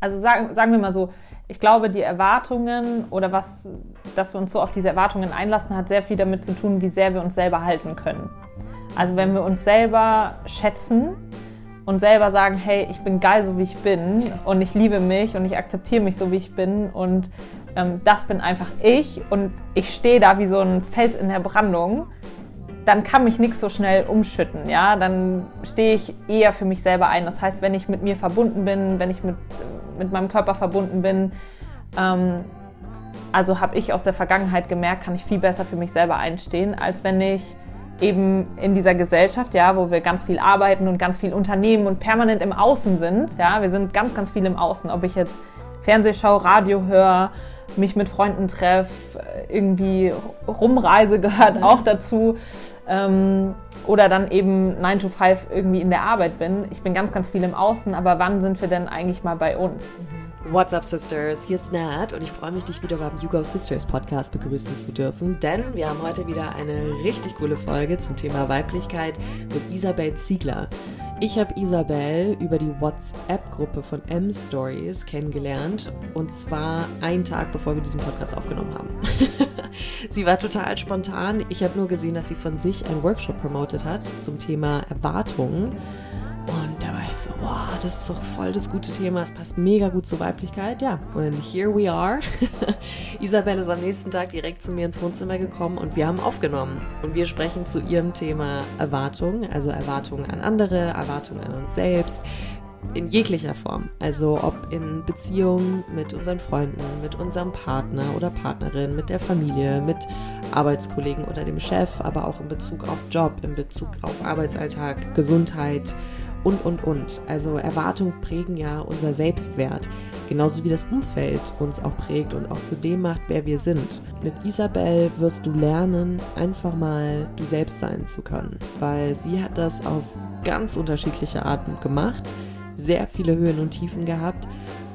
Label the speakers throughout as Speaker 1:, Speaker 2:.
Speaker 1: also sagen, sagen wir mal so, ich glaube, die Erwartungen oder was, dass wir uns so auf diese Erwartungen einlassen, hat sehr viel damit zu tun, wie sehr wir uns selber halten können. Also wenn wir uns selber schätzen und selber sagen, hey, ich bin geil, so wie ich bin und ich liebe mich und ich akzeptiere mich so, wie ich bin und ähm, das bin einfach ich und ich stehe da wie so ein Fels in der Brandung, dann kann mich nichts so schnell umschütten, ja, dann stehe ich eher für mich selber ein. Das heißt, wenn ich mit mir verbunden bin, wenn ich mit, mit meinem Körper verbunden bin, ähm, also habe ich aus der Vergangenheit gemerkt, kann ich viel besser für mich selber einstehen, als wenn ich eben in dieser Gesellschaft, ja, wo wir ganz viel arbeiten und ganz viel unternehmen und permanent im Außen sind, ja, wir sind ganz, ganz viel im Außen, ob ich jetzt Fernsehschau, Radio höre, mich mit Freunden treffe, irgendwie rumreise gehört auch dazu ähm, oder dann eben 9 to 5 irgendwie in der Arbeit bin. Ich bin ganz, ganz viel im Außen, aber wann sind wir denn eigentlich mal bei uns?
Speaker 2: Mhm. What's up, Sisters? Hier ist Nat und ich freue mich, dich wieder beim You Go Sisters Podcast begrüßen zu dürfen, denn wir haben heute wieder eine richtig coole Folge zum Thema Weiblichkeit mit Isabel Ziegler. Ich habe Isabel über die WhatsApp-Gruppe von M-Stories kennengelernt und zwar einen Tag bevor wir diesen Podcast aufgenommen haben. sie war total spontan. Ich habe nur gesehen, dass sie von sich einen Workshop promotet hat zum Thema Erwartungen und da war ich so, wow, das ist doch voll das gute Thema, es passt mega gut zur Weiblichkeit. Ja, und here we are. Isabelle ist am nächsten Tag direkt zu mir ins Wohnzimmer gekommen und wir haben aufgenommen. Und wir sprechen zu ihrem Thema Erwartungen, also Erwartungen an andere, Erwartungen an uns selbst, in jeglicher Form. Also ob in Beziehungen mit unseren Freunden, mit unserem Partner oder Partnerin, mit der Familie, mit Arbeitskollegen oder dem Chef, aber auch in Bezug auf Job, in Bezug auf Arbeitsalltag, Gesundheit und, und, und. Also Erwartungen prägen ja unser Selbstwert, genauso wie das Umfeld uns auch prägt und auch zu dem macht, wer wir sind. Mit Isabel wirst du lernen, einfach mal du selbst sein zu können, weil sie hat das auf ganz unterschiedliche Arten gemacht, sehr viele Höhen und Tiefen gehabt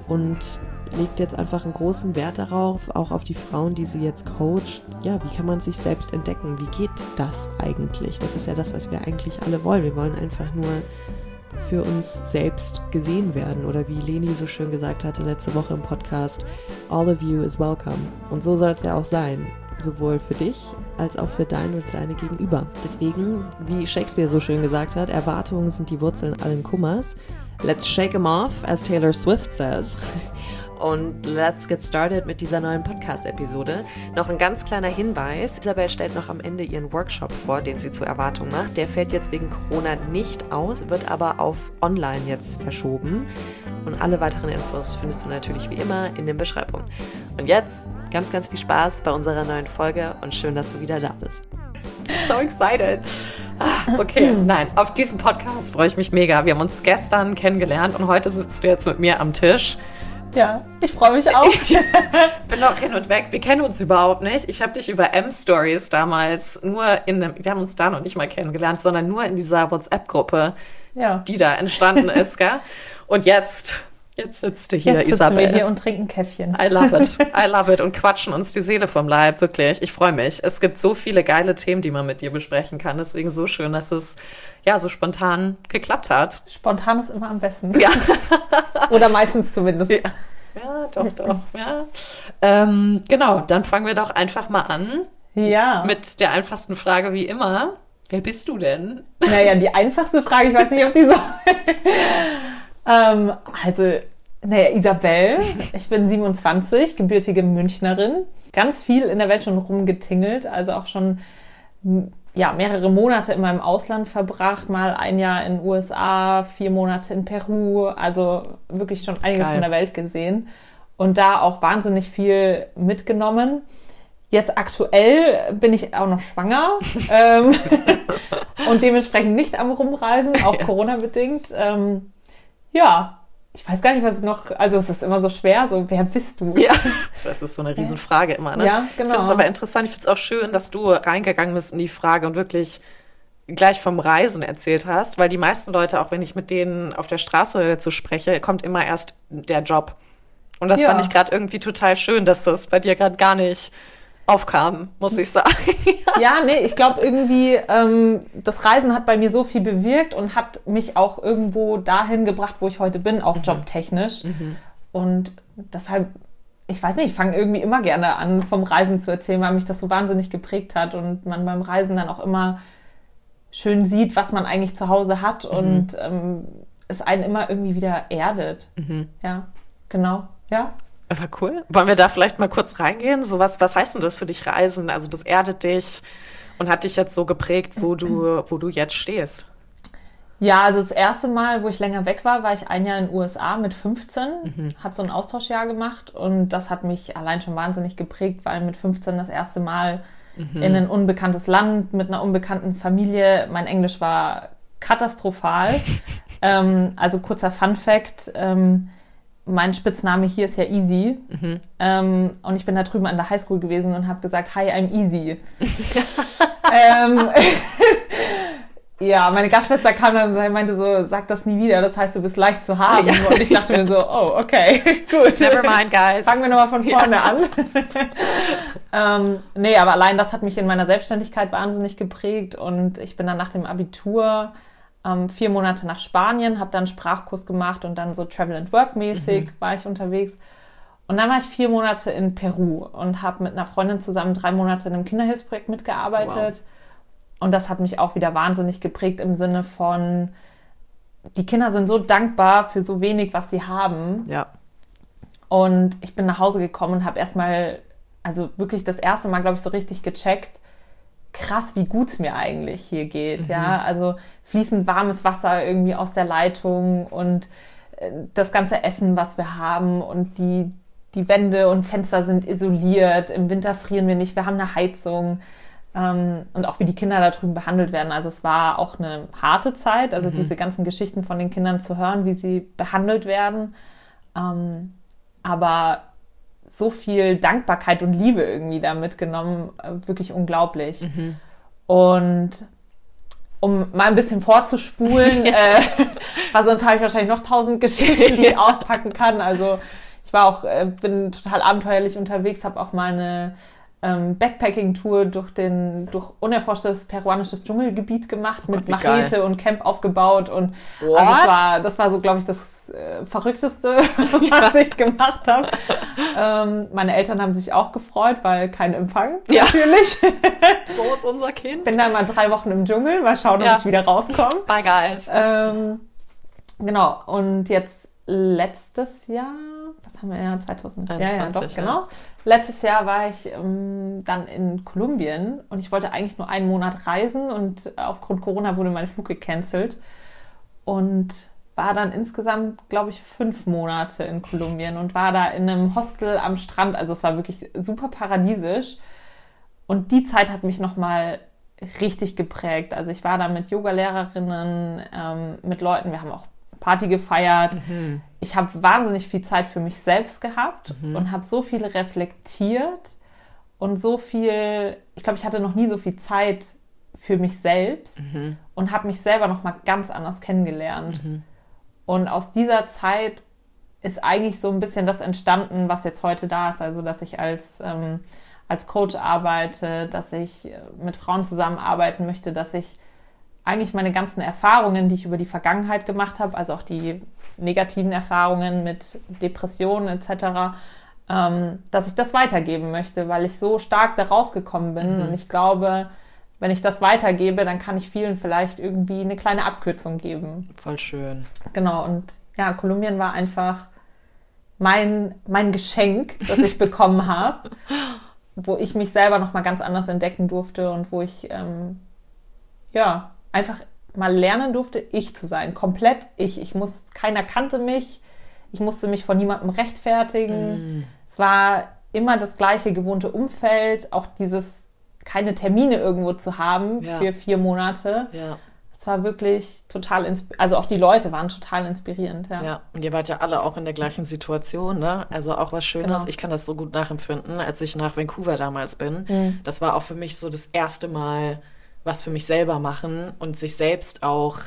Speaker 2: und legt jetzt einfach einen großen Wert darauf, auch auf die Frauen, die sie jetzt coacht. Ja, wie kann man sich selbst entdecken? Wie geht das eigentlich? Das ist ja das, was wir eigentlich alle wollen. Wir wollen einfach nur für uns selbst gesehen werden oder wie Leni so schön gesagt hatte letzte Woche im Podcast, all of you is welcome. Und so soll es ja auch sein, sowohl für dich als auch für dein oder deine Gegenüber. Deswegen, wie Shakespeare so schön gesagt hat, Erwartungen sind die Wurzeln allen Kummers. Let's shake them off, as Taylor Swift says. Und let's get started mit dieser neuen Podcast-Episode. Noch ein ganz kleiner Hinweis. Isabel stellt noch am Ende ihren Workshop vor, den sie zur Erwartung macht. Der fällt jetzt wegen Corona nicht aus, wird aber auf online jetzt verschoben. Und alle weiteren Infos findest du natürlich wie immer in den Beschreibungen. Und jetzt ganz, ganz viel Spaß bei unserer neuen Folge und schön, dass du wieder da bist. So excited. Ah, okay, nein, auf diesen Podcast freue ich mich mega. Wir haben uns gestern kennengelernt und heute sitzt du jetzt mit mir am Tisch.
Speaker 1: Ja, ich freue mich auch. Ich
Speaker 2: bin noch hin und weg. Wir kennen uns überhaupt nicht. Ich habe dich über M-Stories damals nur in einem, wir haben uns da noch nicht mal kennengelernt, sondern nur in dieser WhatsApp-Gruppe, ja. die da entstanden ist, gell? Und jetzt, jetzt sitzt du hier,
Speaker 1: jetzt
Speaker 2: Isabel.
Speaker 1: wir hier und trinken Käffchen.
Speaker 2: I love it. I love it. Und quatschen uns die Seele vom Leib, wirklich. Ich freue mich. Es gibt so viele geile Themen, die man mit dir besprechen kann. Deswegen so schön, dass es ja so spontan geklappt hat.
Speaker 1: Spontan ist immer am besten. Ja. Oder meistens zumindest.
Speaker 2: Ja. Ja, doch, doch, ja. Ähm, genau, dann fangen wir doch einfach mal an.
Speaker 1: Ja.
Speaker 2: Mit der einfachsten Frage wie immer. Wer bist du denn?
Speaker 1: Naja, die einfachste Frage, ich weiß nicht, ob die so. ähm, also, naja, Isabel, ich bin 27, gebürtige Münchnerin. Ganz viel in der Welt schon rumgetingelt, also auch schon ja, mehrere Monate in meinem Ausland verbracht, mal ein Jahr in den USA, vier Monate in Peru, also wirklich schon einiges Geil. von der Welt gesehen und da auch wahnsinnig viel mitgenommen. Jetzt aktuell bin ich auch noch schwanger ähm, und dementsprechend nicht am Rumreisen, auch ja. Corona-bedingt. Ähm, ja, ich weiß gar nicht, was noch, also es ist immer so schwer, so wer bist du?
Speaker 2: Ja, das ist so eine Riesenfrage immer, ne?
Speaker 1: Ja, genau.
Speaker 2: Ich finde es aber interessant, ich finde es auch schön, dass du reingegangen bist in die Frage und wirklich gleich vom Reisen erzählt hast, weil die meisten Leute, auch wenn ich mit denen auf der Straße oder dazu spreche, kommt immer erst der Job. Und das ja. fand ich gerade irgendwie total schön, dass das bei dir gerade gar nicht aufkam, muss ich sagen.
Speaker 1: ja, nee, ich glaube irgendwie, ähm, das Reisen hat bei mir so viel bewirkt und hat mich auch irgendwo dahin gebracht, wo ich heute bin, auch mhm. jobtechnisch. Mhm. Und deshalb, ich weiß nicht, ich fange irgendwie immer gerne an, vom Reisen zu erzählen, weil mich das so wahnsinnig geprägt hat und man beim Reisen dann auch immer schön sieht, was man eigentlich zu Hause hat mhm. und ähm, es einen immer irgendwie wieder erdet. Mhm. Ja, genau. Ja.
Speaker 2: War cool. Wollen wir da vielleicht mal kurz reingehen? So was, was heißt denn das für dich Reisen? Also das erdet dich und hat dich jetzt so geprägt, wo du, wo du jetzt stehst.
Speaker 1: Ja, also das erste Mal, wo ich länger weg war, war ich ein Jahr in den USA mit 15, mhm. habe so ein Austauschjahr gemacht und das hat mich allein schon wahnsinnig geprägt, weil mit 15 das erste Mal mhm. in ein unbekanntes Land mit einer unbekannten Familie. Mein Englisch war katastrophal. ähm, also kurzer Fun Fact. Ähm, mein Spitzname hier ist ja Easy. Mhm. Ähm, und ich bin da drüben an der Highschool gewesen und habe gesagt, Hi, I'm Easy. ähm, ja, meine Gastschwester kam dann und meinte so, sag das nie wieder, das heißt, du bist leicht zu haben. Ja. Und ich dachte mir so, oh, okay, gut.
Speaker 2: Never mind, guys.
Speaker 1: Fangen wir nochmal von vorne ja. an. ähm, nee, aber allein das hat mich in meiner Selbstständigkeit wahnsinnig geprägt und ich bin dann nach dem Abitur ähm, vier Monate nach Spanien, habe dann einen Sprachkurs gemacht und dann so Travel and Work mäßig mhm. war ich unterwegs. Und dann war ich vier Monate in Peru und habe mit einer Freundin zusammen drei Monate in einem Kinderhilfsprojekt mitgearbeitet. Wow. Und das hat mich auch wieder wahnsinnig geprägt im Sinne von, die Kinder sind so dankbar für so wenig, was sie haben.
Speaker 2: Ja.
Speaker 1: Und ich bin nach Hause gekommen und habe erstmal, also wirklich das erste Mal, glaube ich, so richtig gecheckt, krass, wie gut es mir eigentlich hier geht. Mhm. Ja, also fließend warmes Wasser irgendwie aus der Leitung und äh, das ganze Essen, was wir haben und die, die Wände und Fenster sind isoliert. Im Winter frieren wir nicht. Wir haben eine Heizung. Ähm, und auch wie die Kinder da drüben behandelt werden. Also es war auch eine harte Zeit, also mhm. diese ganzen Geschichten von den Kindern zu hören, wie sie behandelt werden. Ähm, aber so viel Dankbarkeit und Liebe irgendwie da mitgenommen, äh, wirklich unglaublich. Mhm. Und um mal ein bisschen vorzuspulen, äh, weil sonst habe ich wahrscheinlich noch tausend Geschichten, die ich auspacken kann. Also ich war auch, äh, bin total abenteuerlich unterwegs, habe auch mal eine ähm, Backpacking-Tour durch den durch unerforschtes peruanisches Dschungelgebiet gemacht, mit Gott, Machete geil. und Camp aufgebaut und also das war, das war so, glaube ich, das äh, Verrückteste, was ich gemacht habe. Ähm, meine Eltern haben sich auch gefreut, weil kein Empfang ja. natürlich.
Speaker 2: so ist unser Kind.
Speaker 1: Bin dann mal drei Wochen im Dschungel, mal schauen, ob ja. ich wieder rauskomme.
Speaker 2: Bye guys.
Speaker 1: Ähm, genau. Und jetzt letztes Jahr haben wir ja 2000? 21, ja, ja, doch, genau. Letztes Jahr war ich ähm, dann in Kolumbien und ich wollte eigentlich nur einen Monat reisen und aufgrund Corona wurde mein Flug gecancelt und war dann insgesamt, glaube ich, fünf Monate in Kolumbien und war da in einem Hostel am Strand. Also es war wirklich super paradiesisch. Und die Zeit hat mich nochmal richtig geprägt. Also ich war da mit Yogalehrerinnen, ähm, mit Leuten, wir haben auch Party gefeiert. Mhm. Ich habe wahnsinnig viel Zeit für mich selbst gehabt mhm. und habe so viel reflektiert und so viel, ich glaube, ich hatte noch nie so viel Zeit für mich selbst mhm. und habe mich selber noch mal ganz anders kennengelernt. Mhm. Und aus dieser Zeit ist eigentlich so ein bisschen das entstanden, was jetzt heute da ist. Also, dass ich als, ähm, als Coach arbeite, dass ich äh, mit Frauen zusammenarbeiten möchte, dass ich eigentlich meine ganzen Erfahrungen, die ich über die Vergangenheit gemacht habe, also auch die negativen Erfahrungen mit Depressionen etc., ähm, dass ich das weitergeben möchte, weil ich so stark da rausgekommen bin. Mhm. Und ich glaube, wenn ich das weitergebe, dann kann ich vielen vielleicht irgendwie eine kleine Abkürzung geben.
Speaker 2: Voll schön.
Speaker 1: Genau, und ja, Kolumbien war einfach mein, mein Geschenk, das ich bekommen habe, wo ich mich selber nochmal ganz anders entdecken durfte und wo ich ähm, ja einfach mal lernen durfte, ich zu sein. Komplett ich. Ich muss, keiner kannte mich. Ich musste mich von niemandem rechtfertigen. Mm. Es war immer das gleiche gewohnte Umfeld. Auch dieses, keine Termine irgendwo zu haben ja. für vier Monate.
Speaker 2: Ja.
Speaker 1: Es war wirklich total, also auch die Leute waren total inspirierend. Ja.
Speaker 2: ja, und ihr wart ja alle auch in der gleichen Situation, ne? Also auch was Schönes. Genau. Ich kann das so gut nachempfinden, als ich nach Vancouver damals bin. Mhm. Das war auch für mich so das erste Mal, was für mich selber machen und sich selbst auch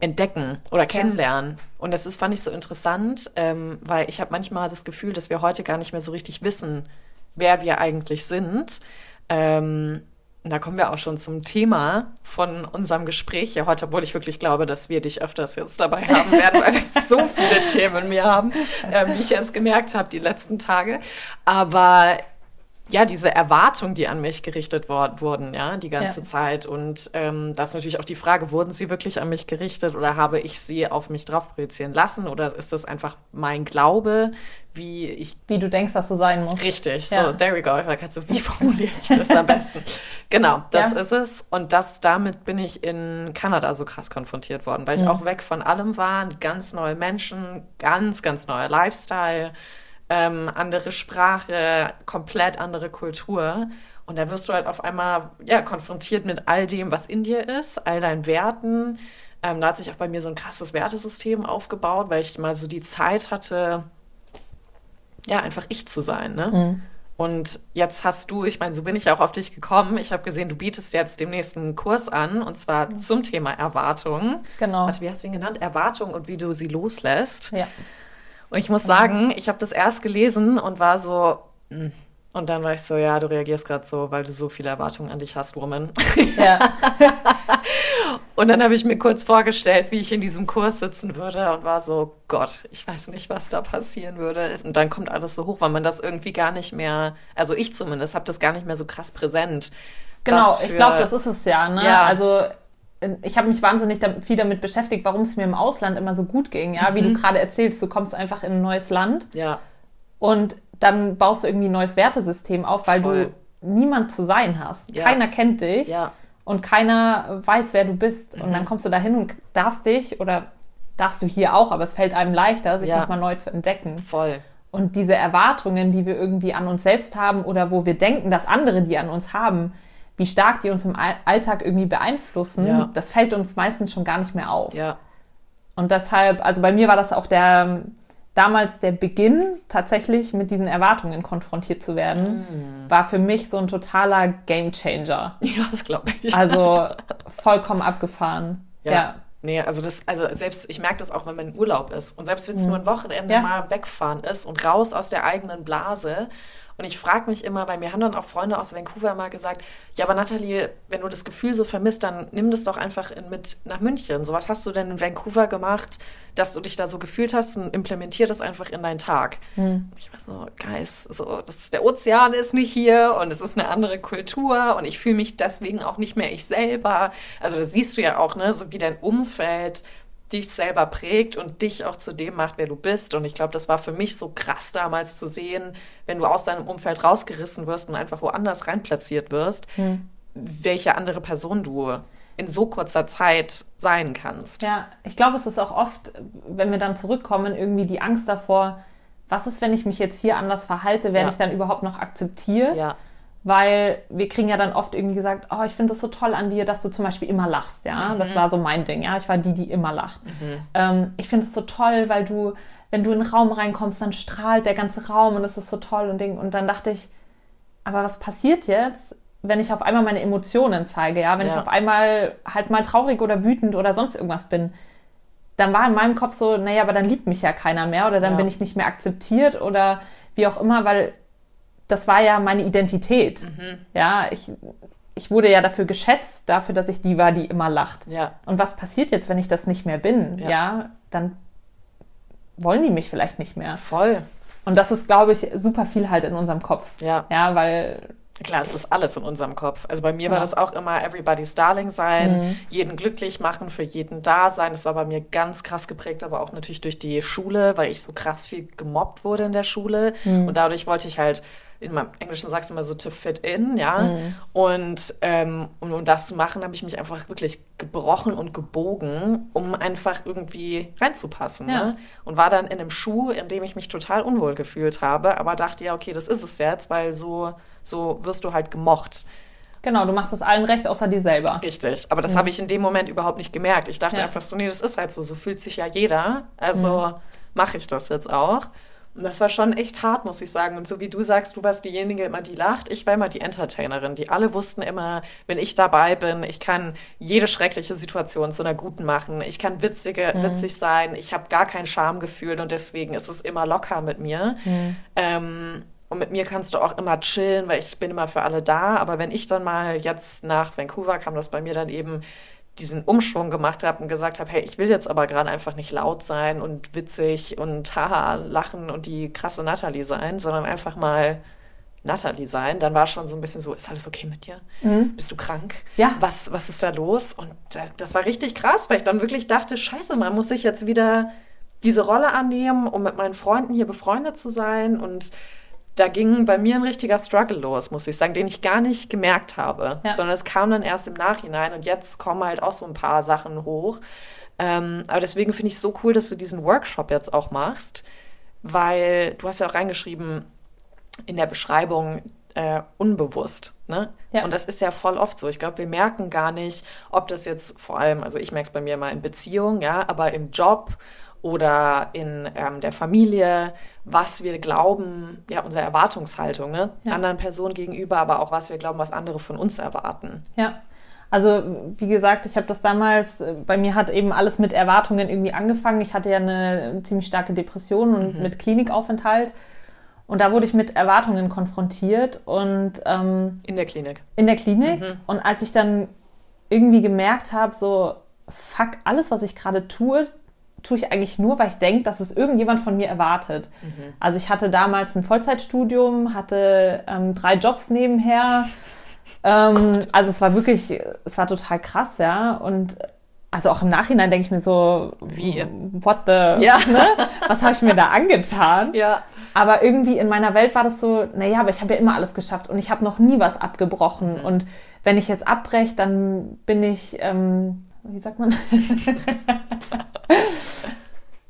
Speaker 2: entdecken oder kennenlernen. Ja. Und das ist, fand ich so interessant, ähm, weil ich habe manchmal das Gefühl, dass wir heute gar nicht mehr so richtig wissen, wer wir eigentlich sind. Ähm,
Speaker 3: da kommen wir auch schon zum Thema von unserem Gespräch hier heute, obwohl ich wirklich glaube, dass wir dich öfters jetzt dabei haben werden, weil wir so viele Themen mehr haben, äh, wie ich jetzt gemerkt habe die letzten Tage. Aber ja, diese Erwartungen, die an mich gerichtet wor wurden, ja, die ganze ja. Zeit. Und ähm, das ist natürlich auch die Frage, wurden sie wirklich an mich gerichtet oder habe ich sie auf mich drauf projizieren lassen oder ist das einfach mein Glaube, wie ich...
Speaker 1: Wie du denkst, dass du sein musst.
Speaker 3: Richtig, ja. so, there we go. Da kannst du, wie formuliere ich das am besten? genau, das ja. ist es. Und das, damit bin ich in Kanada so krass konfrontiert worden, weil ich mhm. auch weg von allem war, ganz neue Menschen, ganz, ganz neuer Lifestyle, ähm, andere Sprache, komplett andere Kultur. Und da wirst du halt auf einmal ja, konfrontiert mit all dem, was in dir ist, all deinen Werten. Ähm, da hat sich auch bei mir so ein krasses Wertesystem aufgebaut, weil ich mal so die Zeit hatte, ja, einfach ich zu sein. Ne? Mhm. Und jetzt hast du, ich meine, so bin ich auch auf dich gekommen. Ich habe gesehen, du bietest jetzt dem nächsten Kurs an und zwar mhm. zum Thema Erwartung.
Speaker 1: Genau.
Speaker 3: Warte, wie hast du ihn genannt? Erwartung und wie du sie loslässt. Ja. Und ich muss sagen, ich habe das erst gelesen und war so, hm. und dann war ich so, ja, du reagierst gerade so, weil du so viele Erwartungen an dich hast, Woman. Ja. und dann habe ich mir kurz vorgestellt, wie ich in diesem Kurs sitzen würde und war so, Gott, ich weiß nicht, was da passieren würde. Und dann kommt alles so hoch, weil man das irgendwie gar nicht mehr, also ich zumindest, habe das gar nicht mehr so krass präsent.
Speaker 1: Genau, ich glaube, das ist es ja. Ne? Ja. Also ich habe mich wahnsinnig viel damit beschäftigt, warum es mir im Ausland immer so gut ging. Ja, mhm. wie du mhm. gerade erzählst, du kommst einfach in ein neues Land.
Speaker 3: Ja.
Speaker 1: Und dann baust du irgendwie ein neues Wertesystem auf, weil Voll. du niemand zu sein hast. Ja. Keiner kennt dich.
Speaker 3: Ja.
Speaker 1: Und keiner weiß, wer du bist. Mhm. Und dann kommst du dahin und darfst dich oder darfst du hier auch, aber es fällt einem leichter, sich ja. nochmal neu zu entdecken.
Speaker 3: Voll.
Speaker 1: Und diese Erwartungen, die wir irgendwie an uns selbst haben oder wo wir denken, dass andere die an uns haben, wie stark die uns im Alltag irgendwie beeinflussen, ja. das fällt uns meistens schon gar nicht mehr auf.
Speaker 3: Ja.
Speaker 1: Und deshalb, also bei mir war das auch der damals der Beginn, tatsächlich mit diesen Erwartungen konfrontiert zu werden, mm. war für mich so ein totaler Gamechanger.
Speaker 3: Ja, das glaube ich.
Speaker 1: Also vollkommen abgefahren.
Speaker 3: ja. ja. Nee, also das, also selbst, ich merke das auch, wenn man in Urlaub ist. Und selbst wenn es mhm. nur ein Wochenende ja. mal wegfahren ist und raus aus der eigenen Blase und ich frage mich immer, bei mir haben dann auch Freunde aus Vancouver mal gesagt, ja, aber Nathalie, wenn du das Gefühl so vermisst, dann nimm das doch einfach in, mit nach München. So was hast du denn in Vancouver gemacht, dass du dich da so gefühlt hast und implementier das einfach in deinen Tag. Hm. Ich weiß so, Geist, so, das der Ozean ist nicht hier und es ist eine andere Kultur und ich fühle mich deswegen auch nicht mehr ich selber. Also das siehst du ja auch, ne, so wie dein Umfeld dich selber prägt und dich auch zu dem macht, wer du bist. Und ich glaube, das war für mich so krass damals zu sehen, wenn du aus deinem Umfeld rausgerissen wirst und einfach woanders reinplatziert wirst, hm. welche andere Person du in so kurzer Zeit sein kannst.
Speaker 1: Ja, ich glaube, es ist auch oft, wenn wir dann zurückkommen, irgendwie die Angst davor, was ist, wenn ich mich jetzt hier anders verhalte, werde ja. ich dann überhaupt noch akzeptiert?
Speaker 3: Ja
Speaker 1: weil wir kriegen ja dann oft irgendwie gesagt, oh, ich finde das so toll an dir, dass du zum Beispiel immer lachst, ja. Mhm. Das war so mein Ding, ja. Ich war die, die immer lacht. Mhm. Ähm, ich finde es so toll, weil du, wenn du in den Raum reinkommst, dann strahlt der ganze Raum und es ist so toll und Ding. Und dann dachte ich, aber was passiert jetzt, wenn ich auf einmal meine Emotionen zeige, ja? Wenn ja. ich auf einmal halt mal traurig oder wütend oder sonst irgendwas bin, dann war in meinem Kopf so, naja, aber dann liebt mich ja keiner mehr oder dann ja. bin ich nicht mehr akzeptiert oder wie auch immer, weil das war ja meine Identität. Mhm. Ja, ich, ich wurde ja dafür geschätzt, dafür, dass ich die war, die immer lacht.
Speaker 3: Ja.
Speaker 1: Und was passiert jetzt, wenn ich das nicht mehr bin? Ja, ja dann wollen die mich vielleicht nicht mehr.
Speaker 3: Voll.
Speaker 1: Und das ist, glaube ich, super viel halt in unserem Kopf.
Speaker 3: Ja.
Speaker 1: Ja, weil
Speaker 3: Klar, es ist alles in unserem Kopf. Also bei mir ja. war das auch immer Everybody's Darling sein, mhm. jeden glücklich machen, für jeden da sein. Das war bei mir ganz krass geprägt, aber auch natürlich durch die Schule, weil ich so krass viel gemobbt wurde in der Schule. Mhm. Und dadurch wollte ich halt in meinem Englischen sagst du immer so to fit in, ja. Mhm. Und ähm, um, um das zu machen, habe ich mich einfach wirklich gebrochen und gebogen, um einfach irgendwie reinzupassen. Ja. Ne? Und war dann in einem Schuh, in dem ich mich total unwohl gefühlt habe, aber dachte ja, okay, das ist es jetzt, weil so, so wirst du halt gemocht.
Speaker 1: Genau, du machst es allen recht, außer dir selber.
Speaker 3: Richtig, aber das mhm. habe ich in dem Moment überhaupt nicht gemerkt. Ich dachte ja. einfach so, nee, das ist halt so, so fühlt sich ja jeder. Also mhm. mache ich das jetzt auch. Und das war schon echt hart, muss ich sagen. Und so wie du sagst, du warst diejenige immer, die lacht. Ich war immer die Entertainerin. Die alle wussten immer, wenn ich dabei bin, ich kann jede schreckliche Situation zu einer guten machen. Ich kann witzige, mhm. witzig sein. Ich habe gar kein Schamgefühl und deswegen ist es immer locker mit mir. Mhm. Ähm, und mit mir kannst du auch immer chillen, weil ich bin immer für alle da. Aber wenn ich dann mal jetzt nach Vancouver kam, das bei mir dann eben diesen Umschwung gemacht habe und gesagt habe, hey, ich will jetzt aber gerade einfach nicht laut sein und witzig und haha lachen und die krasse Natalie sein, sondern einfach mal Natalie sein, dann war schon so ein bisschen so, ist alles okay mit dir? Mhm. Bist du krank?
Speaker 1: Ja.
Speaker 3: Was, was ist da los? Und das war richtig krass, weil ich dann wirklich dachte, scheiße, man muss sich jetzt wieder diese Rolle annehmen, um mit meinen Freunden hier befreundet zu sein und da ging bei mir ein richtiger Struggle los, muss ich sagen, den ich gar nicht gemerkt habe, ja. sondern es kam dann erst im Nachhinein und jetzt kommen halt auch so ein paar Sachen hoch. Ähm, aber deswegen finde ich es so cool, dass du diesen Workshop jetzt auch machst, weil du hast ja auch reingeschrieben in der Beschreibung äh, unbewusst. Ne? Ja. Und das ist ja voll oft so. Ich glaube, wir merken gar nicht, ob das jetzt vor allem, also ich merke es bei mir mal in Beziehungen, ja, aber im Job oder in ähm, der Familie, was wir glauben, ja, unsere Erwartungshaltung, ne? Ja. anderen Personen gegenüber, aber auch was wir glauben, was andere von uns erwarten.
Speaker 1: Ja. Also wie gesagt, ich habe das damals, bei mir hat eben alles mit Erwartungen irgendwie angefangen. Ich hatte ja eine ziemlich starke Depression und mhm. mit Klinikaufenthalt. Und da wurde ich mit Erwartungen konfrontiert und ähm,
Speaker 3: in der Klinik.
Speaker 1: In der Klinik. Mhm. Und als ich dann irgendwie gemerkt habe, so fuck, alles, was ich gerade tue, tue ich eigentlich nur, weil ich denke, dass es irgendjemand von mir erwartet. Mhm. Also ich hatte damals ein Vollzeitstudium, hatte ähm, drei Jobs nebenher. Ähm, also es war wirklich, es war total krass, ja. Und also auch im Nachhinein denke ich mir so, wie, what the, ja. ne? was habe ich mir da angetan?
Speaker 3: Ja.
Speaker 1: Aber irgendwie in meiner Welt war das so, naja, aber ich habe ja immer alles geschafft und ich habe noch nie was abgebrochen. Mhm. Und wenn ich jetzt abbreche, dann bin ich, ähm, wie sagt man?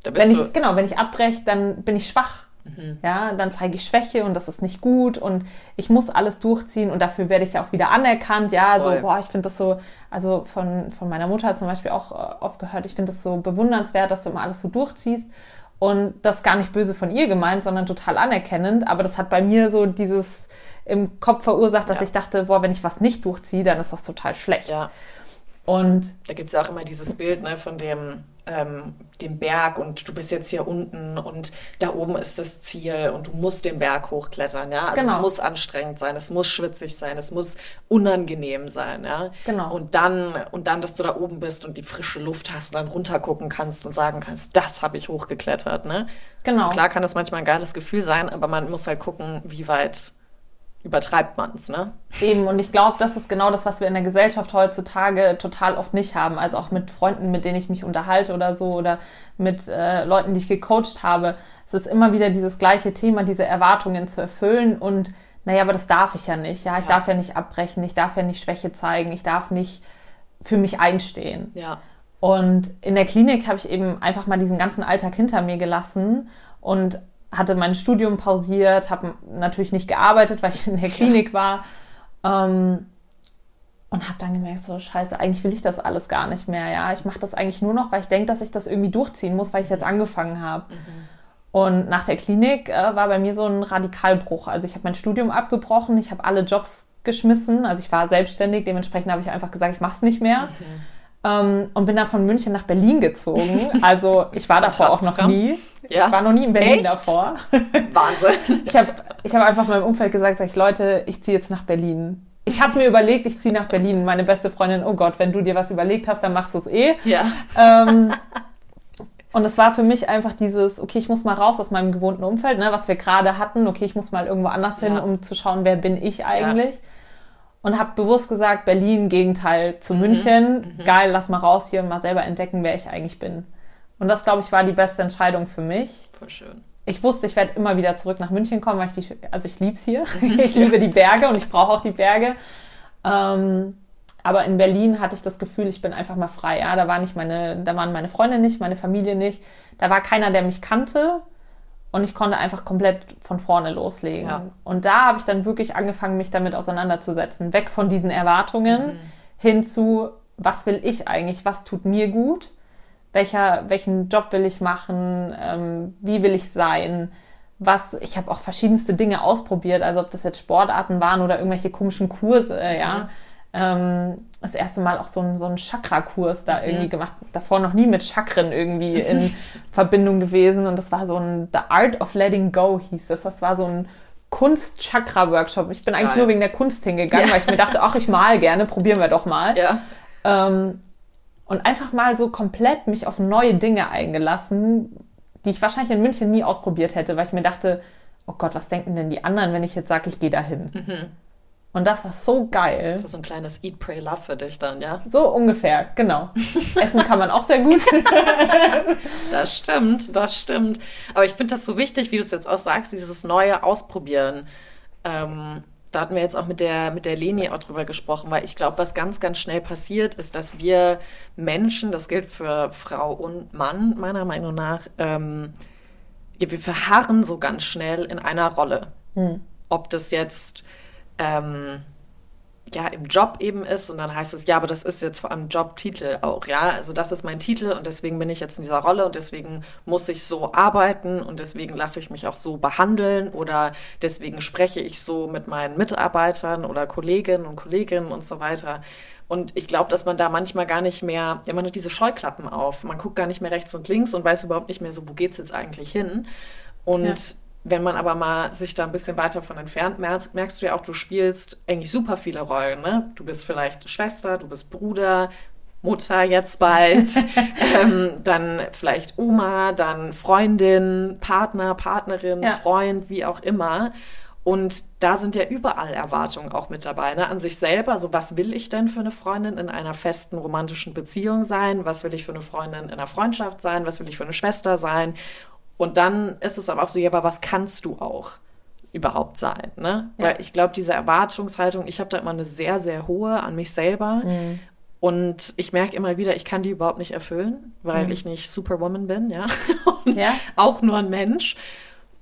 Speaker 1: wenn ich, genau, wenn ich abbreche, dann bin ich schwach. Mhm. Ja, dann zeige ich Schwäche und das ist nicht gut und ich muss alles durchziehen und dafür werde ich ja auch wieder anerkannt. Ja, Voll. so, boah, ich finde das so, also von, von meiner Mutter zum Beispiel auch äh, oft gehört, ich finde das so bewundernswert, dass du immer alles so durchziehst und das gar nicht böse von ihr gemeint, sondern total anerkennend. Aber das hat bei mir so dieses im Kopf verursacht, dass ja. ich dachte, boah, wenn ich was nicht durchziehe, dann ist das total schlecht.
Speaker 3: Ja.
Speaker 1: Und
Speaker 3: da gibt es ja auch immer dieses Bild ne, von dem, ähm, dem Berg und du bist jetzt hier unten und da oben ist das Ziel und du musst den Berg hochklettern, ja. Also genau. es muss anstrengend sein, es muss schwitzig sein, es muss unangenehm sein, ja.
Speaker 1: Genau.
Speaker 3: Und dann, und dann, dass du da oben bist und die frische Luft hast und dann runtergucken kannst und sagen kannst, das habe ich hochgeklettert, ne?
Speaker 1: Genau.
Speaker 3: Und klar kann das manchmal ein geiles Gefühl sein, aber man muss halt gucken, wie weit übertreibt man es, ne?
Speaker 1: Eben, und ich glaube, das ist genau das, was wir in der Gesellschaft heutzutage total oft nicht haben. Also auch mit Freunden, mit denen ich mich unterhalte oder so, oder mit äh, Leuten, die ich gecoacht habe. Es ist immer wieder dieses gleiche Thema, diese Erwartungen zu erfüllen und naja, aber das darf ich ja nicht. Ja, ich ja. darf ja nicht abbrechen, ich darf ja nicht Schwäche zeigen, ich darf nicht für mich einstehen.
Speaker 3: Ja.
Speaker 1: Und in der Klinik habe ich eben einfach mal diesen ganzen Alltag hinter mir gelassen und hatte mein Studium pausiert, habe natürlich nicht gearbeitet, weil ich in der Klinik war. Ähm, und habe dann gemerkt, so scheiße, eigentlich will ich das alles gar nicht mehr. Ja, ich mache das eigentlich nur noch, weil ich denke, dass ich das irgendwie durchziehen muss, weil ich es jetzt angefangen habe. Mhm. Und nach der Klinik äh, war bei mir so ein Radikalbruch. Also ich habe mein Studium abgebrochen, ich habe alle Jobs geschmissen. Also ich war selbstständig, dementsprechend habe ich einfach gesagt, ich mache es nicht mehr. Mhm. Ähm, und bin dann von München nach Berlin gezogen. Also ich war davor auch noch nie. Ja. Ich war noch nie in Berlin Echt? davor.
Speaker 3: Wahnsinn.
Speaker 1: Ich habe ich hab einfach meinem Umfeld gesagt, sag ich, Leute, ich ziehe jetzt nach Berlin. Ich habe mir überlegt, ich ziehe nach Berlin. Meine beste Freundin, oh Gott, wenn du dir was überlegt hast, dann machst du es eh.
Speaker 3: Ja.
Speaker 1: Ähm, und es war für mich einfach dieses, okay, ich muss mal raus aus meinem gewohnten Umfeld, ne, was wir gerade hatten. Okay, ich muss mal irgendwo anders hin, ja. um zu schauen, wer bin ich eigentlich. Ja. Und habe bewusst gesagt, Berlin, Gegenteil zu mhm. München. Mhm. Geil, lass mal raus hier und mal selber entdecken, wer ich eigentlich bin. Und das, glaube ich, war die beste Entscheidung für mich.
Speaker 3: Voll schön.
Speaker 1: Ich wusste, ich werde immer wieder zurück nach München kommen, weil ich die, also ich lieb's hier. ich liebe die Berge und ich brauche auch die Berge. Ähm, aber in Berlin hatte ich das Gefühl, ich bin einfach mal frei. Ja, da war nicht meine, da waren meine Freunde nicht, meine Familie nicht. Da war keiner, der mich kannte. Und ich konnte einfach komplett von vorne loslegen. Ja. Und da habe ich dann wirklich angefangen, mich damit auseinanderzusetzen. Weg von diesen Erwartungen mhm. hin zu, was will ich eigentlich? Was tut mir gut? welcher, welchen Job will ich machen, ähm, wie will ich sein, was, ich habe auch verschiedenste Dinge ausprobiert, also ob das jetzt Sportarten waren oder irgendwelche komischen Kurse, ja. Mhm. Ähm, das erste Mal auch so ein, so Chakra-Kurs da mhm. irgendwie gemacht, davor noch nie mit Chakren irgendwie in Verbindung gewesen und das war so ein The Art of Letting Go hieß das, das war so ein Kunst-Chakra-Workshop. Ich bin eigentlich
Speaker 3: Geil.
Speaker 1: nur wegen der Kunst hingegangen,
Speaker 3: Ja.
Speaker 1: weil ich mir dachte, ach, ich mal gerne, probieren wir doch mal.
Speaker 3: Ja.
Speaker 1: Ähm, und einfach mal so komplett mich auf neue Dinge eingelassen, die ich wahrscheinlich in München nie ausprobiert hätte, weil ich mir dachte, oh Gott, was denken denn die anderen, wenn ich jetzt sage, ich gehe dahin?
Speaker 3: Mhm.
Speaker 1: Und das war so geil.
Speaker 3: So ein kleines Eat, Pray, Love für dich dann, ja?
Speaker 1: So ungefähr, genau. Essen kann man auch sehr gut.
Speaker 3: Das stimmt, das stimmt. Aber ich finde das so wichtig, wie du es jetzt auch sagst, dieses neue Ausprobieren. Ähm, da hatten wir jetzt auch mit der, mit der Leni auch drüber gesprochen, weil ich glaube, was ganz, ganz schnell passiert, ist, dass wir Menschen, das gilt für Frau und Mann, meiner Meinung nach, ähm, wir verharren so ganz schnell in einer Rolle. Ob das jetzt ähm, ja, im Job eben ist und dann heißt es, ja, aber das ist jetzt vor allem Jobtitel auch, ja. Also das ist mein Titel und deswegen bin ich jetzt in dieser Rolle und deswegen muss ich so arbeiten und deswegen lasse ich mich auch so behandeln oder deswegen spreche ich so mit meinen Mitarbeitern oder Kolleginnen und Kolleginnen und so weiter. Und ich glaube, dass man da manchmal gar nicht mehr, ja, man hat diese Scheuklappen auf, man guckt gar nicht mehr rechts und links und weiß überhaupt nicht mehr so, wo geht's jetzt eigentlich hin. Und
Speaker 1: Ja.
Speaker 3: Wenn man aber mal sich da ein bisschen weiter von entfernt, merkst, merkst du ja auch, du spielst eigentlich super viele Rollen. Ne? Du bist vielleicht Schwester, du bist Bruder, Mutter jetzt bald, ähm, dann vielleicht Oma, dann Freundin, Partner, Partnerin,
Speaker 1: Ja.
Speaker 3: Freund, wie auch immer. Und da sind ja überall Erwartungen auch mit dabei, ne? an sich selber. So, was will ich denn für eine Freundin in einer festen romantischen Beziehung sein? Was will ich für eine Freundin in einer Freundschaft sein? Was will ich für eine Schwester sein? Und dann ist es aber auch so, ja, aber was kannst du auch überhaupt sein? Ne?
Speaker 1: Ja.
Speaker 3: Weil ich glaube, diese Erwartungshaltung, ich habe da immer eine sehr, sehr hohe an mich selber. Und ich merke immer wieder, ich kann die überhaupt nicht erfüllen, weil ich nicht Superwoman bin, ja. Und
Speaker 1: Ja.
Speaker 3: auch nur ein Mensch.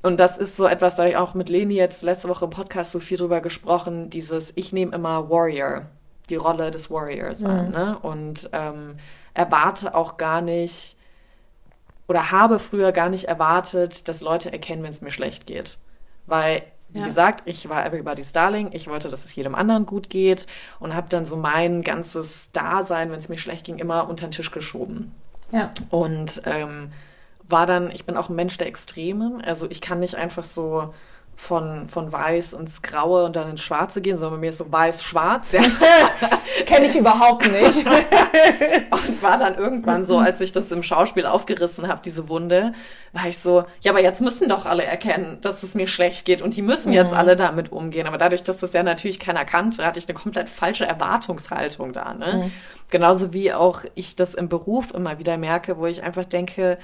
Speaker 3: Und das ist so etwas, da habe ich auch mit Leni jetzt letzte Woche im Podcast so viel drüber gesprochen, dieses, ich nehme immer Warrior, die Rolle des Warriors an, ne? Und ähm, erwarte auch gar nicht oder habe früher gar nicht erwartet, dass Leute erkennen, wenn es mir schlecht geht. Weil, wie
Speaker 1: Ja.
Speaker 3: gesagt, ich war Everybody's Darling, ich wollte, dass es jedem anderen gut geht und habe dann so mein ganzes Dasein, wenn es mir schlecht ging, immer unter den Tisch geschoben.
Speaker 1: Ja.
Speaker 3: Und ähm, war dann, ich bin auch ein Mensch der Extremen. Also ich kann nicht einfach so von, von weiß ins Graue und dann ins Schwarze gehen, sondern bei mir ist so weiß-schwarz. Ja.
Speaker 1: Kenne ich überhaupt nicht.
Speaker 3: Und war dann irgendwann so, als ich das im Schauspiel aufgerissen habe, diese Wunde, war ich so, ja, aber jetzt müssen doch alle erkennen, dass es mir schlecht geht und die müssen jetzt alle damit umgehen. Aber dadurch, dass das ja natürlich keiner kannte, hatte ich eine komplett falsche Erwartungshaltung da. Ne? Genauso wie auch ich das im Beruf immer wieder merke, wo ich einfach denke,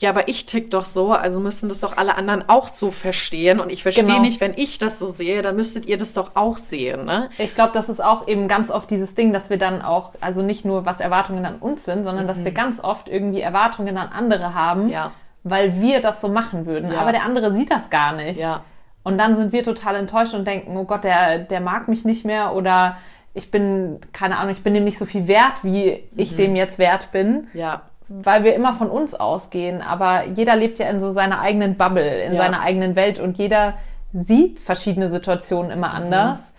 Speaker 3: ja, aber ich tick doch so, also müssen das doch alle anderen auch so verstehen. Und ich verstehe
Speaker 1: Genau.
Speaker 3: nicht, wenn ich das so sehe, dann müsstet ihr das doch auch sehen. Ne?
Speaker 1: Ich glaube, das ist auch eben ganz oft dieses Ding, dass wir dann auch, also nicht nur was Erwartungen an uns sind, sondern dass wir ganz oft irgendwie Erwartungen an andere haben,
Speaker 3: Mhm. Ja.
Speaker 1: weil wir das so machen würden.
Speaker 3: Ja.
Speaker 1: Aber der andere sieht das gar nicht.
Speaker 3: Ja.
Speaker 1: Und dann sind wir total enttäuscht und denken, oh Gott, der, der mag mich nicht mehr oder ich bin, keine Ahnung, ich bin dem nicht so viel wert, wie ich dem jetzt wert bin,
Speaker 3: Ja.
Speaker 1: Weil wir immer von uns ausgehen. Aber jeder lebt ja in so seiner eigenen Bubble, in
Speaker 3: Ja.
Speaker 1: seiner eigenen Welt und jeder sieht verschiedene Situationen immer anders.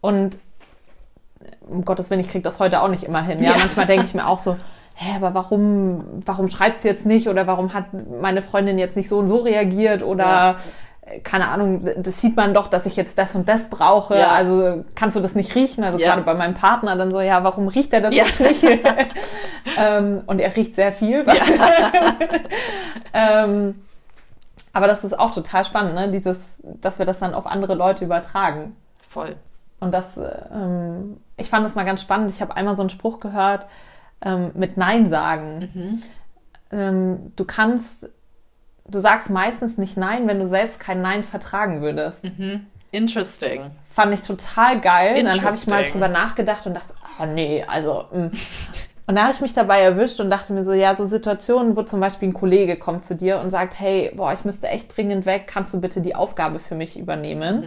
Speaker 1: Und um Gottes Willen, ich kriege das heute auch nicht immer hin. Ja,
Speaker 3: Ja.
Speaker 1: manchmal denke ich mir auch so, hä, aber warum, warum schreibt sie jetzt nicht oder warum hat meine Freundin jetzt nicht so und so reagiert oder
Speaker 3: Ja.
Speaker 1: Keine Ahnung, das sieht man doch, dass ich jetzt das und das brauche.
Speaker 3: Ja.
Speaker 1: Also kannst du das nicht riechen? Also
Speaker 3: Ja.
Speaker 1: gerade bei meinem Partner dann so, ja, warum riecht er das
Speaker 3: Ja.
Speaker 1: jetzt nicht? ähm, und er riecht sehr viel. ähm, aber das ist auch total spannend, ne? Dieses, dass wir das dann auf andere Leute übertragen.
Speaker 3: Voll.
Speaker 1: Und das, äh, ähm, ich fand das mal ganz spannend. Ich habe einmal so einen Spruch gehört ähm, mit Nein sagen. Ähm, du kannst, du sagst meistens nicht Nein, wenn du selbst kein Nein vertragen würdest.
Speaker 3: Interesting.
Speaker 1: Fand ich total geil. Und dann habe ich mal drüber nachgedacht und dachte, oh nee, also. mm. Und da habe ich mich dabei erwischt und dachte mir so, ja, so Situationen, wo zum Beispiel ein Kollege kommt zu dir und sagt, hey, boah, ich müsste echt dringend weg, kannst du bitte die Aufgabe für mich übernehmen?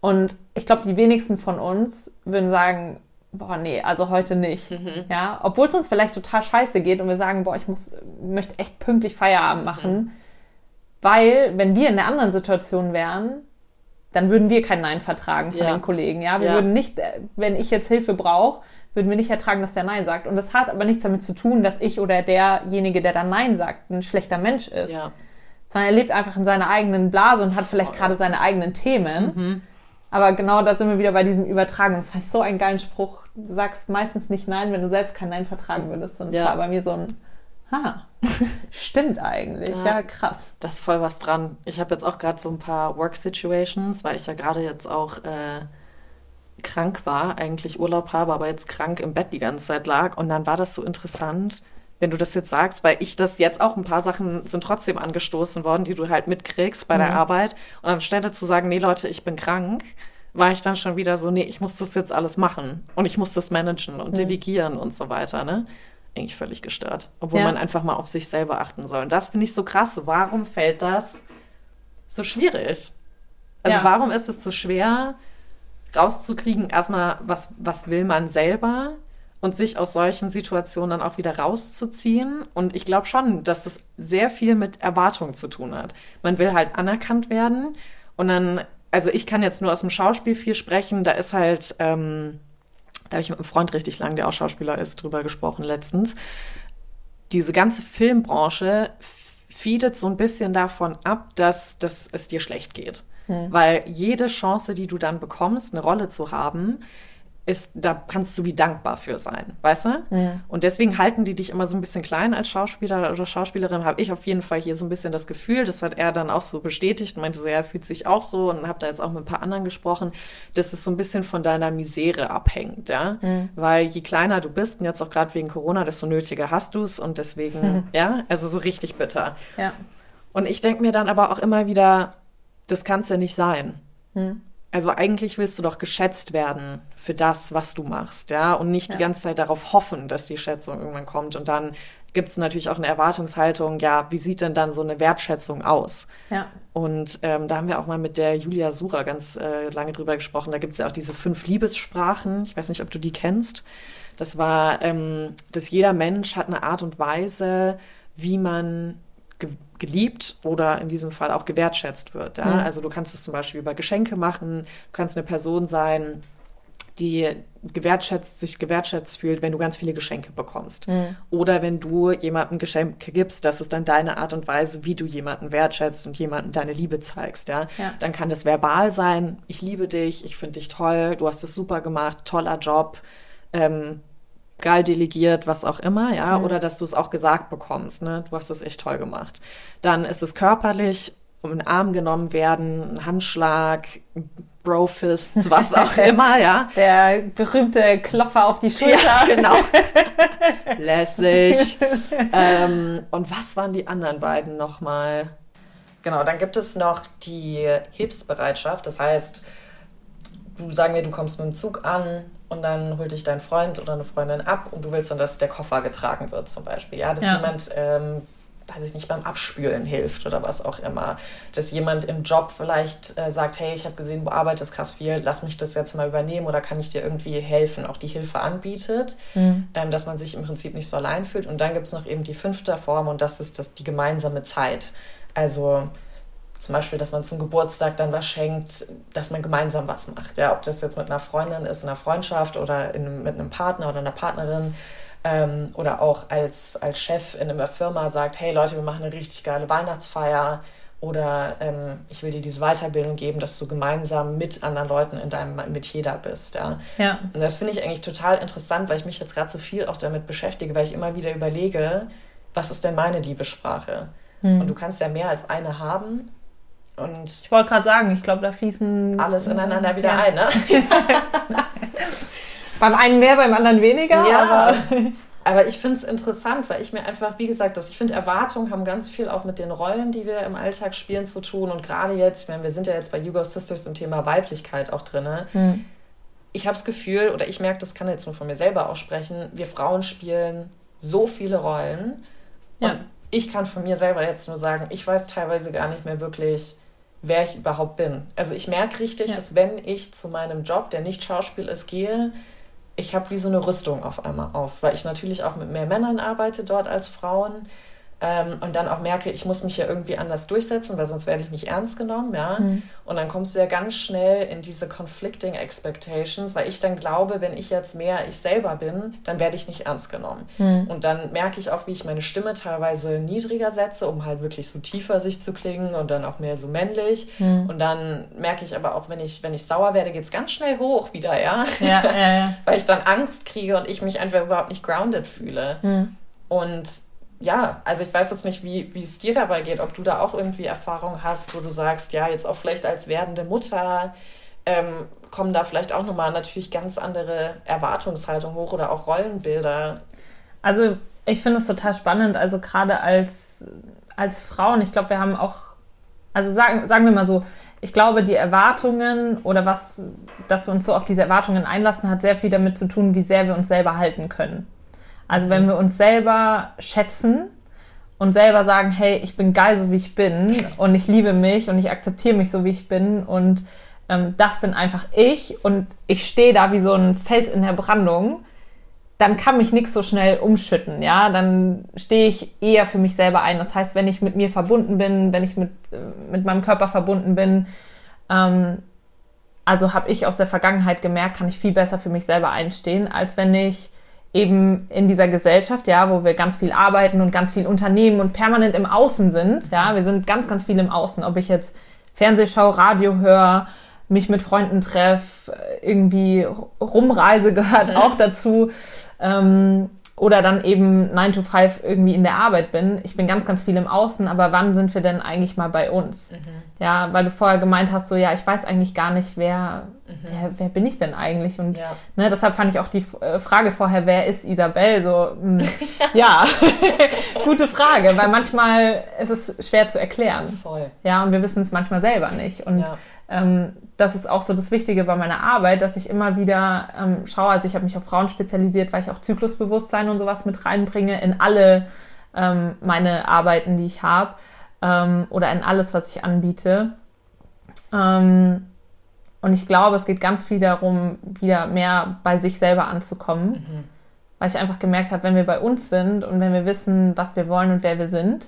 Speaker 1: Und ich glaube, die wenigsten von uns würden sagen, boah, nee, also heute nicht. Ja, obwohl es uns vielleicht total scheiße geht und wir sagen, boah, ich muss, möchte echt pünktlich Feierabend machen. Weil, wenn wir in der anderen Situation wären, dann würden wir kein Nein vertragen von
Speaker 3: Ja.
Speaker 1: den Kollegen. Ja, wir
Speaker 3: Ja.
Speaker 1: würden nicht, äh, wenn ich jetzt Hilfe brauche, würden wir nicht ertragen, dass der Nein sagt. Und das hat aber nichts damit zu tun, dass ich oder derjenige, der dann Nein sagt, ein schlechter Mensch ist.
Speaker 3: Ja.
Speaker 1: sondern er lebt einfach in seiner eigenen Blase und hat vielleicht gerade seine eigenen Themen.
Speaker 3: Mhm.
Speaker 1: Aber genau da sind wir wieder bei diesem Übertragen. Das fand ich so einen geilen Spruch. Du sagst meistens nicht Nein, wenn du selbst kein Nein vertragen würdest. Und
Speaker 3: Ja.
Speaker 1: das war bei mir so ein, ha, stimmt eigentlich.
Speaker 3: Ja.
Speaker 1: Ja, krass.
Speaker 3: Da ist voll was dran. Ich habe jetzt auch gerade so ein paar Work-Situations, weil ich ja gerade jetzt auch äh, krank war, eigentlich Urlaub habe, aber jetzt krank im Bett die ganze Zeit lag. Und dann war das so interessant, wenn du das jetzt sagst, weil ich das jetzt auch ein paar Sachen sind trotzdem angestoßen worden, die du halt mitkriegst bei der Arbeit. Und anstelle zu sagen, nee Leute, ich bin krank, war ich dann schon wieder so, nee, ich muss das jetzt alles machen und ich muss das managen und delegieren und so weiter, ne? Eigentlich völlig gestört. Obwohl
Speaker 1: Ja.
Speaker 3: man einfach mal auf sich selber achten soll. Und das finde ich so krass. Warum fällt das so schwierig? Also
Speaker 1: Ja.
Speaker 3: warum ist es so schwer, rauszukriegen, erstmal, was, was will man selber und sich aus solchen Situationen dann auch wieder rauszuziehen. Und ich glaube schon, dass das sehr viel mit Erwartungen zu tun hat. Man will halt anerkannt werden und dann, also ich kann jetzt nur aus dem Schauspiel viel sprechen, da ist halt, ähm, da habe ich mit einem Freund richtig lang, der auch Schauspieler ist, drüber gesprochen letztens. Diese ganze Filmbranche feedet so ein bisschen davon ab, dass, dass es dir schlecht geht. Weil jede Chance, die du dann bekommst, eine Rolle zu haben, ist, da kannst du wie dankbar für sein, weißt du? Und deswegen halten die dich immer so ein bisschen klein als Schauspieler oder Schauspielerin, habe ich auf jeden Fall hier so ein bisschen das Gefühl, das hat er dann auch so bestätigt und meinte so, ja, er fühlt sich auch so und habe da jetzt auch mit ein paar anderen gesprochen, dass es so ein bisschen von deiner Misere abhängt, ja? Weil je kleiner du bist und jetzt auch gerade wegen Corona, desto nötiger hast du es und deswegen, ja, also so richtig bitter.
Speaker 1: Ja.
Speaker 3: Und ich denke mir dann aber auch immer wieder, das kann's ja nicht sein. Also eigentlich willst du doch geschätzt werden für das, was du machst, ja, und nicht die ganze Zeit darauf hoffen, dass die Schätzung irgendwann kommt. Und dann gibt's natürlich auch eine Erwartungshaltung, ja, wie sieht denn dann so eine Wertschätzung aus?
Speaker 1: Ja.
Speaker 3: Und ähm, da haben wir auch mal mit der Julia Sura ganz äh, lange drüber gesprochen. Da gibt's ja auch diese fünf Liebessprachen. Ich weiß nicht, ob du die kennst. Das war, ähm, dass jeder Mensch hat eine Art und Weise, wie man geliebt oder in diesem Fall auch gewertschätzt wird. Ja? Also du kannst es zum Beispiel über Geschenke machen. Du kannst eine Person sein, die gewertschätzt, sich gewertschätzt fühlt, wenn du ganz viele Geschenke bekommst. Oder wenn du jemandem Geschenke gibst, das ist dann deine Art und Weise, wie du jemanden wertschätzt und jemanden deine Liebe zeigst. Ja?
Speaker 1: Ja.
Speaker 3: Dann kann das verbal sein, ich liebe dich, ich finde dich toll, du hast es super gemacht, toller Job, ähm, geil delegiert, was auch immer, ja, oder dass du es auch gesagt bekommst, ne, du hast es echt toll gemacht. Dann ist es körperlich, um in den Arm genommen werden, ein Handschlag, Brofists, was auch immer, ja.
Speaker 1: Der berühmte Klopfer auf die Schulter.
Speaker 3: Ja, genau. Lässig. ähm, und was waren die anderen beiden nochmal? Genau, dann gibt es noch die Hilfsbereitschaft. Das heißt, du sagen wir, du kommst mit dem Zug an und dann holt dich dein Freund oder eine Freundin ab und du willst dann, dass der Koffer getragen wird, zum Beispiel. Ja, dass
Speaker 1: Ja.
Speaker 3: jemand, ähm, weiß ich nicht, beim Abspülen hilft oder was auch immer. Dass jemand im Job vielleicht äh, sagt, hey, ich habe gesehen, du arbeitest krass viel, lass mich das jetzt mal übernehmen oder kann ich dir irgendwie helfen, auch die Hilfe anbietet, ähm, dass man sich im Prinzip nicht so allein fühlt. Und dann gibt es noch eben die fünfte Form und das ist das, die gemeinsame Zeit. Also zum Beispiel, dass man zum Geburtstag dann was schenkt, dass man gemeinsam was macht. Ja, ob das jetzt mit einer Freundin ist, in einer Freundschaft oder in, mit einem Partner oder einer Partnerin. Ähm, oder auch als, als Chef in einer Firma sagt, hey Leute, wir machen eine richtig geile Weihnachtsfeier. Oder ähm, ich will dir diese Weiterbildung geben, dass du gemeinsam mit anderen Leuten in deinem Metier da bist. Ja.
Speaker 1: Ja.
Speaker 3: Und das finde ich eigentlich total interessant, weil ich mich jetzt gerade so viel auch damit beschäftige, weil ich immer wieder überlege, was ist denn meine Liebessprache? Und du kannst ja mehr als eine haben und
Speaker 1: Ich wollte gerade sagen, ich glaube, da fließen
Speaker 3: alles ineinander wieder
Speaker 1: Ja.
Speaker 3: ein, ne?
Speaker 1: beim einen mehr, beim anderen weniger.
Speaker 3: Ja.
Speaker 1: Aber
Speaker 3: Aber ich finde es interessant, weil ich mir einfach, wie gesagt, dass ich finde, Erwartungen haben ganz viel auch mit den Rollen, die wir im Alltag spielen, zu tun. Und gerade jetzt, meine, wir sind ja jetzt bei Hugo Sisters im Thema Weiblichkeit auch drin.
Speaker 1: Hm.
Speaker 3: Ich habe das Gefühl, oder ich merke, das kann jetzt nur von mir selber aussprechen, wir Frauen spielen so viele Rollen.
Speaker 1: Ja.
Speaker 3: Und ich kann von mir selber jetzt nur sagen, ich weiß teilweise gar nicht mehr wirklich, wer ich überhaupt bin. Also ich merke richtig,
Speaker 1: Ja.
Speaker 3: dass wenn ich zu meinem Job, der nicht Schauspiel ist, gehe, ich habe wie so eine Rüstung auf einmal auf, weil ich natürlich auch mit mehr Männern arbeite dort als Frauen. Ähm, und dann auch merke, ich muss mich ja irgendwie anders durchsetzen, weil sonst werde ich nicht ernst genommen, ja. Mhm. Und dann kommst du ja ganz schnell in diese conflicting expectations, weil ich dann glaube, wenn ich jetzt mehr ich selber bin, dann werde ich nicht ernst genommen. Mhm. Und dann merke ich auch, wie ich meine Stimme teilweise niedriger setze, um halt wirklich so tiefer sich zu klingen und dann auch mehr so männlich. Mhm. Und dann merke ich aber auch, wenn ich, wenn ich sauer werde, geht es ganz schnell hoch wieder, ja. ja, ja, ja. weil ich dann Angst kriege und ich mich einfach überhaupt nicht grounded fühle. Mhm. Und ja, also ich weiß jetzt nicht, wie, wie es dir dabei geht, ob du da auch irgendwie Erfahrung hast, wo du sagst, ja, jetzt auch vielleicht als werdende Mutter ähm, kommen da vielleicht auch nochmal natürlich ganz andere Erwartungshaltungen hoch oder auch Rollenbilder.
Speaker 1: Also ich finde es total spannend, also gerade als, als Frauen, ich glaube, wir haben auch, also sagen, sagen wir mal so, ich glaube, die Erwartungen oder was, dass wir uns so auf diese Erwartungen einlassen, hat sehr viel damit zu tun, wie sehr wir uns selber halten können. Also wenn wir uns selber schätzen und selber sagen, hey, ich bin geil, so wie ich bin und ich liebe mich und ich akzeptiere mich so, wie ich bin und ähm, das bin einfach ich und ich stehe da wie so ein Fels in der Brandung, dann kann mich nichts so schnell umschütten, ja, dann stehe ich eher für mich selber ein. Das heißt, wenn ich mit mir verbunden bin, wenn ich mit, äh, mit meinem Körper verbunden bin, ähm, also habe ich aus der Vergangenheit gemerkt, kann ich viel besser für mich selber einstehen, als wenn ich eben in dieser Gesellschaft, ja, wo wir ganz viel arbeiten und ganz viel unternehmen und permanent im Außen sind, ja, wir sind ganz, ganz viel im Außen, ob ich jetzt Fernsehschau, Radio höre, mich mit Freunden treffe, irgendwie rumreise gehört auch dazu. Ähm, oder dann eben 9 to 5 irgendwie in der Arbeit bin. Ich bin ganz, ganz viel im Außen, aber wann sind wir denn eigentlich mal bei uns? Mhm. Ja, weil du vorher gemeint hast, so ja, ich weiß eigentlich gar nicht, wer, mhm. wer, wer bin ich denn eigentlich? Und ja. ne, deshalb fand ich auch die äh, Frage vorher, wer ist Isabel? So, mh, hm, ja, gute Frage, weil manchmal ist es schwer zu erklären. Voll. Ja, und wir wissen es manchmal selber nicht. Und ja ähm, das ist auch so das Wichtige bei meiner Arbeit, dass ich immer wieder ähm, schaue, also ich habe mich auf Frauen spezialisiert, weil ich auch Zyklusbewusstsein und sowas mit reinbringe in alle ähm, meine Arbeiten, die ich habe ähm, oder in alles, was ich anbiete. Ähm, und ich glaube, es geht ganz viel darum, wieder mehr bei sich selber anzukommen, mhm. weil ich einfach gemerkt habe, wenn wir bei uns sind und wenn wir wissen, was wir wollen und wer wir sind,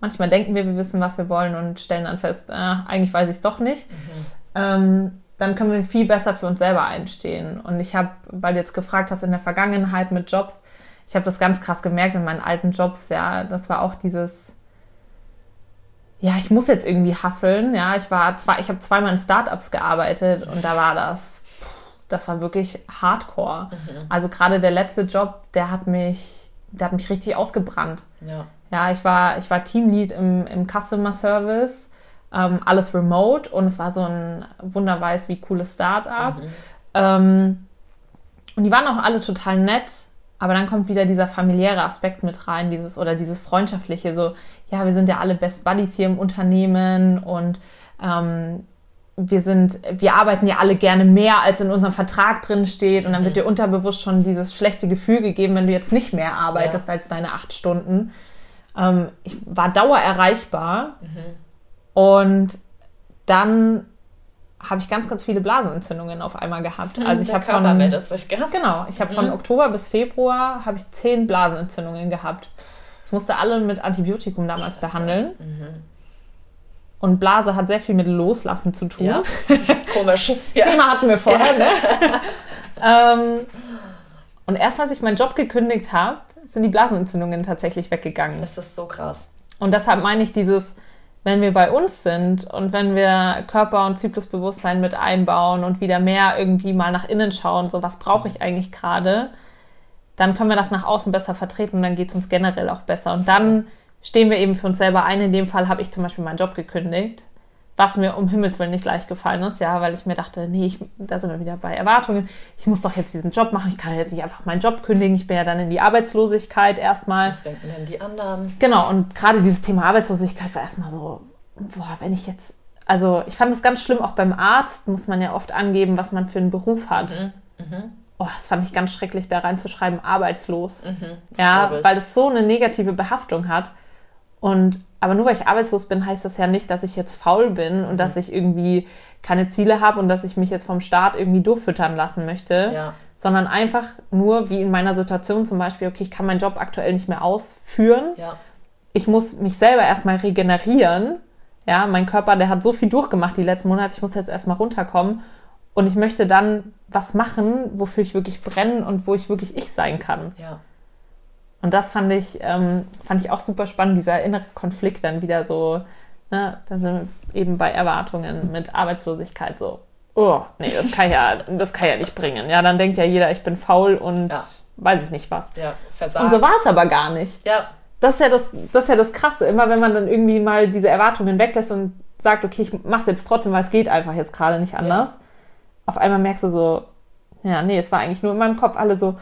Speaker 1: Manchmal denken wir, wir wissen, was wir wollen und stellen dann fest, äh, eigentlich weiß ich es doch nicht. Mhm. Ähm, dann können wir viel besser für uns selber einstehen. Und ich habe, weil du jetzt gefragt hast, in der Vergangenheit mit Jobs, ich habe das ganz krass gemerkt in meinen alten Jobs, ja, das war auch dieses, ja, ich muss jetzt irgendwie hasseln, ja, ich war zwei, ich habe zweimal in Startups gearbeitet und da war das, das war wirklich Hardcore. Mhm. Also gerade der letzte Job, der hat mich, der hat mich richtig ausgebrannt. Ja. Ja, ich war, ich war Teamlead im, im Customer Service, ähm, alles remote und es war so ein wunderweiß wie cooles Startup. Mhm. Ähm, und die waren auch alle total nett, aber dann kommt wieder dieser familiäre Aspekt mit rein, dieses oder dieses freundschaftliche, so, ja, wir sind ja alle Best Buddies hier im Unternehmen und ähm, wir sind, wir arbeiten ja alle gerne mehr, als in unserem Vertrag drin steht. Und dann wird mhm. dir unterbewusst schon dieses schlechte Gefühl gegeben, wenn du jetzt nicht mehr arbeitest ja. als deine acht Stunden. Ähm, ich war dauererreichbar mhm. und dann habe ich ganz, ganz viele Blasenentzündungen auf einmal gehabt.
Speaker 3: Mhm, also ich habe von meldet sich, gell?
Speaker 1: genau, ich habe mhm. von Oktober bis Februar habe ich zehn Blasenentzündungen gehabt. Ich musste alle mit Antibiotikum damals Scheiße. behandeln. Mhm. Und Blase hat sehr viel mit Loslassen zu tun. Ja.
Speaker 3: Komisch.
Speaker 1: Ja. Thema hatten wir vorher. Ja. Ne? ähm, und erst als ich meinen Job gekündigt habe, sind die Blasenentzündungen tatsächlich weggegangen.
Speaker 3: Das ist so krass.
Speaker 1: Und deshalb meine ich dieses, wenn wir bei uns sind und wenn wir Körper- und Zyklusbewusstsein mit einbauen und wieder mehr irgendwie mal nach innen schauen, so was brauche ich eigentlich gerade, dann können wir das nach außen besser vertreten und dann geht es uns generell auch besser. Und dann stehen wir eben für uns selber ein. In dem Fall habe ich zum Beispiel meinen Job gekündigt was mir um Himmels Willen nicht leicht gefallen ist, ja, weil ich mir dachte, nee, ich, da sind wir wieder bei Erwartungen. Ich muss doch jetzt diesen Job machen. Ich kann jetzt nicht einfach meinen Job kündigen. Ich bin ja dann in die Arbeitslosigkeit erstmal.
Speaker 3: Was denken denn die anderen?
Speaker 1: Genau. Und gerade dieses Thema Arbeitslosigkeit war erstmal so, boah, wenn ich jetzt, also ich fand es ganz schlimm. Auch beim Arzt muss man ja oft angeben, was man für einen Beruf hat. Mhm. Mhm. Oh, das fand ich ganz schrecklich, da reinzuschreiben, arbeitslos. Mhm, ja, weil es so eine negative Behaftung hat. Und aber nur weil ich arbeitslos bin, heißt das ja nicht, dass ich jetzt faul bin und mhm. dass ich irgendwie keine Ziele habe und dass ich mich jetzt vom Staat irgendwie durchfüttern lassen möchte. Ja. Sondern einfach nur, wie in meiner Situation zum Beispiel, okay, ich kann meinen Job aktuell nicht mehr ausführen. Ja. ich muss mich selber erstmal regenerieren. Ja, mein Körper, der hat so viel durchgemacht die letzten Monate, ich muss jetzt erstmal runterkommen. Und ich möchte dann was machen, wofür ich wirklich brenne und wo ich wirklich ich sein kann.
Speaker 3: Ja.
Speaker 1: Und das fand ich, ähm, fand ich auch super spannend, dieser innere Konflikt dann wieder so, ne, dann sind wir eben bei Erwartungen mit Arbeitslosigkeit so, oh, nee, das kann ja, das kann ja nicht bringen. Ja, dann denkt ja jeder, ich bin faul und
Speaker 3: Ja.
Speaker 1: weiß ich nicht was.
Speaker 3: Ja, versagt.
Speaker 1: Und so war es aber gar nicht.
Speaker 3: Ja,
Speaker 1: Das ist ja das, das ist ja das Krasse. Immer wenn man dann irgendwie mal diese Erwartungen weglässt und sagt, okay, ich mach's jetzt trotzdem, weil es geht einfach jetzt gerade nicht anders. Auf einmal merkst du so, ja, nee, es war eigentlich nur in meinem Kopf alle so,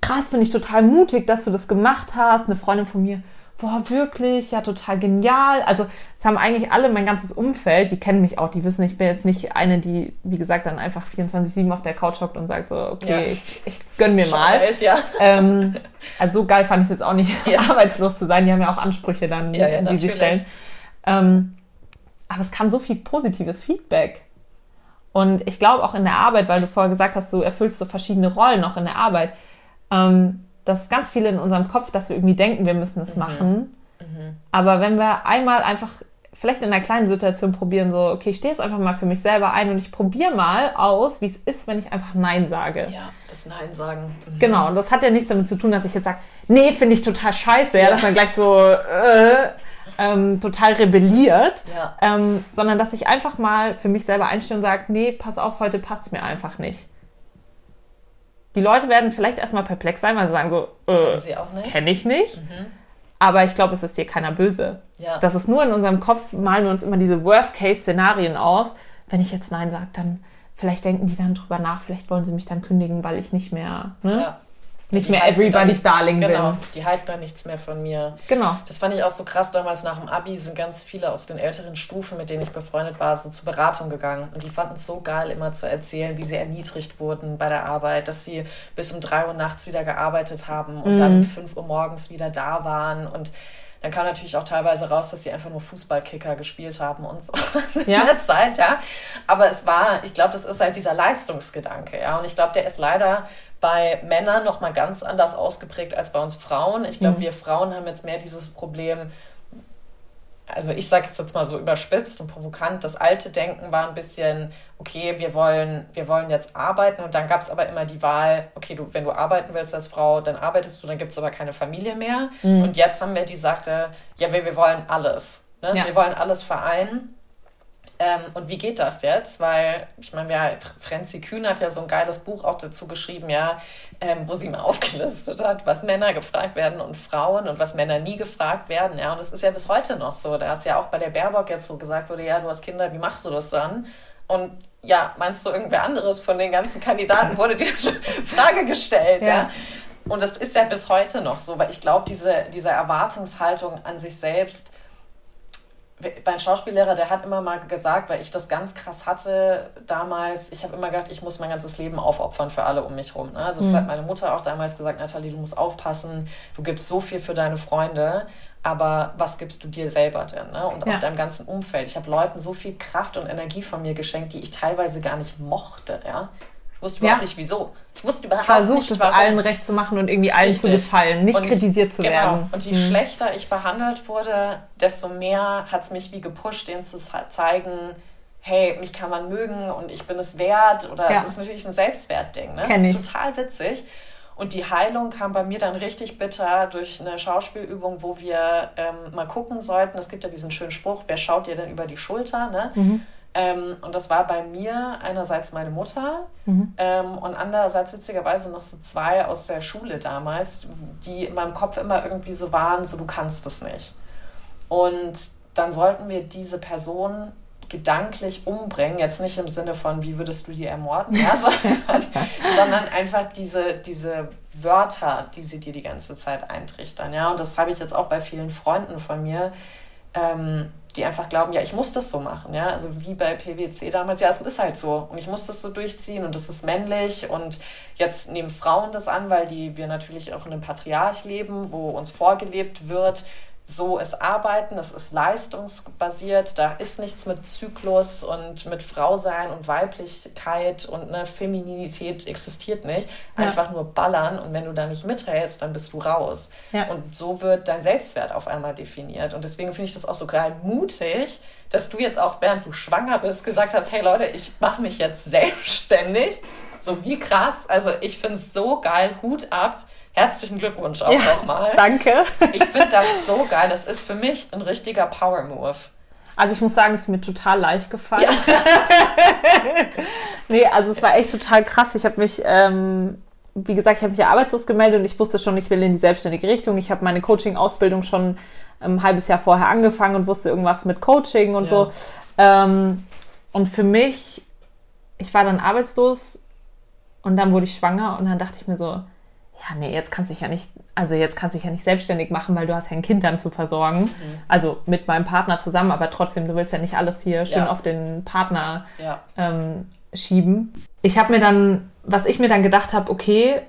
Speaker 1: krass, finde ich total mutig, dass du das gemacht hast. Eine Freundin von mir, boah, wirklich, ja, total genial. Also, es haben eigentlich alle, mein ganzes Umfeld, die kennen mich auch, die wissen, ich bin jetzt nicht eine, die, wie gesagt, dann einfach 24-7 auf der Couch hockt und sagt so, okay,
Speaker 3: Ja.
Speaker 1: ich, ich gönn mir mal.
Speaker 3: Welt, ja.
Speaker 1: Ähm, also so geil fand ich es jetzt auch nicht,
Speaker 3: Ja.
Speaker 1: arbeitslos zu sein. Die haben ja auch Ansprüche dann, die sie
Speaker 3: natürlich.
Speaker 1: stellen. Ähm, aber es kam so viel positives Feedback. Und ich glaube auch in der Arbeit, weil du vorher gesagt hast, du erfüllst so verschiedene Rollen auch in der Arbeit. Ähm, das ist ganz viel in unserem Kopf, dass wir irgendwie denken, wir müssen
Speaker 3: Mhm.
Speaker 1: es machen. Aber wenn wir einmal einfach vielleicht in einer kleinen Situation probieren, so, okay, ich stehe jetzt einfach mal für mich selber ein und ich probiere mal aus, wie es ist, wenn ich einfach Nein sage.
Speaker 3: Ja, das Nein sagen. Mhm.
Speaker 1: Genau, und das hat ja nichts damit zu tun, dass ich jetzt sage, nee, finde ich total scheiße, ja,
Speaker 3: Ja.
Speaker 1: dass man gleich so äh, ähm, total rebelliert,
Speaker 3: Ja.
Speaker 1: ähm, sondern dass ich einfach mal für mich selber einstehe und sage, nee, pass auf, heute passt es mir einfach nicht. Die Leute werden vielleicht erstmal perplex sein, weil sie sagen so, äh, kenne ich nicht. Aber ich glaube, es ist dir keiner böse.
Speaker 3: Ja.
Speaker 1: Das ist nur in unserem Kopf, malen wir uns immer diese Worst-Case-Szenarien aus. Wenn ich jetzt Nein sage, dann vielleicht denken die dann drüber nach, vielleicht wollen sie mich dann kündigen, weil ich nicht mehr, ne?
Speaker 3: Ja.
Speaker 1: Nicht
Speaker 3: Die
Speaker 1: mehr everybody's
Speaker 3: dann-
Speaker 1: darling
Speaker 3: Genau,
Speaker 1: bin.
Speaker 3: die halten da nichts mehr von mir.
Speaker 1: Genau.
Speaker 3: Das fand ich auch so krass. Damals nach dem Abi sind ganz viele aus den älteren Stufen, mit denen ich befreundet war, so zur Beratung gegangen. Und die fanden es so geil, immer zu erzählen, wie sie erniedrigt wurden bei der Arbeit, dass sie bis um drei Uhr nachts wieder gearbeitet haben und dann um fünf Uhr morgens wieder da waren. Und dann kam natürlich auch teilweise raus, dass sie einfach nur Fußballkicker gespielt haben und so
Speaker 1: Ja.
Speaker 3: in der Zeit, ja. Aber es war, ich glaube, das ist halt dieser Leistungsgedanke, ja. Und ich glaube, der ist leider bei Männern noch mal ganz anders ausgeprägt als bei uns Frauen. Ich glaube, wir Frauen haben jetzt mehr dieses Problem, also ich sage es jetzt mal so überspitzt und provokant, das alte Denken war ein bisschen, okay, wir wollen, wir wollen jetzt arbeiten und dann gab es aber immer die Wahl, okay, du, wenn du arbeiten willst als Frau, dann arbeitest du, dann gibt es aber keine Familie mehr. Und jetzt haben wir die Sache, ja, wir, wir wollen alles. Ne?
Speaker 1: Ja.
Speaker 3: Wir wollen alles vereinen. Ähm, und wie geht das jetzt? Weil, ich meine, ja, Franzi Kühn hat ja so ein geiles Buch auch dazu geschrieben, ja, ähm, wo sie mal aufgelistet hat, was Männer gefragt werden und Frauen und was Männer nie gefragt werden. Ja, und das ist ja bis heute noch so. Da ist ja auch bei der Baerbock jetzt so gesagt wurde, ja, du hast Kinder, wie machst du das dann? Und ja, meinst du irgendwer anderes von den ganzen Kandidaten wurde diese Frage gestellt, ja.
Speaker 1: Ja.
Speaker 3: Und das ist ja bis heute noch so, weil ich glaube, diese, diese Erwartungshaltung an sich selbst, mein Schauspiellehrer, der hat immer mal gesagt, weil ich das ganz krass hatte damals, ich habe immer gedacht, ich muss mein ganzes Leben aufopfern für alle um mich rum. Ne? Also das hat meine Mutter auch damals gesagt, Nathalie, du musst aufpassen, du gibst so viel für deine Freunde, aber was gibst du dir selber denn? Ne? Und
Speaker 1: Ja.
Speaker 3: auch deinem ganzen Umfeld. Ich habe Leuten so viel Kraft und Energie von mir geschenkt, die ich teilweise gar nicht mochte. Ja? Ich wusste überhaupt
Speaker 1: Ja.
Speaker 3: nicht, wieso. Ich wusste überhaupt
Speaker 1: Versucht
Speaker 3: nicht,
Speaker 1: es
Speaker 3: warum.
Speaker 1: allen recht zu machen und irgendwie allen zu
Speaker 3: Richtig.
Speaker 1: gefallen, nicht
Speaker 3: Und-
Speaker 1: kritisiert zu
Speaker 3: genau.
Speaker 1: werden.
Speaker 3: Und je schlechter ich behandelt wurde, desto mehr hat es mich wie gepusht, denen zu ze- zeigen, hey, mich kann man mögen und ich bin es wert. Oder
Speaker 1: Ja.
Speaker 3: es ist natürlich ein Selbstwertding. Ne?
Speaker 1: Kenn
Speaker 3: Das
Speaker 1: ich.
Speaker 3: ist total witzig. Und die Heilung kam bei mir dann richtig bitter durch eine Schauspielübung, wo wir ähm, mal gucken sollten. Es gibt ja diesen schönen Spruch, wer schaut dir denn über die Schulter? Ne?
Speaker 1: Mhm.
Speaker 3: Ähm, und das war bei mir einerseits meine Mutter
Speaker 1: Mhm.
Speaker 3: ähm, und andererseits witzigerweise noch so zwei aus der Schule damals, die in meinem Kopf immer irgendwie so waren, so du kannst es nicht. Und dann sollten wir diese Person gedanklich umbringen, jetzt nicht im Sinne von, wie würdest du die ermorden, ja, sondern, sondern einfach diese, diese Wörter, die sie dir die ganze Zeit eintrichtern. Ja? Und das habe ich jetzt auch bei vielen Freunden von mir, ähm, die einfach glauben, ja, ich muss das so machen, ja, also wie bei PwC damals, ja, es ist halt so. Und ich muss das so durchziehen und das ist männlich. Und jetzt nehmen Frauen das an, weil die wir natürlich auch in einem Patriarch leben, wo uns vorgelebt wird, so ist Arbeiten, das ist leistungsbasiert, da ist nichts mit Zyklus und mit Frausein und Weiblichkeit und eine Femininität existiert nicht.
Speaker 1: Ja.
Speaker 3: Einfach nur ballern und wenn du da nicht mithältst, dann bist du raus.
Speaker 1: Ja.
Speaker 3: Und so wird dein Selbstwert auf einmal definiert. Und deswegen finde ich das auch so geil mutig, dass du jetzt auch, während du schwanger bist, gesagt hast, hey Leute, ich mache mich jetzt selbstständig. So wie krass. Also ich finde es so geil. Hut ab. Herzlichen Glückwunsch auch nochmal.
Speaker 1: Danke.
Speaker 3: Ich finde das so geil. Das ist für mich ein richtiger Power-Move.
Speaker 1: Also ich muss sagen, es ist mir total leicht gefallen. nee, also es war echt total krass. Ich habe mich, ähm, wie gesagt, ich habe mich ja arbeitslos gemeldet und ich wusste schon, ich will in die selbstständige Richtung. Ich habe meine Coaching-Ausbildung schon ein halbes Jahr vorher angefangen und wusste irgendwas mit Coaching und
Speaker 3: Ja.
Speaker 1: so. Ähm, und für mich, ich war dann arbeitslos und dann wurde ich schwanger und dann dachte ich mir so, ja, nee, jetzt kannst du dich ja nicht, also jetzt kannst du dich ja nicht selbstständig machen, weil du hast ja ein Kind dann zu versorgen.
Speaker 3: Mhm.
Speaker 1: Also mit meinem Partner zusammen, aber trotzdem, du willst ja nicht alles hier schön
Speaker 3: Ja.
Speaker 1: auf den Partner
Speaker 3: Ja.
Speaker 1: ähm, schieben. Ich habe mir dann, was ich mir dann gedacht habe, okay,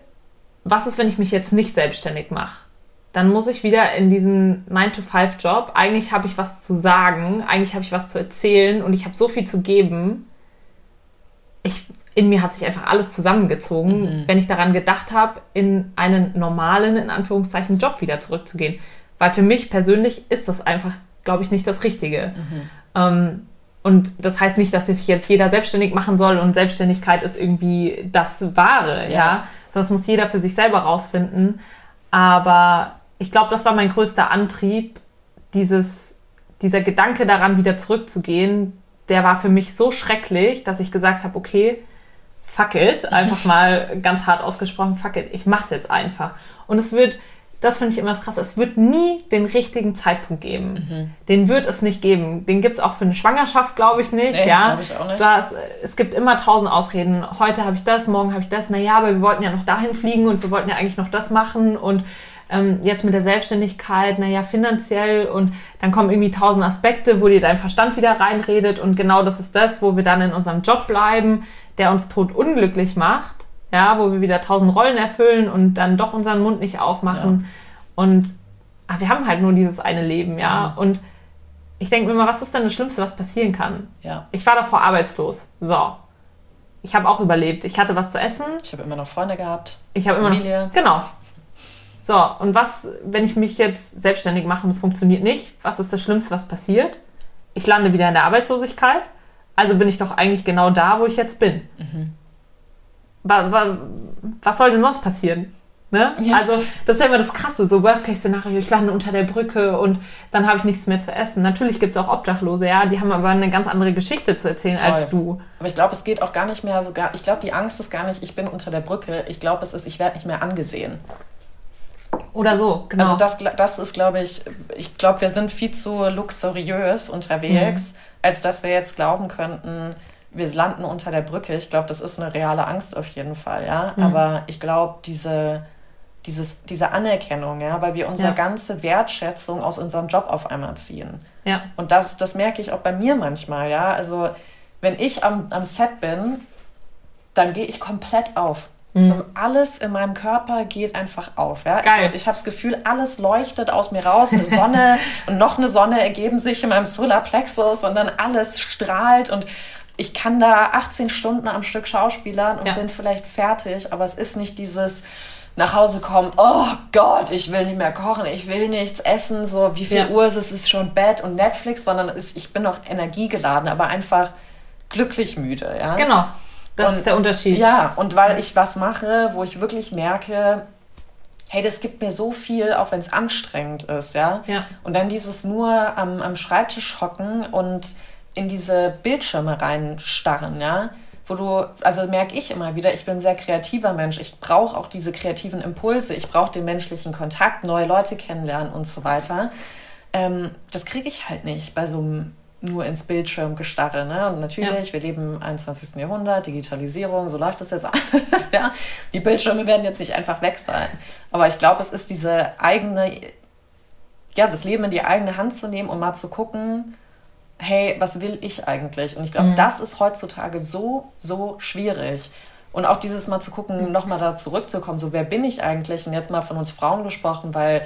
Speaker 1: was ist, wenn ich mich jetzt nicht selbstständig mache? Dann muss ich wieder in diesen 9-to-5-Job. Eigentlich habe ich was zu sagen, eigentlich habe ich was zu erzählen und ich habe so viel zu geben. Ich, in mir hat sich einfach alles zusammengezogen, wenn ich daran gedacht habe, in einen normalen, in Anführungszeichen, Job wieder zurückzugehen. Weil für mich persönlich ist das einfach, glaube ich, nicht das Richtige. Ähm, und das heißt nicht, dass sich jetzt jeder selbstständig machen soll und Selbstständigkeit ist irgendwie das Wahre, ja.
Speaker 3: Ja.
Speaker 1: Sondern das muss jeder für sich selber rausfinden. Aber ich glaube, das war mein größter Antrieb, dieses, dieser Gedanke daran, wieder zurückzugehen, der war für mich so schrecklich, dass ich gesagt habe, okay, fuck it, einfach mal ganz hart ausgesprochen, fuck it, ich mach's jetzt einfach. Und es wird, das finde ich immer das Krasse, es wird nie den richtigen Zeitpunkt geben. Den wird es nicht geben. Den gibt's auch für eine Schwangerschaft, glaube ich nicht.
Speaker 3: Nee,
Speaker 1: ja,
Speaker 3: ich auch nicht.
Speaker 1: Das, es gibt immer tausend Ausreden. Heute habe ich das, morgen habe ich das. Naja, aber wir wollten ja noch dahin fliegen und wir wollten ja eigentlich noch das machen und ähm, jetzt mit der Selbstständigkeit, naja, finanziell und dann kommen irgendwie tausend Aspekte, wo dir dein Verstand wieder reinredet und genau das ist das, wo wir dann in unserem Job bleiben, der uns tot unglücklich macht, ja, wo wir wieder tausend Rollen erfüllen und dann doch unseren Mund nicht aufmachen und ah, wir haben halt nur dieses eine Leben, ja, und ich denke mir immer, was ist denn das Schlimmste, was passieren kann?
Speaker 3: Ja.
Speaker 1: Ich war davor arbeitslos. So. Ich habe auch überlebt. Ich hatte was zu essen.
Speaker 3: Ich habe immer noch Freunde gehabt.
Speaker 1: Ich habe immer
Speaker 3: Familie.
Speaker 1: noch. Genau. So, und was, wenn ich mich jetzt selbstständig mache und es funktioniert nicht? Was ist das Schlimmste, was passiert? Ich lande wieder in der Arbeitslosigkeit. Also bin ich doch eigentlich genau da, wo ich jetzt bin. Wa, wa, was soll denn sonst passieren? Ne?
Speaker 3: Ja.
Speaker 1: Also, das ist ja immer das Krasse, so Worst-Case-Szenario, ich lande unter der Brücke und dann habe ich nichts mehr zu essen. Natürlich gibt es auch Obdachlose, ja, die haben aber eine ganz andere Geschichte zu erzählen
Speaker 3: Voll.
Speaker 1: als du.
Speaker 3: Aber ich glaube, es geht auch gar nicht mehr so gar. Ich glaube, die Angst ist gar nicht, ich bin unter der Brücke. Ich glaube, es ist, ich werde nicht mehr angesehen.
Speaker 1: Oder so, genau.
Speaker 3: Also das, das ist, glaube ich, ich glaube, wir sind viel zu luxuriös unterwegs, als dass wir jetzt glauben könnten, wir landen unter der Brücke. Ich glaube, das ist eine reale Angst auf jeden Fall, ja. Aber ich glaube, diese, dieses, diese Anerkennung, ja, weil wir unsere
Speaker 1: Ja.
Speaker 3: ganze Wertschätzung aus unserem Job auf einmal ziehen.
Speaker 1: ja.
Speaker 3: Und das, das merke ich auch bei mir manchmal, ja. Also, wenn ich am, am Set bin, dann gehe ich komplett auf. So, alles in meinem Körper geht einfach auf. Ja?
Speaker 1: Geil.
Speaker 3: Also, ich habe das Gefühl, alles leuchtet aus mir raus. Eine Sonne und noch eine Sonne ergeben sich in meinem Solarplexus und dann alles strahlt und ich kann da 18 Stunden am Stück schauspielern und
Speaker 1: Ja.
Speaker 3: bin vielleicht fertig, aber es ist nicht dieses nach Hause kommen, oh Gott, ich will nicht mehr kochen, ich will nichts essen, so wie viel
Speaker 1: Ja.
Speaker 3: Uhr ist es, es ist schon Bett und Netflix, sondern es, ich bin noch energiegeladen, aber einfach glücklich müde, ja.
Speaker 1: Genau. Das
Speaker 3: Und-
Speaker 1: ist der Unterschied.
Speaker 3: Ja, und weil ich was mache, wo ich wirklich merke, hey, das gibt mir so viel, auch wenn es anstrengend ist, ja.
Speaker 1: Ja.
Speaker 3: Und dann dieses nur am, am Schreibtisch hocken und in diese Bildschirme reinstarren, ja. Wo du, also merke ich immer wieder, ich bin ein sehr kreativer Mensch. Ich brauche auch diese kreativen Impulse. Ich brauche den menschlichen Kontakt, neue Leute kennenlernen und so weiter. Ähm, das kriege ich halt nicht bei so einem nur ins Bildschirm gestarre. Ne? Und natürlich, wir leben im 21. Jahrhundert, Digitalisierung, so läuft das jetzt alles. ja? Die Bildschirme werden jetzt nicht einfach weg sein. Aber ich glaube, es ist diese eigene, ja, das Leben in die eigene Hand zu nehmen und mal zu gucken, hey, was will ich eigentlich? Und ich glaube, das ist heutzutage so, so schwierig. Und auch dieses Mal zu gucken, nochmal da zurückzukommen, so wer bin ich eigentlich? Und jetzt mal von uns Frauen gesprochen, weil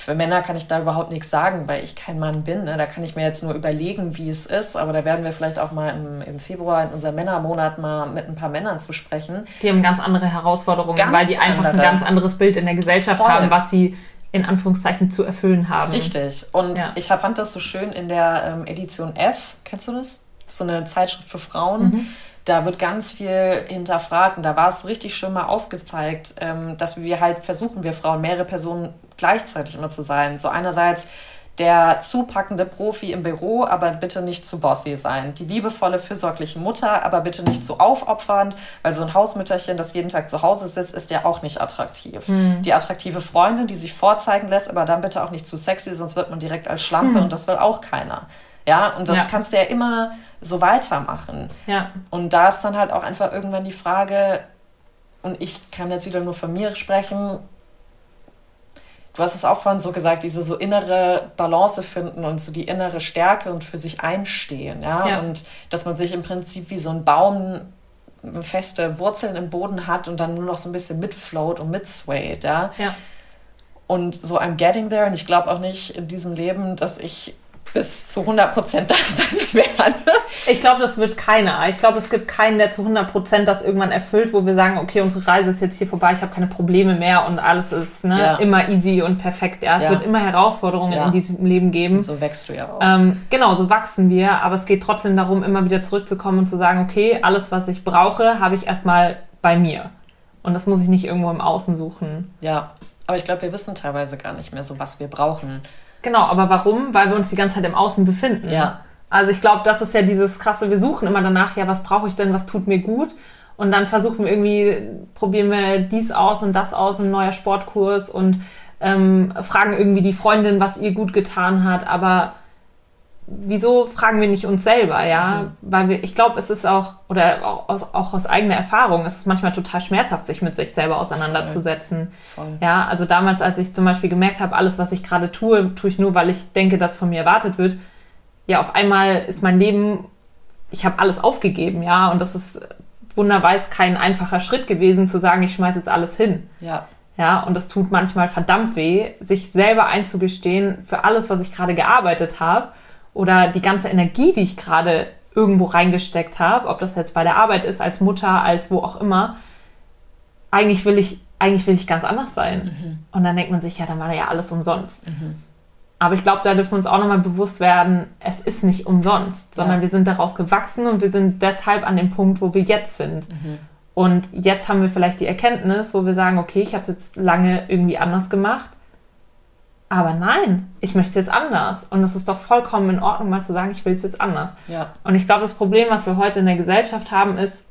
Speaker 3: für Männer kann ich da überhaupt nichts sagen, weil ich kein Mann bin. Ne? Da kann ich mir jetzt nur überlegen, wie es ist. Aber da werden wir vielleicht auch mal im, im Februar in unserem Männermonat mal mit ein paar Männern zu sprechen.
Speaker 1: Die haben ganz andere Herausforderungen, ganz weil die einfach andere. ein ganz anderes Bild in der Gesellschaft Voll. haben, was sie in Anführungszeichen zu erfüllen haben.
Speaker 3: Richtig. Und ja. ich fand das so schön in der ähm, Edition F. Kennst du das? So eine Zeitschrift für Frauen. Mhm da wird ganz viel hinterfragt und da war es so richtig schön mal aufgezeigt, ähm, dass wir halt versuchen, wir Frauen mehrere Personen gleichzeitig immer zu sein. So einerseits der zupackende Profi im Büro, aber bitte nicht zu bossy sein. Die liebevolle, fürsorgliche Mutter, aber bitte nicht zu aufopfernd, weil so ein Hausmütterchen, das jeden Tag zu Hause sitzt, ist ja auch nicht attraktiv. Mhm. Die attraktive Freundin, die sich vorzeigen lässt, aber dann bitte auch nicht zu sexy, sonst wird man direkt als Schlampe mhm. und das will auch keiner. Ja, und das ja. kannst du ja immer so weitermachen. Ja. Und da ist dann halt auch einfach irgendwann die Frage, und ich kann jetzt wieder nur von mir sprechen, du hast es auch vorhin so gesagt, diese so innere Balance finden und so die innere Stärke und für sich einstehen, ja, ja. und dass man sich im Prinzip wie so ein Baum feste Wurzeln im Boden hat und dann nur noch so ein bisschen mitfloat und mitswayt, ja. ja. Und so I'm getting there und ich glaube auch nicht in diesem Leben, dass ich bis zu 100 Prozent da sein werde.
Speaker 1: Ich glaube, das wird keiner. Ich glaube, es gibt keinen, der zu 100 Prozent das irgendwann erfüllt, wo wir sagen, okay, unsere Reise ist jetzt hier vorbei, ich habe keine Probleme mehr und alles ist ne, ja. immer easy und perfekt. Ja, es ja. wird immer Herausforderungen ja. in diesem Leben geben.
Speaker 3: So wächst du ja auch.
Speaker 1: Ähm, genau, so wachsen wir. Aber es geht trotzdem darum, immer wieder zurückzukommen und zu sagen, okay, alles, was ich brauche, habe ich erstmal bei mir. Und das muss ich nicht irgendwo im Außen suchen.
Speaker 3: Ja, aber ich glaube, wir wissen teilweise gar nicht mehr so, was wir brauchen.
Speaker 1: Genau, aber warum? Weil wir uns die ganze Zeit im Außen befinden. Ja. Also ich glaube, das ist ja dieses krasse, wir suchen immer danach, ja, was brauche ich denn, was tut mir gut? Und dann versuchen wir irgendwie, probieren wir dies aus und das aus, ein neuer Sportkurs und ähm, fragen irgendwie die Freundin, was ihr gut getan hat. Aber wieso fragen wir nicht uns selber, ja? Mhm. Weil wir, ich glaube, es ist auch, oder auch aus, auch aus eigener Erfahrung, es ist manchmal total schmerzhaft, sich mit sich selber auseinanderzusetzen. Voll. Voll. Ja, also damals, als ich zum Beispiel gemerkt habe, alles, was ich gerade tue, tue ich nur, weil ich denke, dass von mir erwartet wird. Ja, auf einmal ist mein Leben, ich habe alles aufgegeben, ja, und das ist wunderweise kein einfacher Schritt gewesen, zu sagen, ich schmeiße jetzt alles hin. Ja. Ja, und das tut manchmal verdammt weh, sich selber einzugestehen für alles, was ich gerade gearbeitet habe oder die ganze Energie, die ich gerade irgendwo reingesteckt habe, ob das jetzt bei der Arbeit ist, als Mutter, als wo auch immer, eigentlich will ich, eigentlich will ich ganz anders sein. Mhm. Und dann denkt man sich, ja, dann war ja alles umsonst. Mhm. Aber ich glaube, da dürfen wir uns auch nochmal bewusst werden, es ist nicht umsonst, sondern ja. wir sind daraus gewachsen und wir sind deshalb an dem Punkt, wo wir jetzt sind. Mhm. Und jetzt haben wir vielleicht die Erkenntnis, wo wir sagen, okay, ich habe es jetzt lange irgendwie anders gemacht. Aber nein, ich möchte es jetzt anders. Und es ist doch vollkommen in Ordnung, mal zu sagen, ich will es jetzt anders. Ja. Und ich glaube, das Problem, was wir heute in der Gesellschaft haben, ist,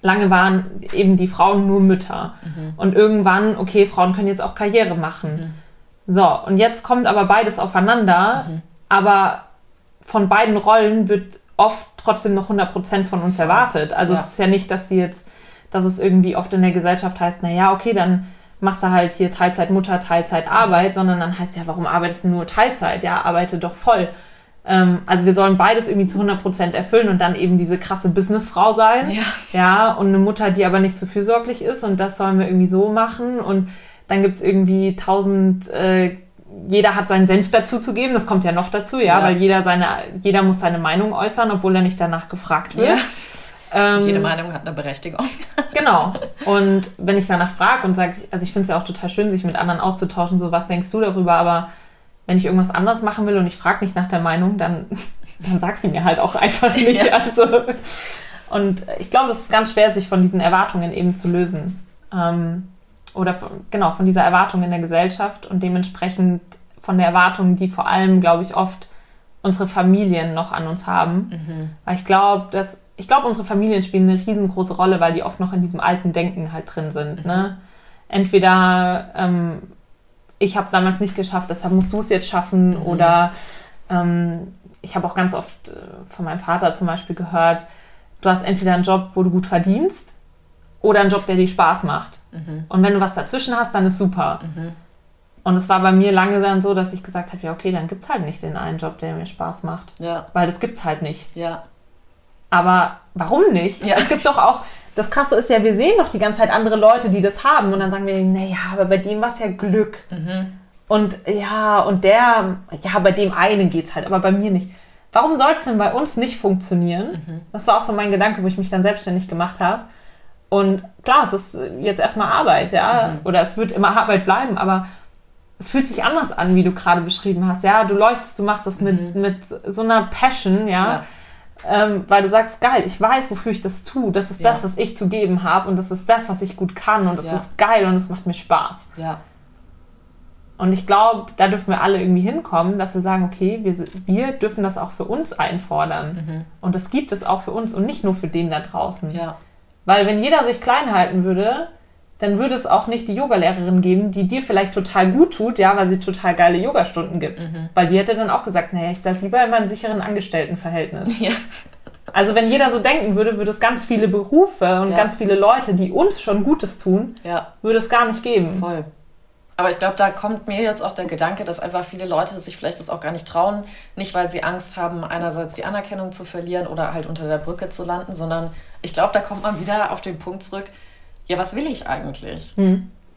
Speaker 1: lange waren eben die Frauen nur Mütter. Mhm. Und irgendwann, okay, Frauen können jetzt auch Karriere machen. Mhm. So, und jetzt kommt aber beides aufeinander. Mhm. Aber von beiden Rollen wird oft trotzdem noch 100 Prozent von uns erwartet. Also ja. es ist ja nicht, dass sie jetzt, dass es irgendwie oft in der Gesellschaft heißt, na ja, okay, dann machst du halt hier Teilzeit Mutter, Teilzeit Arbeit, sondern dann heißt ja, warum arbeitest du nur Teilzeit? Ja, arbeite doch voll. Ähm, also wir sollen beides irgendwie zu 100 Prozent erfüllen und dann eben diese krasse Businessfrau sein. Ja. Ja, und eine Mutter, die aber nicht zu fürsorglich ist und das sollen wir irgendwie so machen und dann gibt's irgendwie tausend, äh, jeder hat seinen Senf dazu zu geben, das kommt ja noch dazu, ja, ja, weil jeder seine, jeder muss seine Meinung äußern, obwohl er nicht danach gefragt wird. Ja.
Speaker 3: Ähm, Jede Meinung hat eine Berechtigung.
Speaker 1: Genau. Und wenn ich danach frage und sage, also ich finde es ja auch total schön, sich mit anderen auszutauschen, so was denkst du darüber, aber wenn ich irgendwas anders machen will und ich frage nicht nach der Meinung, dann, dann sag sie mir halt auch einfach nicht. Ja. Also, und ich glaube, es ist ganz schwer, sich von diesen Erwartungen eben zu lösen. Ähm, oder von, genau, von dieser Erwartung in der Gesellschaft und dementsprechend von der Erwartung, die vor allem, glaube ich, oft unsere Familien noch an uns haben. Mhm. Weil ich glaube, dass ich glaube, unsere Familien spielen eine riesengroße Rolle, weil die oft noch in diesem alten Denken halt drin sind. Ne? Mhm. Ne? Entweder ähm, ich habe es damals nicht geschafft, deshalb musst du es jetzt schaffen, mhm. oder ähm, ich habe auch ganz oft äh, von meinem Vater zum Beispiel gehört, du hast entweder einen Job, wo du gut verdienst, oder einen Job, der dir Spaß macht. Mhm. Und wenn du was dazwischen hast, dann ist super. Mhm. Und es war bei mir lange dann so, dass ich gesagt habe, ja, okay, dann gibt's halt nicht den einen Job, der mir Spaß macht. Ja. Weil das gibt's halt nicht. Ja. Aber warum nicht? Ja. Es gibt doch auch, das Krasse ist ja, wir sehen doch die ganze Zeit andere Leute, die das haben. Und dann sagen wir, naja, aber bei dem war es ja Glück. Mhm. Und ja, und der, ja, bei dem einen geht's halt, aber bei mir nicht. Warum soll es denn bei uns nicht funktionieren?
Speaker 3: Mhm.
Speaker 1: Das war auch so mein Gedanke, wo ich mich dann selbstständig gemacht habe. Und klar, es ist jetzt erstmal Arbeit, ja,
Speaker 3: Mhm.
Speaker 1: oder es wird immer Arbeit bleiben, aber es fühlt sich anders an, wie du gerade beschrieben hast. Ja, du leuchtest, du machst das mit, mit so einer Passion, ja.
Speaker 3: Mhm. Ja.
Speaker 1: Ähm, weil du sagst, geil, ich weiß, wofür ich das tue. Das ist
Speaker 3: Ja.
Speaker 1: das, was ich zu geben habe und das ist das, was ich gut kann und das
Speaker 3: Ja.
Speaker 1: ist geil und es macht mir Spaß.
Speaker 3: Ja.
Speaker 1: Und ich glaube, da dürfen wir alle irgendwie hinkommen, dass wir sagen, okay, wir, wir dürfen das auch für uns einfordern. Und das gibt es auch für uns und nicht nur für den da draußen.
Speaker 3: Ja.
Speaker 1: Weil wenn jeder sich klein halten würde, dann würde es auch nicht die Yogalehrerin geben, die dir vielleicht total gut tut, ja, weil sie total geile Yogastunden gibt. Weil die hätte dann auch gesagt, naja, ich bleib lieber in meinem sicheren Angestelltenverhältnis.
Speaker 3: Ja.
Speaker 1: Also wenn jeder so denken würde, würde es ganz viele Berufe und
Speaker 3: Ja.
Speaker 1: ganz viele Leute, die uns schon Gutes tun,
Speaker 3: Ja.
Speaker 1: würde es gar nicht geben.
Speaker 3: Voll. Aber ich glaube, da kommt mir jetzt auch der Gedanke, dass einfach viele Leute sich vielleicht das auch gar nicht trauen. Nicht, weil sie Angst haben, einerseits die Anerkennung zu verlieren oder halt unter der Brücke zu landen, sondern ich glaube, da kommt man wieder auf den Punkt zurück, ja, was will ich eigentlich?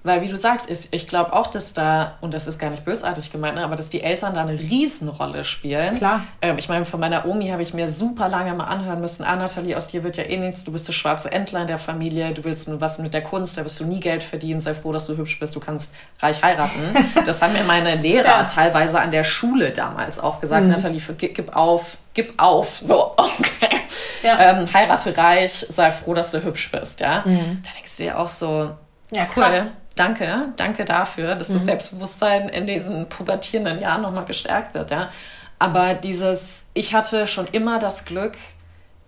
Speaker 3: Weil, wie du sagst, ist, ich glaube auch, dass da, und das ist gar nicht bösartig gemeint, ne, aber dass die Eltern da eine Riesenrolle spielen.
Speaker 1: Klar.
Speaker 3: Ähm, ich meine, von meiner Omi habe ich mir super lange mal anhören müssen, ah, Nathalie, aus dir wird ja eh nichts, du bist das schwarze Entlein in der Familie, du willst nur was mit der Kunst, da wirst du nie Geld verdienen, sei froh, dass du hübsch bist, du kannst reich heiraten. Das haben mir meine Lehrer
Speaker 1: Ja.
Speaker 3: teilweise an der Schule damals auch gesagt, Nathalie, gib, gib auf, gib auf, so, okay.
Speaker 1: Ja.
Speaker 3: Ähm, heirate reich, sei froh, dass du hübsch bist, ja. Da denkst du dir auch so,
Speaker 1: Ja,
Speaker 3: Cool.
Speaker 1: krass.
Speaker 3: Danke, danke dafür, dass das Selbstbewusstsein in diesen pubertierenden Jahren nochmal gestärkt wird, ja. Aber dieses, ich hatte schon immer das Glück,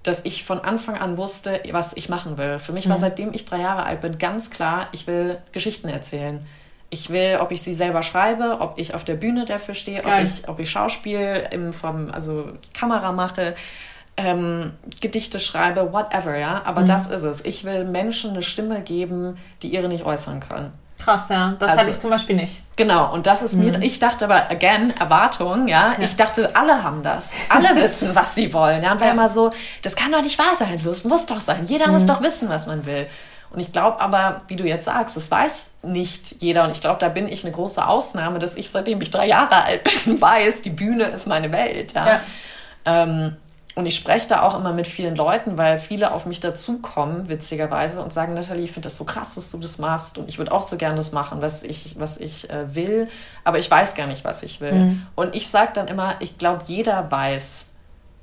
Speaker 3: dass ich von Anfang an wusste, was ich machen will. Für mich war seitdem ich drei Jahre alt bin ganz klar, ich will Geschichten erzählen. Ich will, ob ich sie selber schreibe, ob ich auf der Bühne dafür stehe, ob ich, ob ich Schauspiel im, vom, also Kamera mache, ähm, Gedichte schreibe, whatever, ja. Aber das ist es. Ich will Menschen eine Stimme geben, die ihre nicht äußern können.
Speaker 1: Krass, ja. Das
Speaker 3: Also-
Speaker 1: hatte ich zum Beispiel nicht.
Speaker 3: Genau, und das ist mir, ich dachte aber, again, Erwartung, ja, ich dachte, alle haben das. Alle wissen, was sie wollen, ja, und war
Speaker 1: Ja.
Speaker 3: immer so, das kann doch nicht wahr sein, so, es muss doch sein, jeder muss doch wissen, was man will. Und ich glaube aber, wie du jetzt sagst, das weiß nicht jeder. Und ich glaube, da bin ich eine große Ausnahme, dass ich, seitdem ich drei Jahre alt bin, weiß, die Bühne ist meine Welt. Ja.
Speaker 1: Ja.
Speaker 3: Ähm, und ich spreche da auch immer mit vielen Leuten, weil viele auf mich dazukommen, witzigerweise, und sagen, Nathalie, ich finde das so krass, dass du das machst. Und ich würde auch so gern das machen, was ich, was ich äh, will. Aber ich weiß gar nicht, was ich will. Und ich sage dann immer, ich glaube, jeder weiß,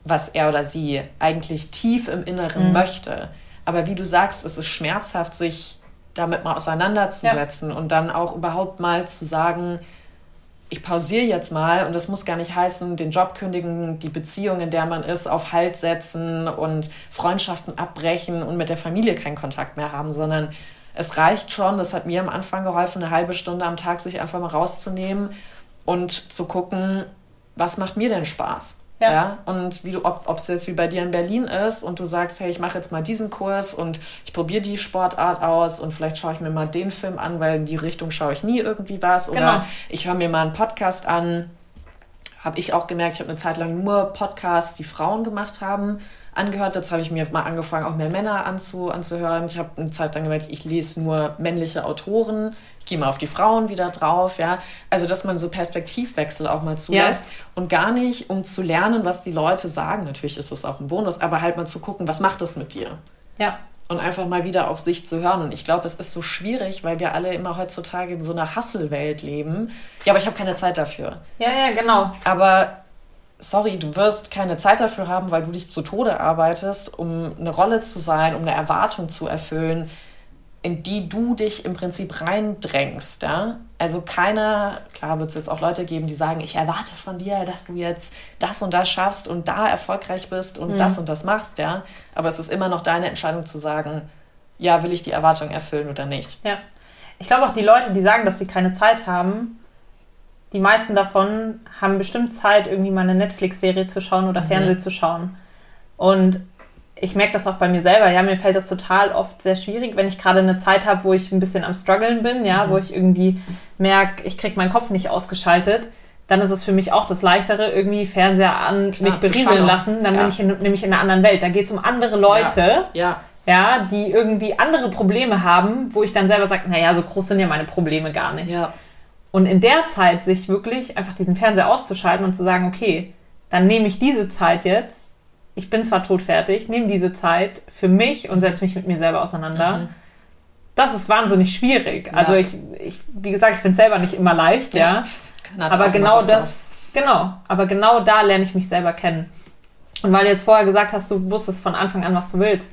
Speaker 3: was er oder sie eigentlich tief im Inneren möchte. Aber wie du sagst, es ist schmerzhaft, sich damit mal auseinanderzusetzen und dann auch überhaupt mal zu sagen, ich pausiere jetzt mal und das muss gar nicht heißen, den Job kündigen, die Beziehung, in der man ist, auf Halt setzen und Freundschaften abbrechen und mit der Familie keinen Kontakt mehr haben, sondern es reicht schon, das hat mir am Anfang geholfen, eine halbe Stunde am Tag sich einfach mal rauszunehmen und zu gucken, was macht mir denn Spaß?
Speaker 1: Ja.
Speaker 3: Ja. Und wie du, ob es jetzt wie bei dir in Berlin ist und du sagst, hey, ich mache jetzt mal diesen Kurs und ich probiere die Sportart aus und vielleicht schaue ich mir mal den Film an, weil in die Richtung schaue ich nie irgendwie was. Oder
Speaker 1: Genau.
Speaker 3: ich höre mir mal einen Podcast an. Habe ich auch gemerkt, ich habe eine Zeit lang nur Podcasts, die Frauen gemacht haben, angehört. Jetzt habe ich mir mal angefangen, auch mehr Männer anzu, anzuhören. Ich habe eine Zeit lang gemerkt, ich lese nur männliche Autoren. Ich gehe mal auf die Frauen wieder drauf, ja. Also, dass man so Perspektivwechsel auch mal zulässt und gar nicht, um zu lernen, was die Leute sagen. Natürlich ist das auch ein Bonus, aber halt mal zu gucken, was macht das mit dir?
Speaker 1: Ja.
Speaker 3: und einfach mal wieder auf sich zu hören. Und ich glaube, es ist so schwierig, weil wir alle immer heutzutage in so einer Hustle-Welt leben. Ja, aber ich habe keine Zeit dafür.
Speaker 1: Ja, ja, genau.
Speaker 3: Aber sorry, du wirst keine Zeit dafür haben, weil du dich zu Tode arbeitest, um eine Rolle zu sein, um eine Erwartung zu erfüllen, in die du dich im Prinzip reindrängst. Ja? Also keiner, klar wird es jetzt auch Leute geben, die sagen, ich erwarte von dir, dass du jetzt das und das schaffst und da erfolgreich bist und das und das machst, ja. Aber es ist immer noch deine Entscheidung zu sagen, ja, will ich die Erwartung erfüllen oder nicht.
Speaker 1: Ja. Ich glaube auch die Leute, die sagen, dass sie keine Zeit haben, die meisten davon haben bestimmt Zeit, irgendwie mal eine Netflix-Serie zu schauen oder Fernsehen zu schauen. Und ich merke das auch bei mir selber. Ja, mir fällt das total oft sehr schwierig, wenn ich gerade eine Zeit habe, wo ich ein bisschen am struggeln bin, ja, wo ich irgendwie merke, ich kriege meinen Kopf nicht ausgeschaltet. Dann ist es für mich auch das Leichtere, irgendwie Fernseher an,
Speaker 3: Klar,
Speaker 1: mich berieseln lassen. Dann
Speaker 3: Ja.
Speaker 1: bin ich in, nämlich in einer anderen Welt. Da geht es um andere Leute
Speaker 3: Ja,
Speaker 1: ja, die irgendwie andere Probleme haben, wo ich dann selber sage, naja, so groß sind ja meine Probleme gar nicht.
Speaker 3: ja,
Speaker 1: Und in der Zeit sich wirklich einfach diesen Fernseher auszuschalten und zu sagen, okay, dann nehme ich diese Zeit jetzt, ich bin zwar todfertig, nehme diese Zeit für mich und setze mich mit mir selber auseinander. Mhm. Das ist wahnsinnig schwierig. Ja. Also ich, ich, wie gesagt, ich finde es selber nicht immer leicht, ja. ja. Aber genau das, genau, aber genau da lerne ich mich selber kennen. Und weil du jetzt vorher gesagt hast, du wusstest von Anfang an, was du willst.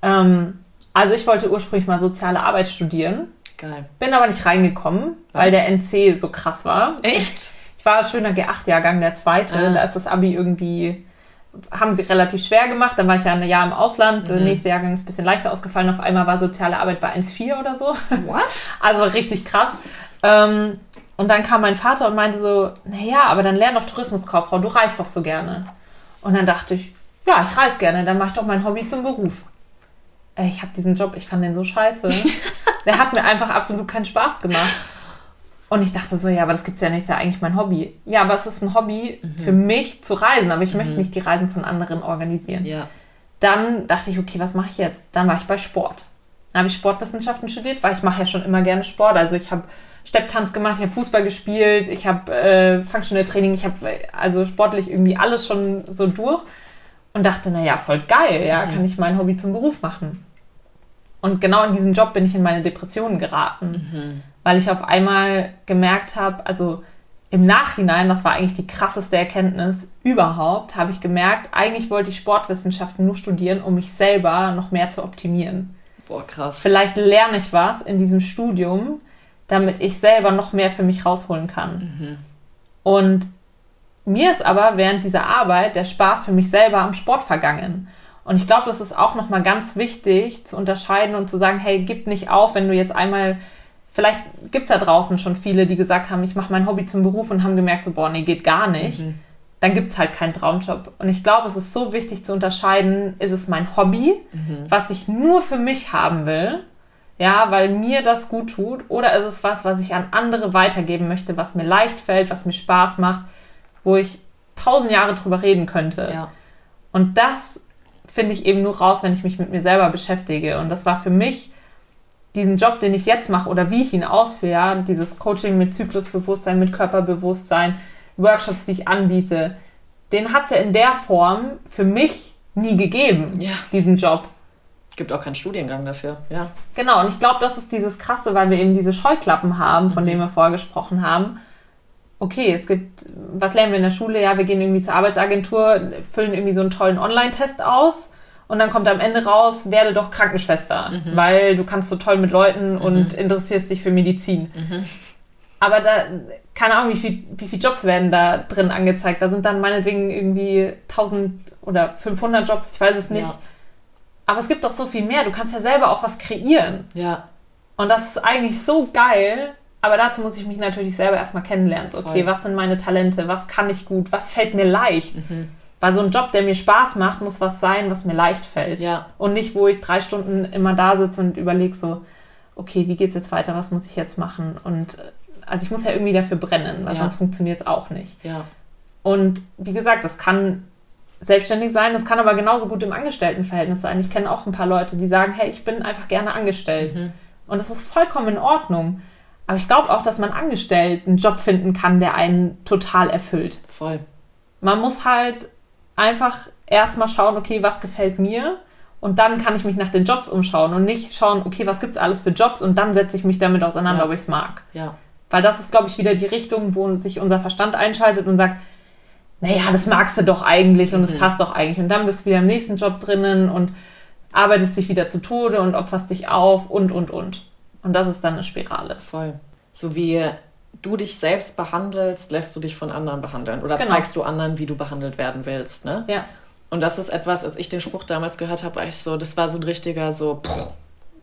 Speaker 1: Ähm, also ich wollte ursprünglich mal soziale Arbeit studieren.
Speaker 3: Geil.
Speaker 1: Bin aber nicht reingekommen, Was? weil der NC so krass war.
Speaker 3: Echt?
Speaker 1: Ich war schöner G8-Jahrgang, der zweite. Ah. Da ist das Abi irgendwie, haben sie relativ schwer gemacht. Dann war ich ja ein Jahr im Ausland. Mhm. Der nächste Jahrgang ist ein bisschen leichter ausgefallen. Auf einmal war soziale Arbeit bei 1,4 oder so.
Speaker 3: What?
Speaker 1: Also richtig krass. Ähm, und dann kam mein Vater und meinte so, naja, aber dann lern doch Tourismuskauffrau, du reist doch so gerne. Und dann dachte ich, ja, ich reise gerne, dann mach ich doch mein Hobby zum Beruf. Ich habe diesen Job, ich fand den so scheiße. Der hat mir einfach absolut keinen Spaß gemacht. Und ich dachte so, ja, aber das gibt's ja nicht, ist ja eigentlich mein Hobby. Ja, aber es ist ein Hobby mhm. für mich zu reisen, aber ich mhm. möchte nicht die Reisen von anderen organisieren.
Speaker 3: Ja.
Speaker 1: Dann dachte ich, okay, was mache ich jetzt? Dann war ich bei Sport. Dann habe ich Sportwissenschaften studiert, weil ich mache ja schon immer gerne Sport. Also ich habe Stepptanz gemacht, ich habe Fußball gespielt, ich habe äh, Functional Training, ich habe also sportlich irgendwie alles schon so durch und dachte, naja, voll geil, ja, mhm. kann ich mein Hobby zum Beruf machen. Und genau in diesem Job bin ich in meine Depressionen geraten, mhm. Weil ich auf einmal gemerkt habe, also im Nachhinein, das war eigentlich die krasseste Erkenntnis überhaupt, habe ich gemerkt, eigentlich wollte ich Sportwissenschaften nur studieren, um mich selber noch mehr zu optimieren.
Speaker 3: Boah, krass.
Speaker 1: Vielleicht lerne ich was in diesem Studium, damit ich selber noch mehr für mich rausholen kann. Mhm. Und mir ist aber während dieser Arbeit der Spaß für mich selber am Sport vergangen. Und ich glaube, das ist auch nochmal ganz wichtig zu unterscheiden und zu sagen, hey, gib nicht auf, wenn du jetzt einmal, vielleicht gibt's da draußen schon viele, die gesagt haben, ich mache mein Hobby zum Beruf und haben gemerkt, so, boah, nee, geht gar nicht. Mhm. Dann gibt's halt keinen Traumjob. Und ich glaube, es ist so wichtig zu unterscheiden, ist es mein Hobby, mhm. was ich nur für mich haben will, ja, weil mir das gut tut, oder ist es was, was ich an andere weitergeben möchte, was mir leicht fällt, was mir Spaß macht, wo ich tausend Jahre drüber reden könnte.
Speaker 3: Ja.
Speaker 1: Und das finde ich eben nur raus, wenn ich mich mit mir selber beschäftige. Und das war für mich diesen Job, den ich jetzt mache oder wie ich ihn ausführe, ja, dieses Coaching mit Zyklusbewusstsein, mit Körperbewusstsein, Workshops, die ich anbiete, den hat es ja in der Form für mich nie gegeben,
Speaker 3: ja.
Speaker 1: diesen Job.
Speaker 3: Gibt auch keinen Studiengang dafür, ja.
Speaker 1: Genau, und ich glaube, das ist dieses Krasse, weil wir eben diese Scheuklappen haben, von mhm. denen wir vorher gesprochen haben okay, es gibt, was lernen wir in der Schule? Ja, wir gehen irgendwie zur Arbeitsagentur, füllen irgendwie so einen tollen Online-Test aus und dann kommt am Ende raus, werde doch Krankenschwester, mhm. weil du kannst so toll mit Leuten mhm. und interessierst dich für Medizin. Mhm. Aber da, keine Ahnung, wie viel, wie viele Jobs werden da drin angezeigt. Da sind dann meinetwegen irgendwie 1000 oder 500 Jobs, ich weiß es nicht. Ja. Aber es gibt doch so viel mehr. Du kannst ja selber auch was kreieren.
Speaker 3: Ja.
Speaker 1: Und das ist eigentlich so geil, aber dazu muss ich mich natürlich selber erstmal kennenlernen. Okay, was sind meine Talente? Was kann ich gut? Was fällt mir leicht? Mhm. Weil so ein Job, der mir Spaß macht, muss was sein, was mir leicht fällt.
Speaker 3: Ja.
Speaker 1: Und nicht, wo ich drei Stunden immer da sitze und überlege so, okay, wie geht's jetzt weiter? Was muss ich jetzt machen? Und äh, also ich muss ja irgendwie dafür brennen, weil ja. sonst funktioniert es auch nicht.
Speaker 3: Ja.
Speaker 1: Und wie gesagt, das kann selbstständig sein, das kann aber genauso gut im Angestelltenverhältnis sein. Ich kenne auch ein paar Leute, die sagen, hey, ich bin einfach gerne angestellt. Mhm. Und das ist vollkommen in Ordnung. Aber ich glaube auch, dass man angestellt einen Job finden kann, der einen total erfüllt.
Speaker 3: Voll.
Speaker 1: Man muss halt einfach erstmal schauen, okay, was gefällt mir? Und dann kann ich mich nach den Jobs umschauen und nicht schauen, okay, was gibt es alles für Jobs? Und dann setze ich mich damit auseinander, ja. ob ich es mag.
Speaker 3: Ja.
Speaker 1: Weil das ist, glaube ich, wieder die Richtung, wo sich unser Verstand einschaltet und sagt, naja, das magst du doch eigentlich und es mhm. passt doch eigentlich. Und dann bist du wieder im nächsten Job drinnen und arbeitest dich wieder zu Tode und opferst dich auf und, und, und. Und das ist dann eine Spirale.
Speaker 3: Voll. So wie du dich selbst behandelst, lässt du dich von anderen behandeln. Oder genau. zeigst du anderen, wie du behandelt werden willst. Ne?
Speaker 1: Ja.
Speaker 3: Und das ist etwas, als ich den Spruch damals gehört habe, war ich so, das war so ein richtiger so.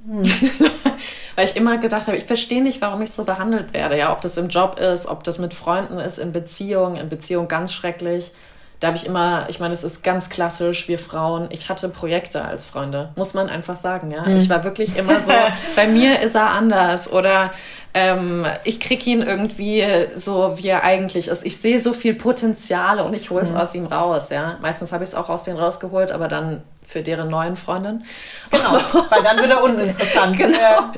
Speaker 3: Hm. Weil ich immer gedacht habe, ich verstehe nicht, warum ich so behandelt werde. Ja, ob das im Job ist, ob das mit Freunden ist, in Beziehungen, in Beziehung ganz schrecklich da habe ich immer, ich meine, es ist ganz klassisch, wir Frauen, ich hatte Projekte als Freunde, muss man einfach sagen, ja. Mhm. Ich war wirklich immer so, bei mir ist er anders oder ähm, ich krieg ihn irgendwie so, wie er eigentlich ist. Ich sehe so viel Potenziale und ich hole es mhm. aus ihm raus, ja. Meistens habe ich es auch aus denen rausgeholt, aber dann für deren neuen Freundin.
Speaker 1: Genau, weil dann wird er uninteressant.
Speaker 3: genau. Ja.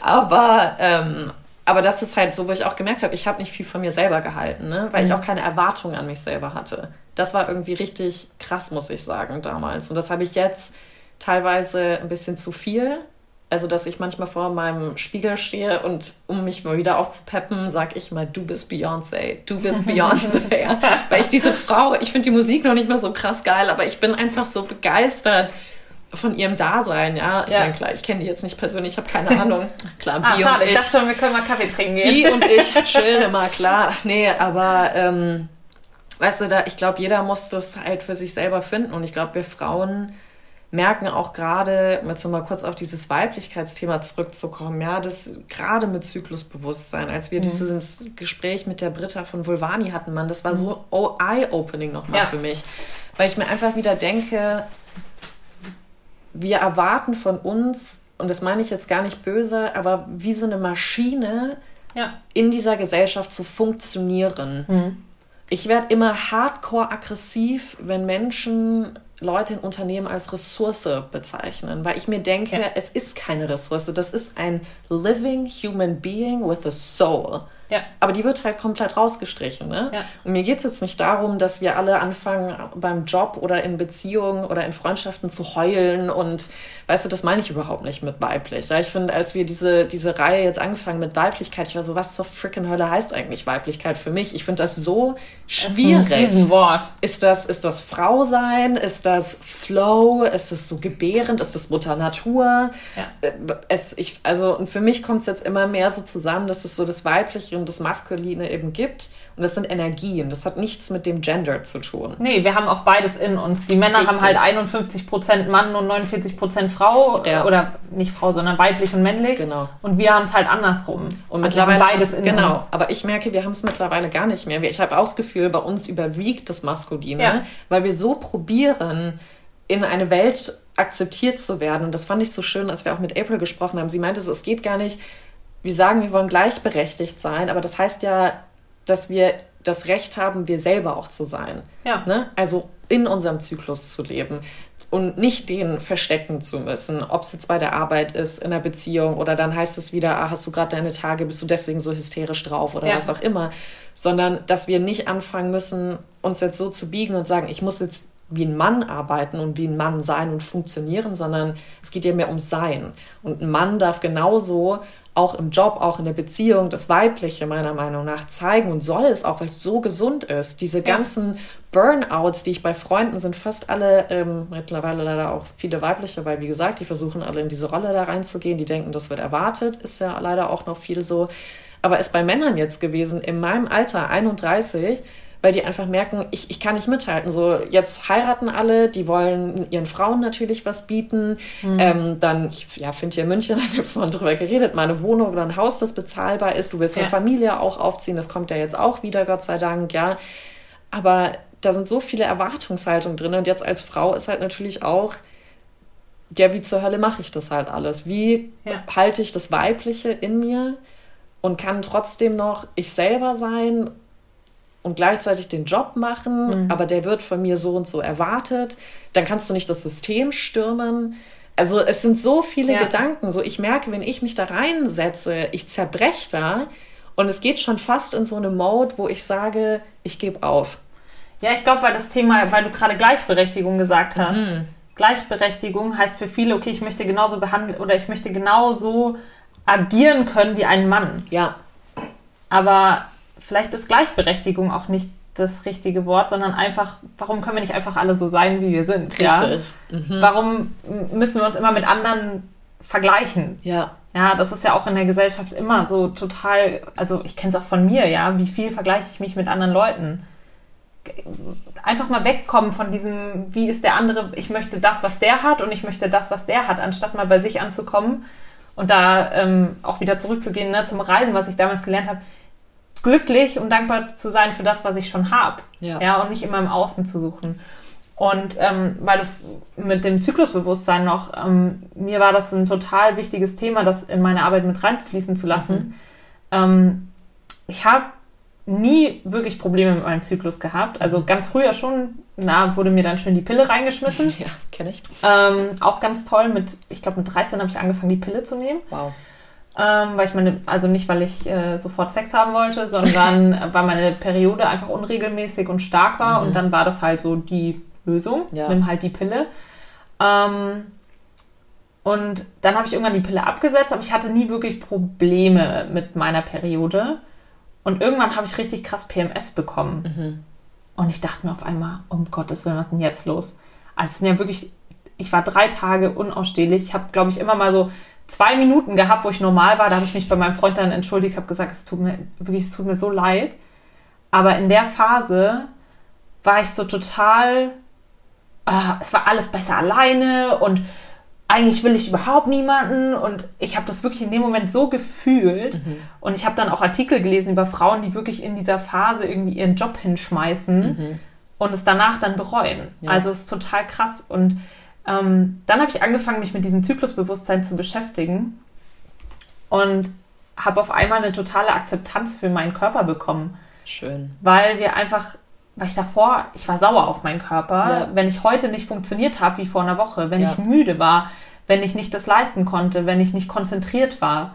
Speaker 3: Aber ähm, aber das ist halt so, wo ich auch gemerkt habe, ich habe nicht viel von mir selber gehalten, ne? weil ich auch keine Erwartungen an mich selber hatte. Das war irgendwie richtig krass, muss ich sagen, damals. Und das habe ich jetzt teilweise ein bisschen zu viel. Also, dass ich manchmal vor meinem Spiegel stehe und um mich mal wieder aufzupeppen, sage ich mal, du bist Beyoncé, du bist Beyoncé. ja. Weil ich diese Frau, ich finde die Musik noch nicht mal so krass geil, aber ich bin einfach so begeistert von ihrem Dasein, ja. Ich
Speaker 1: Ja.
Speaker 3: meine, klar, ich kenne die jetzt nicht persönlich, ich habe keine Ahnung. Klar,
Speaker 1: Ah,
Speaker 3: Bi
Speaker 1: schade,
Speaker 3: und
Speaker 1: ich
Speaker 3: ich.
Speaker 1: dachte schon, wir können mal Kaffee trinken gehen.
Speaker 3: Die und ich chillen immer, klar. Nee, aber ähm, weißt du, da, ich glaube, jeder muss das halt für sich selber finden. Und ich glaube, wir Frauen merken auch gerade, um jetzt nochmal kurz auf dieses Weiblichkeitsthema zurückzukommen, ja, das gerade mit Zyklusbewusstsein, als wir dieses Gespräch mit der Britta von Vulvani hatten, man, das war so oh, eye-opening nochmal
Speaker 1: Ja.
Speaker 3: für mich. Weil ich mir einfach wieder denke, wir erwarten von uns, und das meine ich jetzt gar nicht böse, aber wie so eine Maschine
Speaker 1: Ja.
Speaker 3: in dieser Gesellschaft zu funktionieren. Ich werde immer hardcore aggressiv, wenn Menschen Leute in Unternehmen als Ressource bezeichnen, weil ich mir denke,
Speaker 1: Ja.
Speaker 3: es ist keine Ressource, das ist ein living human being with a soul.
Speaker 1: Ja.
Speaker 3: Aber die wird halt komplett rausgestrichen. Ne?
Speaker 1: Ja.
Speaker 3: Und mir geht es jetzt nicht darum, dass wir alle anfangen, beim Job oder in Beziehungen oder in Freundschaften zu heulen. Und weißt du, das meine ich überhaupt nicht mit weiblich. Ja, ich finde, als wir diese, diese Reihe jetzt angefangen mit Weiblichkeit, ich war so, was zur frickin' Hölle heißt eigentlich Weiblichkeit für mich? Ich finde das so
Speaker 1: Das
Speaker 3: schwierig.
Speaker 1: ist ein Riesenwort.
Speaker 3: Ist das, ist das Frau sein? Ist das Flow? Ist das so gebärend? Ist das Mutter Natur?
Speaker 1: Ja.
Speaker 3: Äh, Es, ich, also, und für mich kommt es jetzt immer mehr so zusammen, dass es so das Weibliche und das Maskuline eben gibt. Und das sind Energien. Das hat nichts mit dem Gender zu tun.
Speaker 1: Nee, wir haben auch beides in uns. Die Männer haben halt
Speaker 3: Richtig.
Speaker 1: 51% Mann und 49% Frau.
Speaker 3: Ja.
Speaker 1: Oder nicht Frau, sondern weiblich und männlich.
Speaker 3: Genau.
Speaker 1: Und wir haben es halt andersrum.
Speaker 3: Und
Speaker 1: Also
Speaker 3: mittlerweile
Speaker 1: beides in
Speaker 3: genau.
Speaker 1: uns.
Speaker 3: Aber ich merke, wir haben es mittlerweile gar nicht mehr. Ich habe auch das Gefühl, bei uns überwiegt das Maskuline,
Speaker 1: Ja.
Speaker 3: weil wir so probieren, in eine Welt akzeptiert zu werden. Und das fand ich so schön, als wir auch mit April gesprochen haben. Sie meinte so, es geht gar nicht, wir sagen, wir wollen gleichberechtigt sein, aber das heißt ja, dass wir das Recht haben, wir selber auch zu sein.
Speaker 1: Ja.
Speaker 3: Ne? Also in unserem Zyklus zu leben und nicht den verstecken zu müssen, ob es jetzt bei der Arbeit ist, in der Beziehung oder dann heißt es wieder, ah, hast du gerade deine Tage, bist du deswegen so hysterisch drauf oder
Speaker 1: Ja.
Speaker 3: was auch immer, sondern dass wir nicht anfangen müssen, uns jetzt so zu biegen und sagen, ich muss jetzt wie ein Mann arbeiten und wie ein Mann sein und funktionieren, sondern es geht ja mehr um Sein. Und ein Mann darf genauso auch im Job, auch in der Beziehung, das Weibliche meiner Meinung nach zeigen und soll es auch, weil es so gesund ist. Diese ganzen Burnouts, die ich bei Freunden sind, fast alle ähm, mittlerweile leider auch viele weibliche, weil wie gesagt, die versuchen alle in diese Rolle da reinzugehen, die denken, das wird erwartet, ist ja leider auch noch viel so. Aber ist bei Männern jetzt gewesen, in meinem Alter, 31, weil die einfach merken, ich, ich kann nicht mithalten. So, jetzt heiraten alle, die wollen ihren Frauen natürlich was bieten. Ähm, dann, ich ja, finde hier in München, da haben wir vorhin drüber geredet, mal eine Wohnung oder ein Haus, das bezahlbar ist. Du willst eine
Speaker 1: Ja.
Speaker 3: Familie auch aufziehen, das kommt ja jetzt auch wieder, Gott sei Dank, ja. Aber da sind so viele Erwartungshaltungen drin. Und jetzt als Frau ist halt natürlich auch, ja, wie zur Hölle mache ich das halt alles? Wie
Speaker 1: Ja.
Speaker 3: halte ich das Weibliche in mir und kann trotzdem noch ich selber sein und gleichzeitig den Job machen, aber der wird von mir so und so erwartet. Dann kannst du nicht das System stürmen. Also es sind so viele
Speaker 1: Ja.
Speaker 3: Gedanken. So ich merke, wenn ich mich da reinsetze, ich zerbreche da und es geht schon fast in so eine Mode, wo ich sage, ich gebe auf.
Speaker 1: Ja, ich glaube, weil das Thema, weil du gerade Gleichberechtigung gesagt hast.
Speaker 3: Mhm.
Speaker 1: Gleichberechtigung heißt für viele, okay, ich möchte genauso behandeln oder ich möchte genauso agieren können wie ein Mann.
Speaker 3: Ja,
Speaker 1: Aber vielleicht ist Gleichberechtigung auch nicht das richtige Wort, sondern einfach, warum können wir nicht einfach alle so sein, wie wir sind? Ja?
Speaker 3: richtig. Mhm.
Speaker 1: Warum müssen wir uns immer mit anderen vergleichen?
Speaker 3: Ja,
Speaker 1: Ja, das ist ja auch in der Gesellschaft immer so total, also ich kenne es auch von mir, ja, wie viel vergleiche ich mich mit anderen Leuten. Einfach mal wegkommen von diesem, wie ist der andere, ich möchte das, was der hat und ich möchte das, was der hat, anstatt mal bei sich anzukommen und da ähm, auch wieder zurückzugehen ne, zum Reisen, was ich damals gelernt habe, glücklich und dankbar zu sein für das, was ich schon habe.
Speaker 3: Ja.
Speaker 1: ja, und nicht immer im Außen zu suchen. Und ähm, weil du mit dem Zyklusbewusstsein noch, ähm, mir war das ein total wichtiges Thema, das in meine Arbeit mit reinfließen zu lassen. Ähm, ich habe nie wirklich Probleme mit meinem Zyklus gehabt. Also ganz früher schon, na, wurde mir dann schön die Pille reingeschmissen.
Speaker 3: ja, kenne ich.
Speaker 1: Ähm, auch ganz toll mit, ich glaube mit 13 habe ich angefangen, die Pille zu nehmen.
Speaker 3: Wow.
Speaker 1: Ähm, weil ich meine, also nicht, weil ich äh, sofort Sex haben wollte, sondern weil meine Periode einfach unregelmäßig und stark war.
Speaker 2: Mhm.
Speaker 1: Und dann war das halt so die Lösung.
Speaker 2: Ja.
Speaker 1: Nimm halt die Pille. Ähm, und dann habe ich irgendwann die Pille abgesetzt, aber ich hatte nie wirklich Probleme mit meiner Periode. Und irgendwann habe ich richtig krass PMS bekommen.
Speaker 2: Mhm.
Speaker 1: Und ich dachte mir auf einmal, um Gottes Willen, was ist denn jetzt los? Also es sind ja wirklich, ich war drei Tage unausstehlich. Ich habe, glaube ich, immer mal so zwei Minuten gehabt, wo ich normal war. Da habe ich mich bei meinem Freund dann entschuldigt, habe gesagt, es tut mir wirklich, es tut mir so leid. Aber in der Phase war ich so total, ah, es war alles besser alleine und eigentlich will ich überhaupt niemanden und ich habe das wirklich in dem Moment so gefühlt und ich habe dann auch Artikel gelesen über Frauen, die wirklich in dieser Phase irgendwie ihren Job hinschmeißen und es danach dann bereuen.
Speaker 2: Ja.
Speaker 1: Also es ist total krass und ähm, dann habe ich angefangen, mich mit diesem Zyklusbewusstsein zu beschäftigen und habe auf einmal eine totale Akzeptanz für meinen Körper bekommen
Speaker 2: Schön.
Speaker 1: weil wir einfach, weil ich davor, ich war sauer auf meinen Körper,
Speaker 2: Ja.
Speaker 1: wenn ich heute nicht funktioniert habe wie vor einer Woche, wenn
Speaker 2: Ja.
Speaker 1: ich müde war, wenn ich nicht das leisten konnte, wenn ich nicht konzentriert war.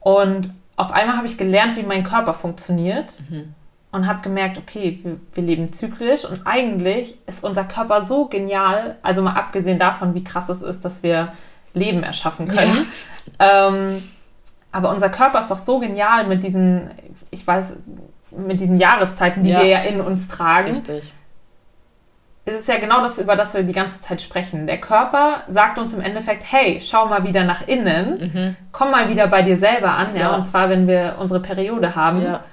Speaker 1: Und auf einmal habe ich gelernt, wie mein Körper funktioniert
Speaker 2: Mhm.
Speaker 1: Und habe gemerkt, okay, wir, wir leben zyklisch und eigentlich ist unser Körper so genial, also mal abgesehen davon, wie krass es ist, dass wir Leben erschaffen können. Ähm, aber unser Körper ist doch so genial mit diesen, ich weiß, mit diesen Jahreszeiten, die
Speaker 2: Ja.
Speaker 1: wir ja in uns tragen.
Speaker 2: Richtig.
Speaker 1: Es ist ja genau das, über das wir die ganze Zeit sprechen. Der Körper sagt uns im Endeffekt, hey, schau mal wieder nach innen, komm mal wieder bei dir selber an, ja,
Speaker 2: Mhm. Ja.
Speaker 1: und zwar, wenn wir unsere Periode haben.
Speaker 2: Ja.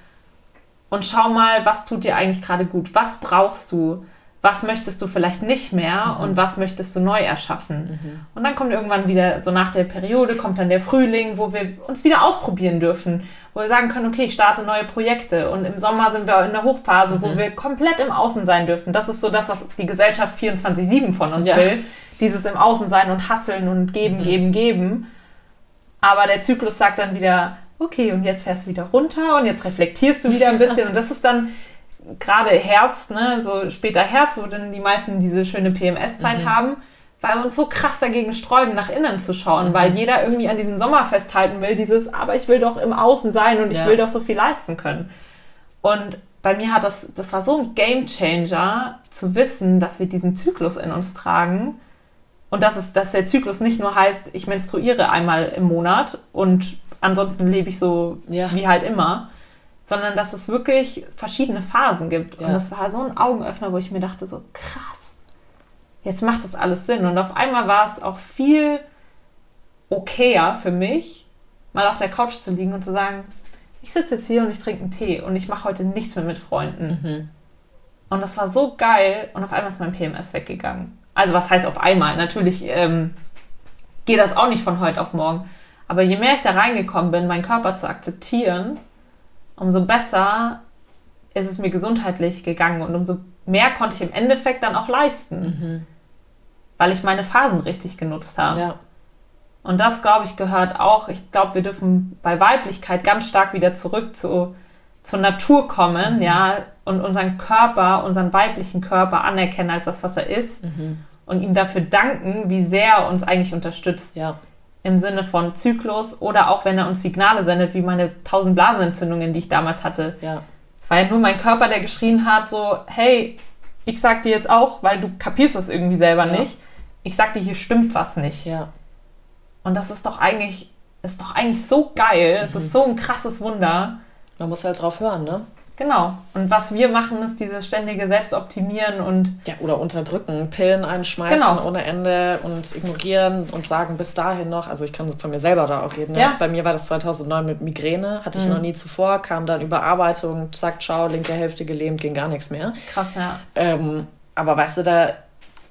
Speaker 1: Und schau mal, was tut dir eigentlich gerade gut? Was brauchst du? Was möchtest du vielleicht nicht mehr
Speaker 2: Mhm.
Speaker 1: und was möchtest du neu erschaffen? Und dann kommt irgendwann wieder, so nach der Periode, kommt dann der Frühling, wo wir uns wieder ausprobieren dürfen, wo wir sagen können, okay, ich starte neue Projekte. Und im Sommer sind wir in der Hochphase,
Speaker 2: Mhm.
Speaker 1: wo wir komplett im Außen sein dürfen. Das ist so das, was die Gesellschaft 24-7 von uns
Speaker 2: Ja.
Speaker 1: will. Dieses im Außen sein und hasseln und
Speaker 2: Mhm.
Speaker 1: geben, geben, geben. Aber der Zyklus sagt dann wieder, okay, und jetzt fährst du wieder runter und jetzt reflektierst du wieder ein bisschen. Und das ist dann gerade Herbst, ne, so später Herbst, wo dann die meisten diese schöne PMS-Zeit
Speaker 2: Mhm.
Speaker 1: haben, weil wir uns so krass dagegen sträuben, nach innen zu schauen,
Speaker 2: Mhm.
Speaker 1: weil jeder irgendwie an diesem Sommer festhalten will, dieses, aber ich will doch im Außen sein und ich
Speaker 2: Ja.
Speaker 1: will doch so viel leisten können. Und bei mir hat das, das war so ein Game Changer, zu wissen, dass wir diesen Zyklus in uns tragen und dass, es, dass der Zyklus nicht nur heißt, ich menstruiere einmal im Monat und ansonsten lebe ich so
Speaker 2: Ja.
Speaker 1: wie halt immer, sondern dass es wirklich verschiedene Phasen gibt.
Speaker 2: Ja.
Speaker 1: Und das war so ein Augenöffner, wo ich mir dachte, so krass, jetzt macht das alles Sinn. Und auf einmal war es auch viel okayer für mich, mal auf der Couch zu liegen und zu sagen, ich sitze jetzt hier und ich trinke einen Tee und ich mache heute nichts mehr mit Freunden.
Speaker 2: Mhm.
Speaker 1: Und das war so geil und auf einmal ist mein PMS weggegangen. Also was heißt auf einmal? Natürlich ähm, geht das auch nicht von heute auf morgen. Aber je mehr ich da reingekommen bin, meinen Körper zu akzeptieren, umso besser ist es mir gesundheitlich gegangen und umso mehr konnte ich im Endeffekt dann auch leisten, weil ich meine Phasen richtig genutzt habe.
Speaker 2: Ja.
Speaker 1: Und das, glaube ich, gehört auch, ich glaube, wir dürfen bei Weiblichkeit ganz stark wieder zurück zu, zur Natur kommen, ja, und unseren Körper, unseren weiblichen Körper anerkennen als das, was er ist und ihm dafür danken, wie sehr er uns eigentlich unterstützt.
Speaker 2: Ja.
Speaker 1: Im Sinne von Zyklus oder auch wenn er uns Signale sendet, wie meine tausend Blasenentzündungen, die ich damals hatte.
Speaker 2: Ja.
Speaker 1: Es war ja nur mein Körper, der geschrien hat, so, hey, ich sag dir jetzt auch, weil du kapierst es irgendwie selber
Speaker 2: Ja.
Speaker 1: nicht. Ich sag dir, hier stimmt was nicht.
Speaker 2: Ja.
Speaker 1: Und das ist doch eigentlich, ist doch eigentlich so geil. Es
Speaker 2: Mhm.
Speaker 1: ist so ein krasses Wunder.
Speaker 2: Man muss halt drauf hören, ne?
Speaker 1: Genau. Und was wir machen, ist dieses ständige Selbstoptimieren und
Speaker 2: Ja, oder unterdrücken, Pillen einschmeißen
Speaker 1: Genau.
Speaker 2: ohne Ende und ignorieren und sagen, bis dahin noch. Also ich kann von mir selber da auch reden. Ne?
Speaker 1: Ja. Mhm.
Speaker 2: Bei mir war das 2009 mit Migräne, hatte ich noch nie zuvor, kam dann Überarbeitung, zack, ciao, linke Hälfte gelähmt, ging gar nichts mehr.
Speaker 1: krass, ja.
Speaker 2: Ähm, aber weißt du, da,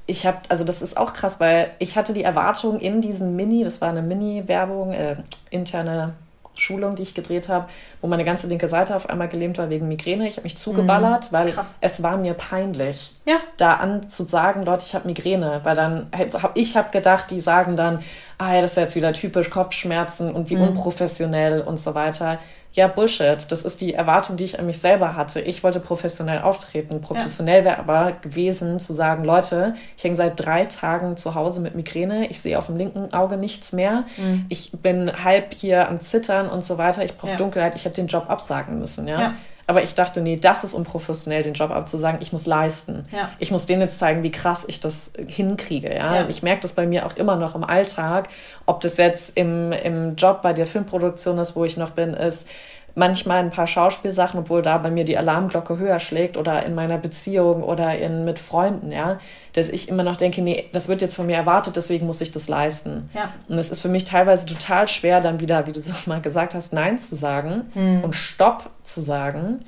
Speaker 2: ich habe, also das ist auch krass, weil ich hatte die Erwartung in diesem Mini, das war eine Mini-Werbung, äh, interne Schulung, die ich gedreht habe, wo meine ganze linke Seite auf einmal gelähmt war wegen Migräne. Ich habe mich zugeballert, weil
Speaker 1: Krass.
Speaker 2: es war mir peinlich,
Speaker 1: Ja.
Speaker 2: da an zu sagen, Leute, ich habe Migräne, weil dann hab ich habe gedacht, die sagen dann, ah ja, das ist jetzt wieder typisch Kopfschmerzen und wie unprofessionell und so weiter.
Speaker 3: Ja, Bullshit. Das ist die Erwartung, die ich an mich selber hatte. Ich wollte professionell auftreten. Professionell ja. wäre aber gewesen zu sagen, Leute, ich hänge seit drei Tagen zu Hause mit Migräne. Ich sehe auf dem linken Auge nichts mehr. Mhm. Ich bin halb hier am Zittern und so weiter. Ich brauche ja. Dunkelheit. Ich hätte den Job absagen müssen, ja? ja. Aber ich dachte, nee, das ist unprofessionell, den Job abzusagen. Ich muss leisten. Ja. Ich muss denen jetzt zeigen, wie krass ich das hinkriege. Ja? ja. Ich merke das bei mir auch immer noch im Alltag, ob das jetzt im, im Job bei der Filmproduktion ist, wo ich noch bin, ist manchmal ein paar Schauspielsachen, obwohl da bei mir die Alarmglocke höher schlägt oder in meiner Beziehung oder in, mit Freunden, ja, dass ich immer noch denke, nee, das wird jetzt von mir erwartet, deswegen muss ich das leisten. Ja. Und es ist für mich teilweise total schwer, dann wieder, wie du so mal gesagt hast, Nein zu sagen hm. und Stopp zu sagen.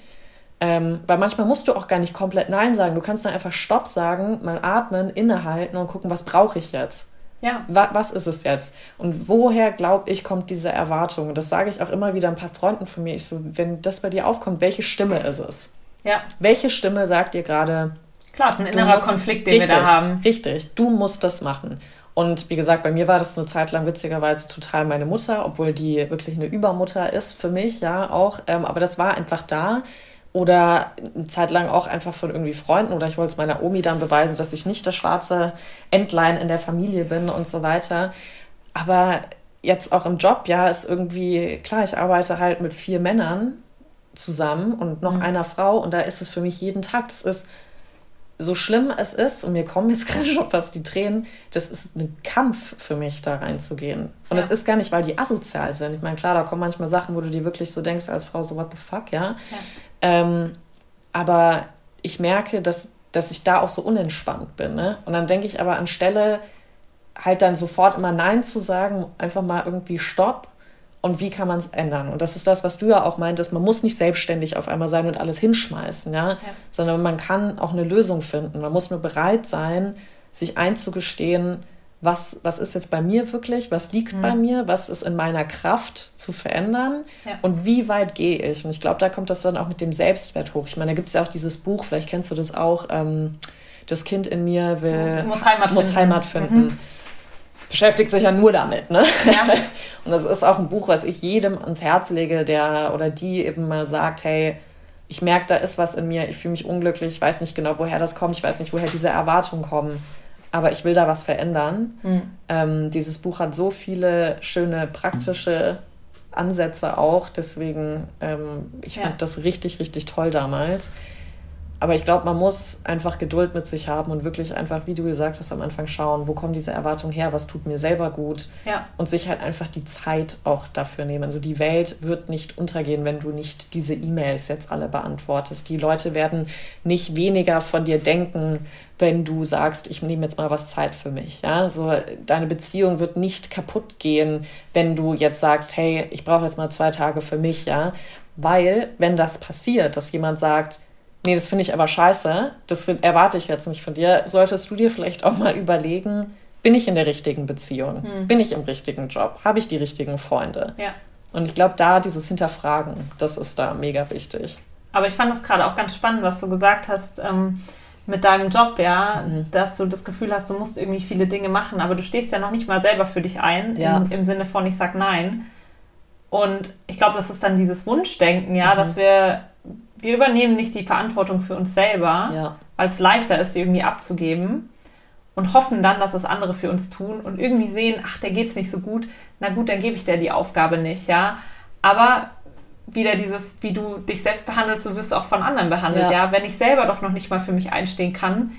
Speaker 3: Ähm, weil manchmal musst du auch gar nicht komplett Nein sagen. Du kannst dann einfach Stopp sagen, mal atmen, innehalten und gucken, was brauche ich jetzt. Ja. Was, ist es jetzt? Und woher, glaube ich, kommt diese Erwartung? Das sage ich auch immer wieder ein paar Freunden von mir. Ich so, wenn das bei dir aufkommt, welche Stimme ist es? Ja. Welche Stimme sagt dir gerade? Klar, es ist ein innerer musst, Konflikt, den richtig, wir da haben. Richtig, du musst das machen. Und wie gesagt, bei mir war das eine Zeit lang witzigerweise total meine Mutter, obwohl die wirklich eine Übermutter ist für mich, ja, auch. Ähm, aber das war einfach da oder eine Zeit lang auch einfach von irgendwie Freunden oder ich wollte es meiner Omi dann beweisen, dass ich nicht das schwarze Entlein in der Familie bin und so weiter. Aber jetzt auch im Job, ja, ist irgendwie, klar, ich arbeite halt mit vier Männern zusammen und noch mhm. einer Frau und da ist es für mich jeden Tag, das ist so schlimm es ist, und mir kommen jetzt gerade schon fast die Tränen, das ist ein Kampf für mich, da reinzugehen. Und es ist gar nicht, weil die asozial sind. Ich meine, klar, da kommen manchmal Sachen, wo du dir wirklich so denkst als Frau, so what the fuck, ja. ja. Ähm, aber ich merke, dass, dass ich da auch so unentspannt bin. Ne? Und dann denke ich aber anstelle halt dann sofort immer Nein zu sagen, einfach mal irgendwie Stopp und wie kann man es ändern? Und das ist das, was du ja auch meintest, man muss nicht selbstständig auf einmal sein und alles hinschmeißen, ja? ja? Sondern man kann auch eine Lösung finden. Man muss nur bereit sein, sich einzugestehen, was, was ist jetzt bei mir wirklich, was liegt mhm. bei mir, was ist in meiner Kraft zu verändern ja. und wie weit gehe ich. Und ich glaube, da kommt das dann auch mit dem Selbstwert hoch. Ich meine, da gibt es ja auch dieses Buch, vielleicht kennst du das auch, ähm, das Kind in mir will, muss Heimat muss finden. Heimat finden. Mhm. Beschäftigt sich ja nur damit, ne? Ja. Und das ist auch ein Buch, was ich jedem ans Herz lege, der oder die eben mal sagt, hey, ich merke, da ist was in mir, ich fühle mich unglücklich, ich weiß nicht genau, woher das kommt, ich weiß nicht, woher diese Erwartungen kommen aber ich will da was verändern. Mhm. Ähm, dieses Buch hat so viele schöne praktische Ansätze auch, deswegen ähm, ich ja. fand das richtig, richtig toll damals. Aber ich glaube, man muss einfach Geduld mit sich haben und wirklich einfach, wie du gesagt hast, am Anfang schauen, wo kommen diese Erwartungen her, was tut mir selber gut ja. und sich halt einfach die Zeit auch dafür nehmen. Also die Welt wird nicht untergehen, wenn du nicht diese E-Mails jetzt alle beantwortest. Die Leute werden nicht weniger von dir denken, wenn du sagst, ich nehme jetzt mal was Zeit für mich. Ja, so deine Beziehung wird nicht kaputt gehen, wenn du jetzt sagst, hey, ich brauche jetzt mal zwei Tage für mich. Ja, weil wenn das passiert, dass jemand sagt nee, das finde ich aber scheiße, das erwarte ich jetzt nicht von dir, solltest du dir vielleicht auch mal überlegen, bin ich in der richtigen Beziehung? Hm. Bin ich im richtigen Job? Habe ich die richtigen Freunde? Ja. Und ich glaube, da dieses Hinterfragen, das ist da mega wichtig.
Speaker 1: Aber ich fand das gerade auch ganz spannend, was du gesagt hast ähm, mit deinem Job, ja, mhm. dass du das Gefühl hast, du musst irgendwie viele Dinge machen, aber du stehst ja noch nicht mal selber für dich ein, ja. im, im Sinne von, ich sag nein. Und ich glaube, das ist dann dieses Wunschdenken, ja, mhm. dass wir wir übernehmen nicht die Verantwortung für uns selber, ja. weil es leichter ist, sie irgendwie abzugeben und hoffen dann, dass es andere für uns tun und irgendwie sehen, ach, der geht's nicht so gut, na gut, dann gebe ich dir die Aufgabe nicht, ja. Aber wieder dieses, wie du dich selbst behandelst, so wirst du auch von anderen behandelt, ja. ja? Wenn ich selber doch noch nicht mal für mich einstehen kann,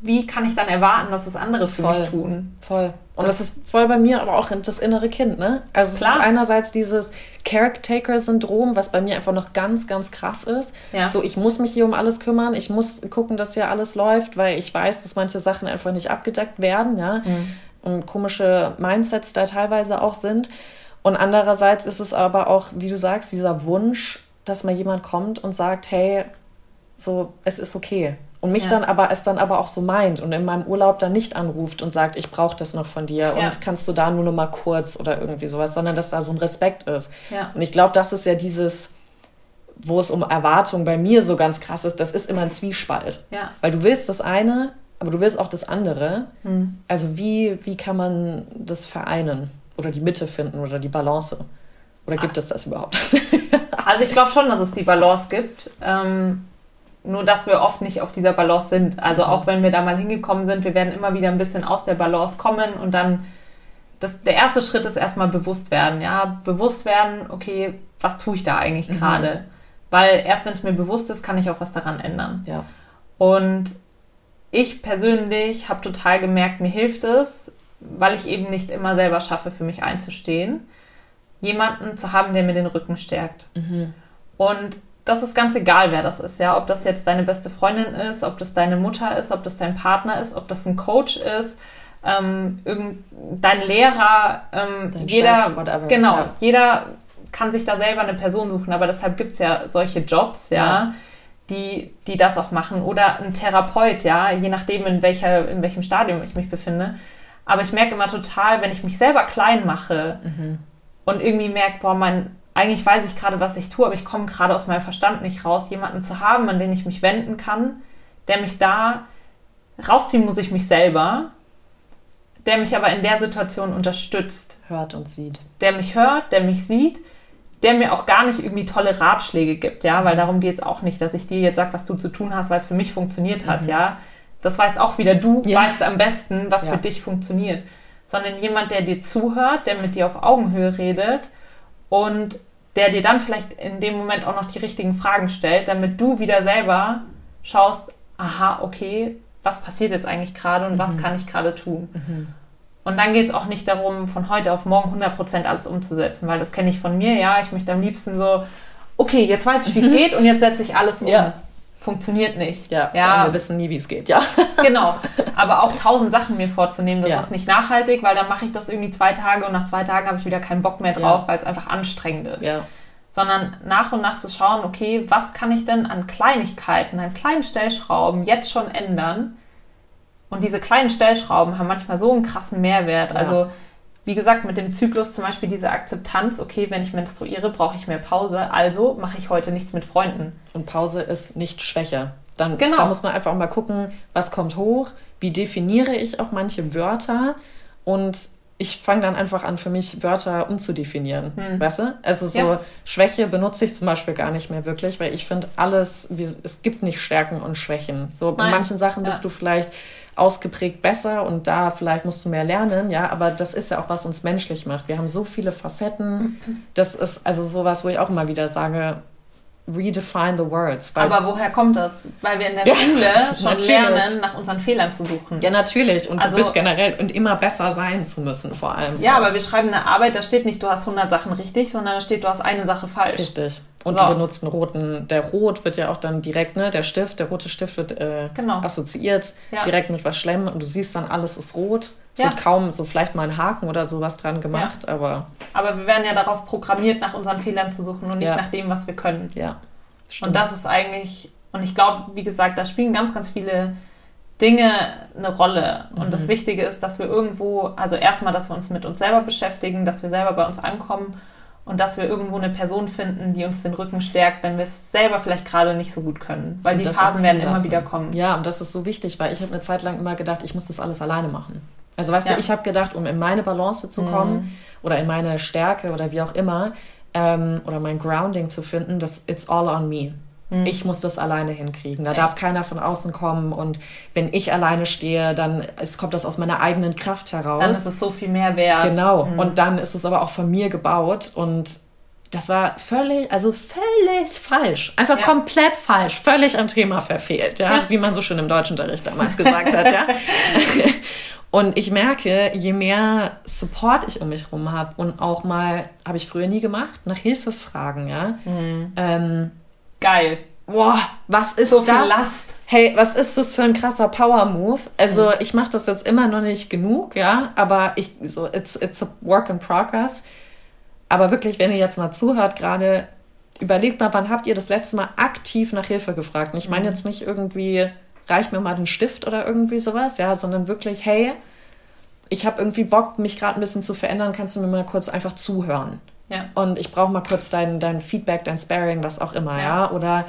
Speaker 1: wie kann ich dann erwarten, dass es andere für voll, mich tun?
Speaker 3: Voll. Und das, das, ist voll bei mir, aber auch das innere Kind, ne? Also klar. es ist einerseits dieses Caretaker-Syndrom, was bei mir einfach noch ganz, ganz krass ist. Ja. So, ich muss mich hier um alles kümmern, ich muss gucken, dass hier alles läuft, weil ich weiß, dass manche Sachen einfach nicht abgedeckt werden, ja. Mhm. Und komische Mindsets da teilweise auch sind. Und andererseits ist es aber auch, wie du sagst, dieser Wunsch, dass mal jemand kommt und sagt, hey, so, es ist okay. Und mich ja. dann aber, es dann aber auch so meint und in meinem Urlaub dann nicht anruft und sagt, ich brauche das noch von dir ja. und kannst du da nur noch mal kurz oder irgendwie sowas, sondern dass da so ein Respekt ist. Ja. Und ich glaube, das ist ja dieses, wo es um Erwartung bei mir so ganz krass ist, das ist immer ein Zwiespalt. Weil du willst das eine, aber du willst auch das andere. Hm. Also wie, wie kann man das vereinen oder die Mitte finden oder die Balance? Oder gibt ah. es das überhaupt?
Speaker 1: Also ich glaube schon, dass es die Balance gibt. Ähm, nur dass wir oft nicht auf dieser Balance sind. Also auch wenn wir da mal hingekommen sind, wir werden immer wieder ein bisschen aus der Balance kommen und dann das, der erste Schritt ist erstmal bewusst werden, ja, bewusst werden, okay, was tue ich da eigentlich mhm. gerade? Weil erst wenn es mir bewusst ist, kann ich auch was daran ändern.
Speaker 3: Ja.
Speaker 1: Und ich persönlich habe total gemerkt, mir hilft es, weil ich eben nicht immer selber schaffe, für mich einzustehen, jemanden zu haben, der mir den Rücken stärkt.
Speaker 3: Mhm.
Speaker 1: Und das ist ganz egal, wer das ist, ja. Ob das jetzt deine beste Freundin ist, ob das deine Mutter ist, ob das dein Partner ist, ob das ein Coach ist, ähm, irgend, dein Lehrer, ähm, dein jeder, Chef, whatever. genau, ja. jeder kann sich da selber eine Person suchen, aber deshalb gibt es ja solche Jobs, ja, ja, Die, die das auch machen. Oder ein Therapeut, ja, je nachdem, in, welcher, in welchem Stadium ich mich befinde. Aber ich merke immer total, wenn ich mich selber klein mache
Speaker 3: mhm.
Speaker 1: und irgendwie merke, boah, mein, eigentlich weiß ich gerade, was ich tue, aber ich komme gerade aus meinem Verstand nicht raus, jemanden zu haben, an den ich mich wenden kann, der mich da rausziehen muss ich mich selber, der mich aber in der Situation unterstützt.
Speaker 3: Hört und sieht.
Speaker 1: Der mich hört, der mich sieht, der mir auch gar nicht irgendwie tolle Ratschläge gibt, ja, weil darum geht es auch nicht, dass ich dir jetzt sage, was du zu tun hast, weil es für mich funktioniert hat, mhm. ja. Das weißt auch wieder du, ja. weißt am besten, was ja. für dich funktioniert. Sondern jemand, der dir zuhört, der mit dir auf Augenhöhe redet und der dir dann vielleicht in dem Moment auch noch die richtigen Fragen stellt, damit du wieder selber schaust, aha, okay, was passiert jetzt eigentlich gerade und mhm. was kann ich gerade tun.
Speaker 3: Mhm.
Speaker 1: Und dann geht es auch nicht darum, von heute auf morgen 100% alles umzusetzen, weil das kenne ich von mir, ja, ich möchte am liebsten so, okay, jetzt weiß ich, wie es geht und jetzt setze ich alles um. Ja. Funktioniert nicht.
Speaker 3: Ja, ja. wir wissen nie, wie es geht, ja.
Speaker 1: Genau, aber auch tausend Sachen mir vorzunehmen, das ja. ist nicht nachhaltig, weil dann mache ich das irgendwie zwei Tage und nach zwei Tagen habe ich wieder keinen Bock mehr drauf, ja. weil es einfach anstrengend ist.
Speaker 3: Ja.
Speaker 1: Sondern nach und nach zu schauen, okay, was kann ich denn an Kleinigkeiten, an kleinen Stellschrauben jetzt schon ändern, und diese kleinen Stellschrauben haben manchmal so einen krassen Mehrwert. Also, wie gesagt, mit dem Zyklus zum Beispiel diese Akzeptanz, okay, wenn ich menstruiere, brauche ich mehr Pause, also mache ich heute nichts mit Freunden.
Speaker 3: Und Pause ist nicht Schwäche. Dann genau. da muss man einfach mal gucken, was kommt hoch, wie definiere ich auch manche Wörter und ich fange dann einfach an, für mich Wörter umzudefinieren. Hm. Weißt du? Also so ja. Schwäche benutze ich zum Beispiel gar nicht mehr wirklich, weil ich finde alles, wie, es gibt nicht Stärken und Schwächen. So Nein. in manchen Sachen ja. bist du vielleicht ausgeprägt besser und da vielleicht musst du mehr lernen, ja, aber das ist ja auch, was uns menschlich macht. Wir haben so viele Facetten. Das ist also sowas, wo ich auch immer wieder sage, redefine the words.
Speaker 1: Aber woher kommt das? Weil wir in der ja, Schule schon natürlich. lernen, nach unseren Fehlern zu suchen.
Speaker 3: Ja, natürlich. Und also, du bist generell und immer besser sein zu müssen, vor allem.
Speaker 1: Ja, aber wir schreiben eine Arbeit, da steht nicht, du hast 100 Sachen richtig, sondern da steht, du hast eine Sache falsch.
Speaker 3: Richtig. Und so. du benutzt einen roten, der Rot wird ja auch dann direkt, ne, der Stift, der rote Stift wird äh, genau. assoziiert ja. direkt mit was Schlimm und du siehst dann, alles ist rot. Es ja. wird kaum so vielleicht mal ein Haken oder sowas dran gemacht, ja. aber.
Speaker 1: Aber wir werden ja darauf programmiert, nach unseren Fehlern zu suchen und nicht nach dem, was wir können.
Speaker 3: Ja.
Speaker 1: Stimmt. Und das ist eigentlich, und ich glaube, wie gesagt, da spielen ganz, ganz viele Dinge eine Rolle. Und mhm. das Wichtige ist, dass wir irgendwo, also erstmal, dass wir uns mit uns selber beschäftigen, dass wir selber bei uns ankommen und dass wir irgendwo eine Person finden, die uns den Rücken stärkt, wenn wir es selber vielleicht gerade nicht so gut können. Weil und die Phasen werden immer wieder kommen.
Speaker 3: Ja, und das ist so wichtig, weil ich habe eine Zeit lang immer gedacht, ich muss das alles alleine machen. Also weißt ja. du, ich habe gedacht, um in meine Balance zu kommen mhm. oder in meine Stärke oder wie auch immer, ähm, oder mein Grounding zu finden, dass it's all on me. Mhm. Ich muss das alleine hinkriegen. Da Echt? darf keiner von außen kommen. Und wenn ich alleine stehe, dann es kommt das aus meiner eigenen Kraft heraus.
Speaker 1: Dann ist es so viel mehr wert.
Speaker 3: Genau. Mhm. Und dann ist es aber auch von mir gebaut. Und das war völlig, also völlig falsch. Einfach ja. komplett falsch. Völlig am Thema verfehlt. Ja? ja. Wie man so schön im Deutschunterricht damals gesagt hat. Ja. Und ich merke, je mehr Support ich um mich herum habe und auch mal, habe ich früher nie gemacht, nach Hilfe fragen, ja.
Speaker 1: Mhm.
Speaker 3: Ähm,
Speaker 1: Geil.
Speaker 3: Boah, was ist so das? Last. Hey, was ist das für ein krasser Power-Move? Also, mhm. ich mache das jetzt immer noch nicht genug, ja, aber ich, so, it's, it's a work in progress. Aber wirklich, wenn ihr jetzt mal zuhört, gerade überlegt mal, wann habt ihr das letzte Mal aktiv nach Hilfe gefragt? Und ich meine mhm. jetzt nicht irgendwie, reich mir mal den Stift oder irgendwie sowas, ja, sondern wirklich, hey, ich habe irgendwie Bock, mich gerade ein bisschen zu verändern, kannst du mir mal kurz einfach zuhören?
Speaker 1: Ja.
Speaker 3: Und ich brauche mal kurz dein, dein Feedback, dein Sparring, was auch immer, ja. ja? Oder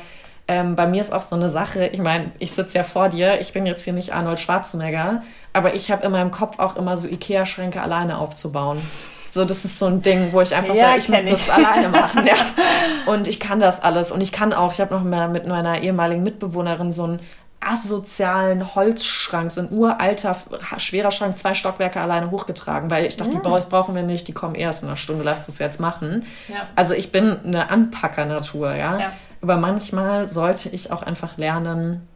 Speaker 3: ähm, bei mir ist auch so eine Sache, ich meine, ich sitze ja vor dir, ich bin jetzt hier nicht Arnold Schwarzenegger, aber ich habe in meinem Kopf auch immer so Ikea-Schränke alleine aufzubauen. So, das ist so ein Ding, wo ich einfach
Speaker 1: Ja,
Speaker 3: sage, ich muss
Speaker 1: kenn
Speaker 3: das
Speaker 1: ich.
Speaker 3: alleine machen. Ja. Und ich kann das alles. Und ich kann auch, ich habe noch mal mit meiner ehemaligen Mitbewohnerin so einen asozialen Holzschrank, so ein uralter, schwerer Schrank, zwei Stockwerke alleine hochgetragen, weil ich dachte, die Boys brauchen wir nicht, die kommen erst in einer Stunde, lass das jetzt machen.
Speaker 1: Ja.
Speaker 3: Also ich bin eine Anpacker-Natur, ja?
Speaker 1: Ja.
Speaker 3: Aber manchmal sollte ich auch einfach lernen,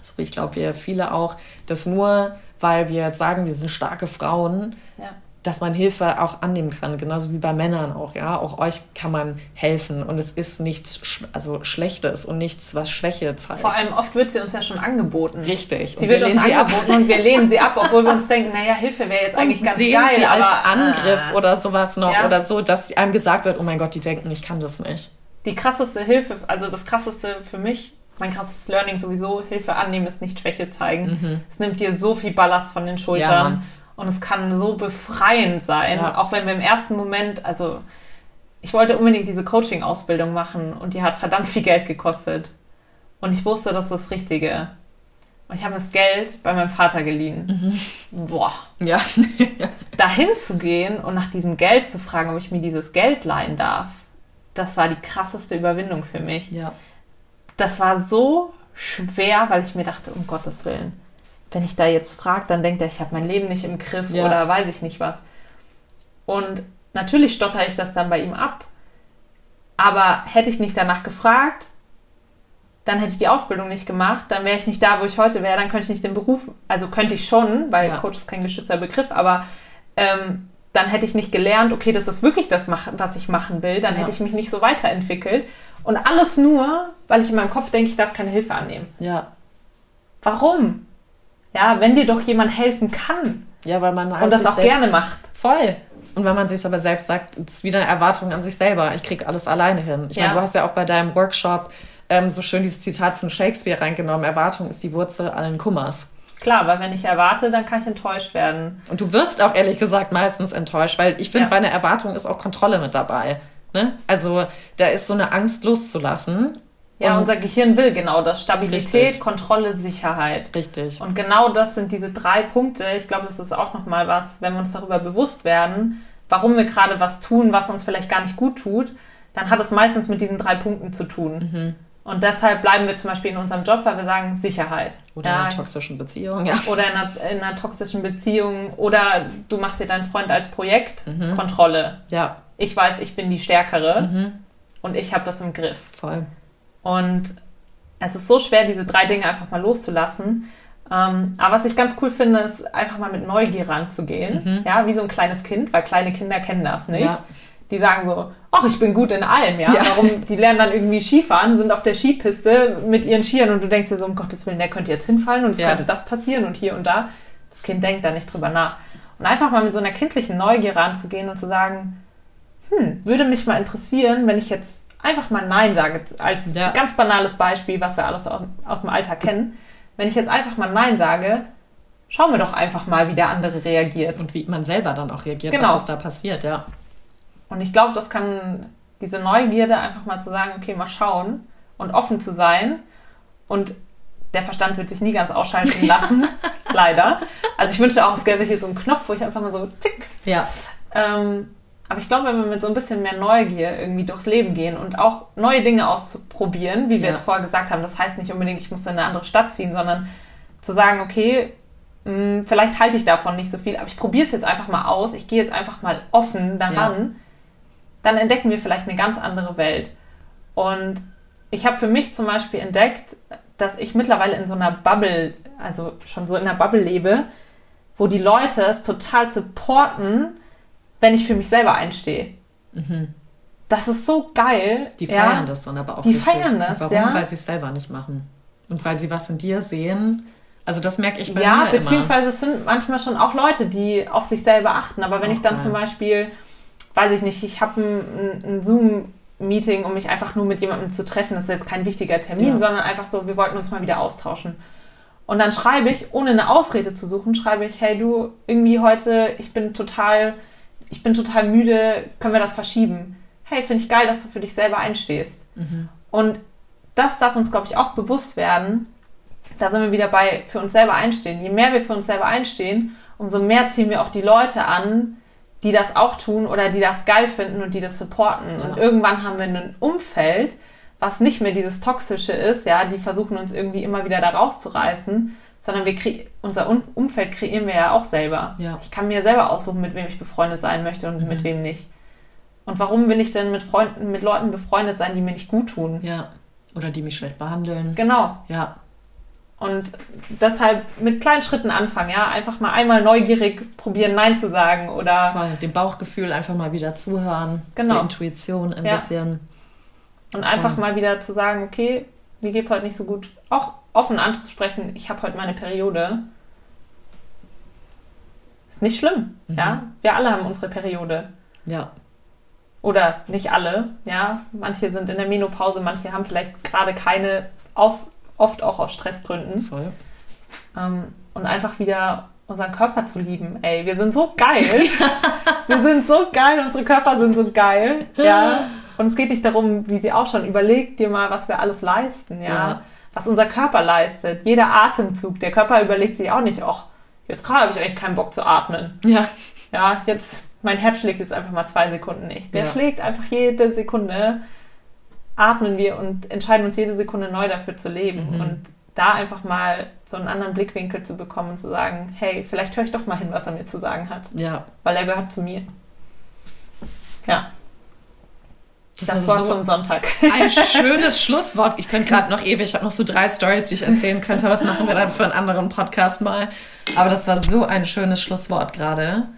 Speaker 3: so ich glaube wir viele auch, dass nur weil wir jetzt sagen, wir sind starke Frauen,
Speaker 1: Ja.
Speaker 3: Dass man Hilfe auch annehmen kann, genauso wie bei Männern auch, ja. Auch euch kann man helfen und es ist nichts sch also Schlechtes und nichts, was Schwäche zeigt.
Speaker 1: Vor allem oft wird sie uns ja schon angeboten.
Speaker 3: Richtig.
Speaker 1: Sie
Speaker 3: Und
Speaker 1: wird
Speaker 3: wir
Speaker 1: uns
Speaker 3: sie ab.
Speaker 1: angeboten und wir lehnen sie ab, obwohl wir uns denken, naja, Hilfe wäre jetzt eigentlich
Speaker 3: und
Speaker 1: ganz
Speaker 3: sehen
Speaker 1: geil.
Speaker 3: sie als
Speaker 1: aber,
Speaker 3: Angriff
Speaker 1: ah.
Speaker 3: oder sowas noch
Speaker 1: Ja.
Speaker 3: oder so, dass einem gesagt wird, oh mein Gott, die denken, ich kann das nicht.
Speaker 1: Die krasseste Hilfe, also das krasseste für mich, mein krassestes Learning sowieso, Hilfe annehmen ist nicht Schwäche zeigen. Es nimmt dir so viel Ballast von den
Speaker 3: Mhm. Ja,
Speaker 1: Schultern.
Speaker 3: Mann.
Speaker 1: Und es kann so befreiend sein,
Speaker 3: Ja.
Speaker 1: auch wenn wir im ersten Moment, also ich wollte unbedingt diese Coaching-Ausbildung machen und die hat verdammt viel Geld gekostet. Und ich wusste, das ist das Richtige. Und ich habe das Geld bei meinem Vater geliehen.
Speaker 3: Mhm.
Speaker 1: Boah.
Speaker 3: Ja.
Speaker 1: dahin zu gehen und nach diesem Geld zu fragen, ob ich mir dieses Geld leihen darf, das war die krasseste Überwindung für mich.
Speaker 3: ja.
Speaker 1: Das war so schwer, weil ich mir dachte, um Gottes Willen, wenn ich da jetzt frage, dann denkt er, ich habe mein Leben nicht im Griff
Speaker 3: Ja.
Speaker 1: oder weiß ich nicht was. Und natürlich stotter ich das dann bei ihm ab. Aber hätte ich nicht danach gefragt, dann hätte ich die Ausbildung nicht gemacht, dann wäre ich nicht da, wo ich heute wäre, dann könnte ich nicht den Beruf, also könnte ich schon, weil
Speaker 3: Ja.
Speaker 1: Coach ist kein geschützter Begriff, aber ähm, dann hätte ich nicht gelernt, okay, das ist wirklich das, was ich machen will, dann
Speaker 3: Ja.
Speaker 1: hätte ich mich nicht so weiterentwickelt. Und alles nur, weil ich in meinem Kopf denke, ich darf keine Hilfe annehmen.
Speaker 3: Ja.
Speaker 1: Warum? Ja, wenn dir doch jemand helfen kann
Speaker 3: Ja, weil man halt
Speaker 1: und das auch gerne macht.
Speaker 3: Voll. Und wenn man sich aber selbst sagt, es ist wieder eine Erwartung an sich selber. Ich krieg alles alleine hin. Ich
Speaker 1: Ja.
Speaker 3: meine, du hast ja auch bei deinem Workshop ähm, so schön dieses Zitat von Shakespeare reingenommen. Erwartung ist die Wurzel allen Kummers.
Speaker 1: Klar, weil wenn ich erwarte, dann kann ich enttäuscht werden.
Speaker 3: Und du wirst auch ehrlich gesagt meistens enttäuscht, weil ich finde,
Speaker 1: Ja.
Speaker 3: bei einer Erwartung ist auch Kontrolle mit dabei. Ne? Also da ist so eine Angst loszulassen.
Speaker 1: Ja,
Speaker 3: Und-
Speaker 1: unser Gehirn will genau das. Stabilität,
Speaker 3: Richtig.
Speaker 1: Kontrolle, Sicherheit.
Speaker 3: Richtig.
Speaker 1: Und genau das sind diese drei Punkte. Ich glaube, das ist auch nochmal was, wenn wir uns darüber bewusst werden, warum wir gerade was tun, was uns vielleicht gar nicht gut tut, dann hat es meistens mit diesen drei Punkten zu tun.
Speaker 3: Mhm.
Speaker 1: Und deshalb bleiben wir zum Beispiel in unserem Job, weil wir sagen Sicherheit.
Speaker 3: Oder
Speaker 1: ja,
Speaker 3: in einer toxischen Beziehung, ja.
Speaker 1: oder in einer, in einer toxischen Beziehung. Oder du machst dir deinen Freund als Projekt.
Speaker 3: Mhm.
Speaker 1: Kontrolle.
Speaker 3: Ja,
Speaker 1: Ich weiß, ich bin die Stärkere
Speaker 3: Mhm.
Speaker 1: und ich habe das im Griff.
Speaker 3: voll.
Speaker 1: Und es ist so schwer, diese drei Dinge einfach mal loszulassen. Ähm, aber was ich ganz cool finde, ist einfach mal mit Neugier ranzugehen. Ja, wie so ein kleines Kind, weil kleine Kinder kennen das nicht.
Speaker 3: Mhm. Ja.
Speaker 1: Die sagen so, ach, ich bin gut in allem, ja.
Speaker 3: Ja.
Speaker 1: Warum? Die lernen dann irgendwie Skifahren, sind auf der Skipiste mit ihren Skiern und du denkst dir so, um Gottes Willen, der könnte jetzt hinfallen und es
Speaker 3: Ja.
Speaker 1: könnte das passieren und hier und da. Das Kind denkt da nicht drüber nach. Und einfach mal mit so einer kindlichen Neugier ranzugehen und zu sagen, hm, würde mich mal interessieren, wenn ich jetzt einfach mal Nein sage, als
Speaker 3: Ja.
Speaker 1: ganz banales Beispiel, was wir alles aus, aus dem Alltag kennen. Wenn ich jetzt einfach mal Nein sage, schauen wir doch einfach mal, wie der andere reagiert.
Speaker 3: Und wie man selber dann auch reagiert,
Speaker 1: Genau.
Speaker 3: was ist da passiert, ja.
Speaker 1: Und ich glaube, das kann diese Neugierde einfach mal zu sagen, okay, mal schauen und offen zu sein. Und der Verstand wird sich nie ganz ausschalten lassen, leider. Also ich wünschte auch, es gäbe hier so einen Knopf, wo ich einfach mal so tick.
Speaker 3: Ja,
Speaker 1: Ähm, aber ich glaube, wenn wir mit so ein bisschen mehr Neugier irgendwie durchs Leben gehen und auch neue Dinge auszuprobieren, wie wir
Speaker 3: Ja.
Speaker 1: jetzt vorher gesagt haben, das heißt nicht unbedingt, ich muss in eine andere Stadt ziehen, sondern zu sagen, okay, mh, vielleicht halte ich davon nicht so viel, aber ich probiere es jetzt einfach mal aus, ich gehe jetzt einfach mal offen daran, dann entdecken wir vielleicht eine ganz andere Welt. Und ich habe für mich zum Beispiel entdeckt, dass ich mittlerweile in so einer Bubble, also schon so in einer Bubble lebe, wo die Leute es total supporten, wenn ich für mich selber einstehe. Das ist so geil.
Speaker 3: Mhm. die
Speaker 1: ja.
Speaker 3: feiern das dann aber auch
Speaker 1: Die
Speaker 3: richtig.
Speaker 1: feiern das,
Speaker 3: Warum?
Speaker 1: ja.
Speaker 3: Weil sie es selber nicht machen. Und weil sie was in dir sehen. Also das merke ich bei
Speaker 1: Ja,
Speaker 3: mir
Speaker 1: beziehungsweise es sind manchmal schon auch Leute, die auf sich selber achten. Aber wenn
Speaker 3: Auch
Speaker 1: ich dann
Speaker 3: geil.
Speaker 1: zum Beispiel, weiß ich nicht, ich habe ein, ein, ein Zoom-Meeting, um mich einfach nur mit jemandem zu treffen, das ist jetzt kein wichtiger Termin,
Speaker 3: Ja.
Speaker 1: sondern einfach so, wir wollten uns mal wieder austauschen. Und dann schreibe ich, ohne eine Ausrede zu suchen, schreibe ich, hey du, irgendwie heute, ich bin total, ich bin total müde, können wir das verschieben? Hey, finde ich geil, dass du für dich selber einstehst.
Speaker 3: Mhm.
Speaker 1: Und das darf uns, glaube ich, auch bewusst werden. Da sind wir wieder bei für uns selber einstehen. Je mehr wir für uns selber einstehen, umso mehr ziehen wir auch die Leute an, die das auch tun oder die das geil finden und die das supporten.
Speaker 3: Ja.
Speaker 1: Und irgendwann haben wir ein Umfeld, was nicht mehr dieses Toxische ist, ja, die versuchen uns irgendwie immer wieder da rauszureißen, sondern wir unser Un Umfeld kreieren wir ja auch selber.
Speaker 3: Ja.
Speaker 1: Ich kann mir selber aussuchen, mit wem ich befreundet sein möchte und
Speaker 3: Mhm.
Speaker 1: mit wem nicht. Und warum will ich denn mit Freunden, mit Leuten befreundet sein, die mir nicht gut tun?
Speaker 3: Ja. Oder die mich schlecht behandeln.
Speaker 1: Genau.
Speaker 3: Ja.
Speaker 1: Und deshalb mit kleinen Schritten anfangen, ja. Einfach mal einmal neugierig probieren, Nein zu sagen oder
Speaker 3: Voll. Dem Bauchgefühl einfach mal wieder zuhören.
Speaker 1: Genau.
Speaker 3: Der Intuition ein
Speaker 1: Ja.
Speaker 3: bisschen.
Speaker 1: und einfach mal wieder zu sagen, okay, mir geht's heute nicht so gut. Auch offen anzusprechen, ich habe heute meine Periode. Ist nicht schlimm,
Speaker 3: Mhm.
Speaker 1: ja. Wir alle haben unsere Periode.
Speaker 3: Ja.
Speaker 1: Oder nicht alle, ja. Manche sind in der Menopause, manche haben vielleicht gerade keine, aus, oft auch aus Stressgründen.
Speaker 3: Voll.
Speaker 1: Ähm, und einfach wieder unseren Körper zu lieben. Ey, wir sind so geil. wir sind so geil, unsere Körper sind so geil. Ja. Und es geht nicht darum, wie sie ausschauen. Überleg dir mal, was wir alles leisten, ja.
Speaker 3: Ja.
Speaker 1: Was unser Körper leistet. Jeder Atemzug. Der Körper überlegt sich auch nicht, ach, jetzt gerade habe ich eigentlich keinen Bock zu atmen.
Speaker 3: Ja.
Speaker 1: Ja, jetzt, mein Herz schlägt jetzt einfach mal zwei Sekunden nicht. Der
Speaker 3: Ja.
Speaker 1: schlägt einfach jede Sekunde. Atmen wir und entscheiden uns jede Sekunde neu dafür zu leben.
Speaker 3: Mhm.
Speaker 1: Und da einfach mal so einen anderen Blickwinkel zu bekommen und zu sagen, hey, vielleicht höre ich doch mal hin, was er mir zu sagen hat.
Speaker 3: Ja.
Speaker 1: Weil er gehört zu mir. Ja,
Speaker 3: Das,
Speaker 1: das
Speaker 3: war so
Speaker 1: zum Sonntag.
Speaker 3: ein schönes Schlusswort. Ich könnte gerade noch ewig, ich habe noch so drei Stories, die ich erzählen könnte. Was machen wir dann für einen anderen Podcast mal? Aber das war so ein schönes Schlusswort gerade.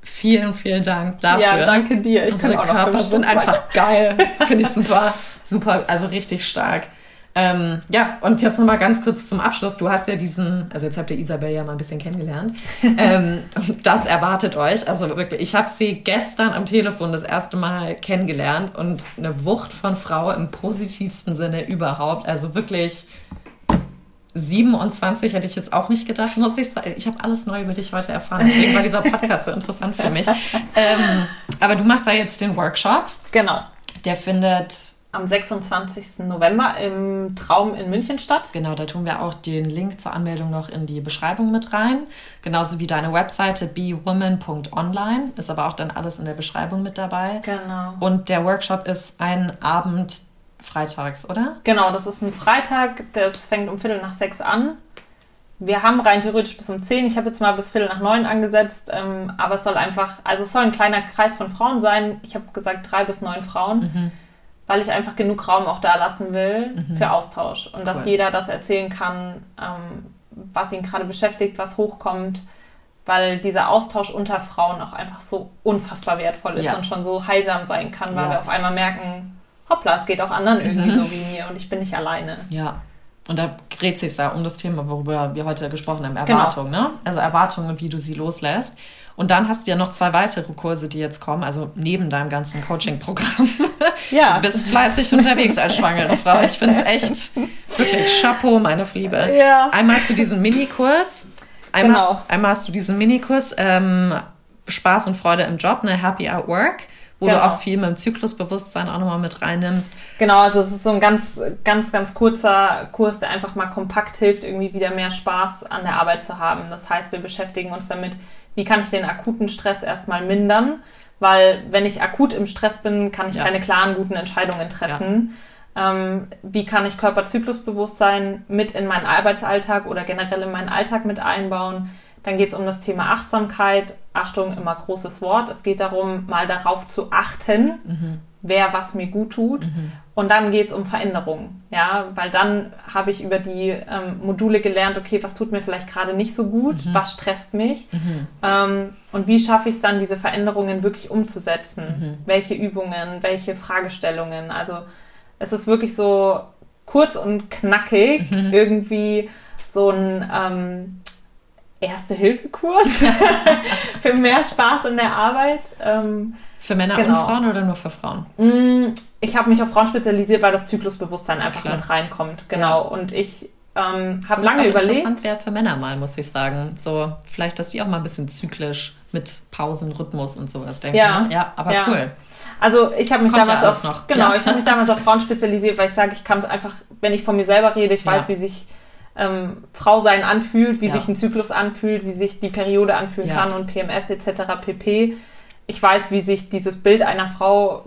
Speaker 3: Vielen, vielen Dank dafür.
Speaker 1: Ja, danke dir. Ich
Speaker 3: Unsere
Speaker 1: kann auch noch
Speaker 3: Körper
Speaker 1: fünf
Speaker 3: sind einfach geil. Finde ich super. Super, also richtig stark. Ähm, ja, und jetzt nochmal ganz kurz zum Abschluss. Du hast ja diesen, also jetzt habt ihr Isabel ja mal ein bisschen kennengelernt. ähm, das erwartet euch. Also wirklich, ich habe sie gestern am Telefon das erste Mal kennengelernt und eine Wucht von Frau im positivsten Sinne überhaupt. Also wirklich 27 hätte ich jetzt auch nicht gedacht, muss ich sagen. Ich habe alles neu über dich heute erfahren, deswegen war dieser Podcast so interessant für mich. Ähm, aber du machst da jetzt den Workshop.
Speaker 1: Genau.
Speaker 3: Der findet,
Speaker 1: Am 26. November im Traum in München statt.
Speaker 3: genau, da tun wir auch den Link zur Anmeldung noch in die Beschreibung mit rein. Genauso wie deine Webseite bewoman.online. Ist aber auch dann alles in der Beschreibung mit dabei.
Speaker 1: Genau.
Speaker 3: Und der Workshop ist ein Abend freitags, oder?
Speaker 1: Genau, das ist ein Freitag, das fängt um Viertel nach sechs an. Wir haben rein theoretisch bis um zehn. Ich habe jetzt mal bis Viertel nach neun angesetzt, ähm, aber es soll einfach, also es soll ein kleiner Kreis von Frauen sein. Ich habe gesagt drei bis neun Frauen,
Speaker 3: Mhm.
Speaker 1: Weil ich einfach genug Raum auch da lassen will für Austausch und dass
Speaker 3: Cool.
Speaker 1: jeder das erzählen kann, ähm, was ihn gerade beschäftigt, was hochkommt, weil dieser Austausch unter Frauen auch einfach so unfassbar wertvoll ist
Speaker 3: Ja.
Speaker 1: und schon so heilsam sein kann, weil
Speaker 3: Ja.
Speaker 1: wir auf einmal merken, hoppla, es geht auch anderen irgendwie so wie mir und ich bin nicht alleine.
Speaker 3: Ja. Und da dreht sich ja um das Thema, worüber wir heute gesprochen haben,
Speaker 1: Genau.
Speaker 3: Erwartungen, ne? Also Erwartungen und wie du sie loslässt. Und dann hast du ja noch zwei weitere Kurse, die jetzt kommen, also neben deinem ganzen Coaching-Programm.
Speaker 1: Ja,
Speaker 3: Du bist fleißig unterwegs als schwangere Frau. Ich finde es echt wirklich Chapeau, meine Liebe.
Speaker 1: Ja.
Speaker 3: Einmal hast du diesen Minikurs. Einmal,
Speaker 1: Genau.
Speaker 3: hast, einmal hast du diesen Minikurs ähm, Spaß und Freude im Job, ne Happy at Work, wo du
Speaker 1: Genau.
Speaker 3: auch viel mit dem Zyklusbewusstsein auch nochmal mit reinnimmst.
Speaker 1: Genau, also es ist so ein ganz, ganz, ganz kurzer Kurs, der einfach mal kompakt hilft, irgendwie wieder mehr Spaß an der Arbeit zu haben. Das heißt, wir beschäftigen uns damit, wie kann ich den akuten Stress erstmal mindern, weil wenn ich akut im Stress bin, kann ich
Speaker 3: Ja.
Speaker 1: keine klaren, guten Entscheidungen treffen. Ähm, wie kann ich Körperzyklusbewusstsein mit in meinen Arbeitsalltag oder generell in meinen Alltag mit einbauen? Dann geht es um das Thema Achtsamkeit. Achtung, immer großes Wort. Es geht darum, mal darauf zu achten, wer was mir gut tut. Und dann geht es um Veränderungen. Ja, weil dann habe ich über die ähm, Module gelernt, okay, was tut mir vielleicht gerade nicht so gut, was stresst mich ähm, und wie schaffe ich es dann, diese Veränderungen wirklich umzusetzen? Welche Übungen, welche Fragestellungen? Also es ist wirklich so kurz und knackig, irgendwie so ein ähm, Erste-Hilfe-Kurs für mehr Spaß in der Arbeit. Ähm,
Speaker 3: Für Männer
Speaker 1: Genau.
Speaker 3: und Frauen oder nur für Frauen?
Speaker 1: mh, ich habe mich auf Frauen spezialisiert, weil das Zyklusbewusstsein einfach
Speaker 3: klar.
Speaker 1: mit reinkommt. Genau.
Speaker 3: Ja.
Speaker 1: Und ich ähm, habe lange
Speaker 3: auch
Speaker 1: überlegt.
Speaker 3: interessant wäre für Männer mal, muss ich sagen. So, vielleicht, dass die auch mal ein bisschen zyklisch mit Pausen, Rhythmus und sowas denken.
Speaker 1: Ja.
Speaker 3: ja aber
Speaker 1: Ja.
Speaker 3: cool.
Speaker 1: Also ich habe mich
Speaker 3: Kommt ja
Speaker 1: damals
Speaker 3: alles
Speaker 1: auf
Speaker 3: noch.
Speaker 1: genau,
Speaker 3: Ja.
Speaker 1: ich habe mich damals auf Frauen spezialisiert, weil ich sage, ich kann es einfach, wenn ich von mir selber rede, ich
Speaker 3: Ja.
Speaker 1: weiß, wie sich ähm, Frau sein anfühlt, wie
Speaker 3: Ja.
Speaker 1: sich ein Zyklus anfühlt, wie sich die Periode anfühlen
Speaker 3: Ja.
Speaker 1: kann und PMS etc. pp. Ich weiß, wie sich dieses Bild einer Frau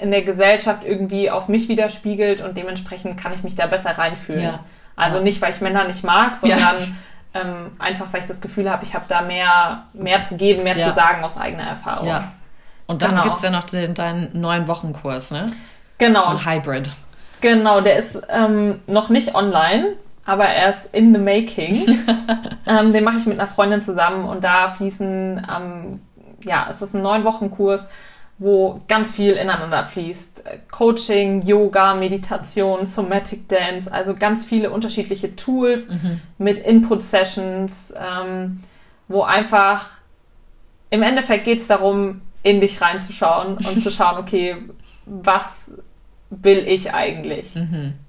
Speaker 1: in der Gesellschaft irgendwie auf mich widerspiegelt und dementsprechend kann ich mich da besser reinfühlen.
Speaker 3: Ja.
Speaker 1: Also
Speaker 3: Ja.
Speaker 1: nicht, weil ich Männer nicht mag, sondern
Speaker 3: Ja.
Speaker 1: ähm, einfach, weil ich das Gefühl habe, ich habe da mehr, mehr zu geben, mehr zu sagen aus eigener Erfahrung.
Speaker 3: Ja. Und dann
Speaker 1: Genau.
Speaker 3: gibt's ja noch den, deinen neuen Wochenkurs, ne?
Speaker 1: Genau.
Speaker 3: So ein Hybrid.
Speaker 1: Genau, der ist ähm, noch nicht online, aber er ist in the making. ähm, den mache ich mit einer Freundin zusammen und da fließen, ähm, ja, es ist ein neun Wochen Kurs, wo ganz viel ineinander fließt. Coaching, Yoga, Meditation, Somatic Dance, also ganz viele unterschiedliche Tools mit Input-Sessions, ähm, wo einfach im Endeffekt geht es darum, in dich reinzuschauen und zu schauen, okay, was will ich eigentlich?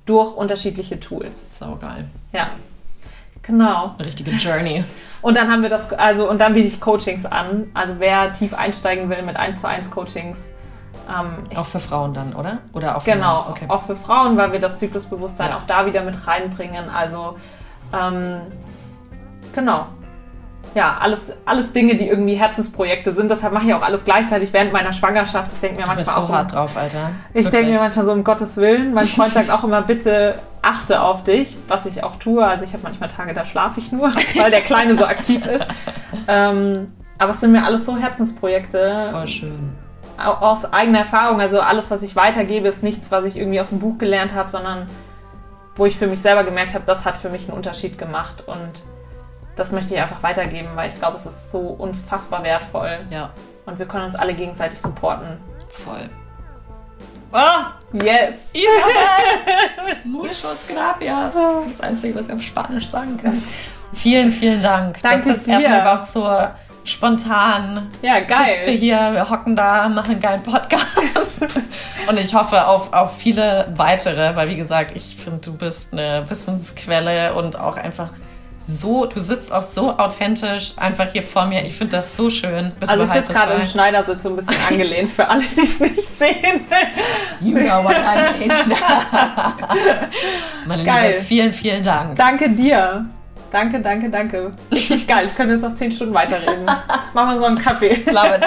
Speaker 1: Durch unterschiedliche Tools.
Speaker 3: Sau geil.
Speaker 1: Ja. Genau.
Speaker 3: Eine richtige Journey.
Speaker 1: Und dann haben wir das, also, und dann biete ich Coachings an. Also wer tief einsteigen will mit 1 zu 1 Coachings, ähm,
Speaker 3: Auch für Frauen dann, oder? Oder auch für
Speaker 1: Genau?
Speaker 3: Okay.
Speaker 1: auch für Frauen, weil wir das Zyklusbewusstsein
Speaker 3: Ja.
Speaker 1: auch da wieder mit reinbringen. Also, ähm, genau. Ja, alles, alles Dinge, die irgendwie Herzensprojekte sind. Deshalb mache ich auch alles gleichzeitig während meiner Schwangerschaft. Ich denke mir
Speaker 3: Du bist
Speaker 1: manchmal
Speaker 3: so
Speaker 1: auch,
Speaker 3: hart drauf, Alter.
Speaker 1: ich denke mir manchmal so, um Gottes Willen. Mein Freund sagt auch immer, bitte achte auf dich, was ich auch tue. Also ich habe manchmal Tage, da schlafe ich nur, weil der Kleine so aktiv ist. Ähm, aber es sind mir alles so Herzensprojekte
Speaker 3: Voll schön.
Speaker 1: au- aus eigener Erfahrung, also alles, was ich weitergebe, ist nichts, was ich irgendwie aus dem Buch gelernt habe, sondern wo ich für mich selber gemerkt habe, das hat für mich einen Unterschied gemacht und das möchte ich einfach weitergeben, weil ich glaube, es ist so unfassbar wertvoll
Speaker 3: Ja,
Speaker 1: und wir können uns alle gegenseitig supporten.
Speaker 3: voll.
Speaker 1: Ah, yes!
Speaker 3: Muchos gracias. Das Einzige, was ich auf Spanisch sagen kann. Vielen, vielen Dank.
Speaker 1: Danke
Speaker 3: dass das erstmal überhaupt so spontan
Speaker 1: Ja, geil.
Speaker 3: sitzt du hier, wir hocken da, machen einen geilen Podcast. Und ich hoffe auf, auf viele weitere, weil wie gesagt, ich finde, du bist eine Wissensquelle und auch einfach so, du sitzt auch so authentisch einfach hier vor mir. Ich finde das so schön. Bitte
Speaker 1: Also ich sitze gerade im. Schneidersitz so ein bisschen angelehnt für alle, die es nicht sehen.
Speaker 3: You know what I mean. Meine
Speaker 1: Geil.
Speaker 3: Liebe, vielen, vielen Dank.
Speaker 1: Danke dir. Danke, danke, danke. Richtig geil. Ich könnte jetzt noch zehn Stunden weiterreden. Machen wir so einen Kaffee.
Speaker 3: Love it.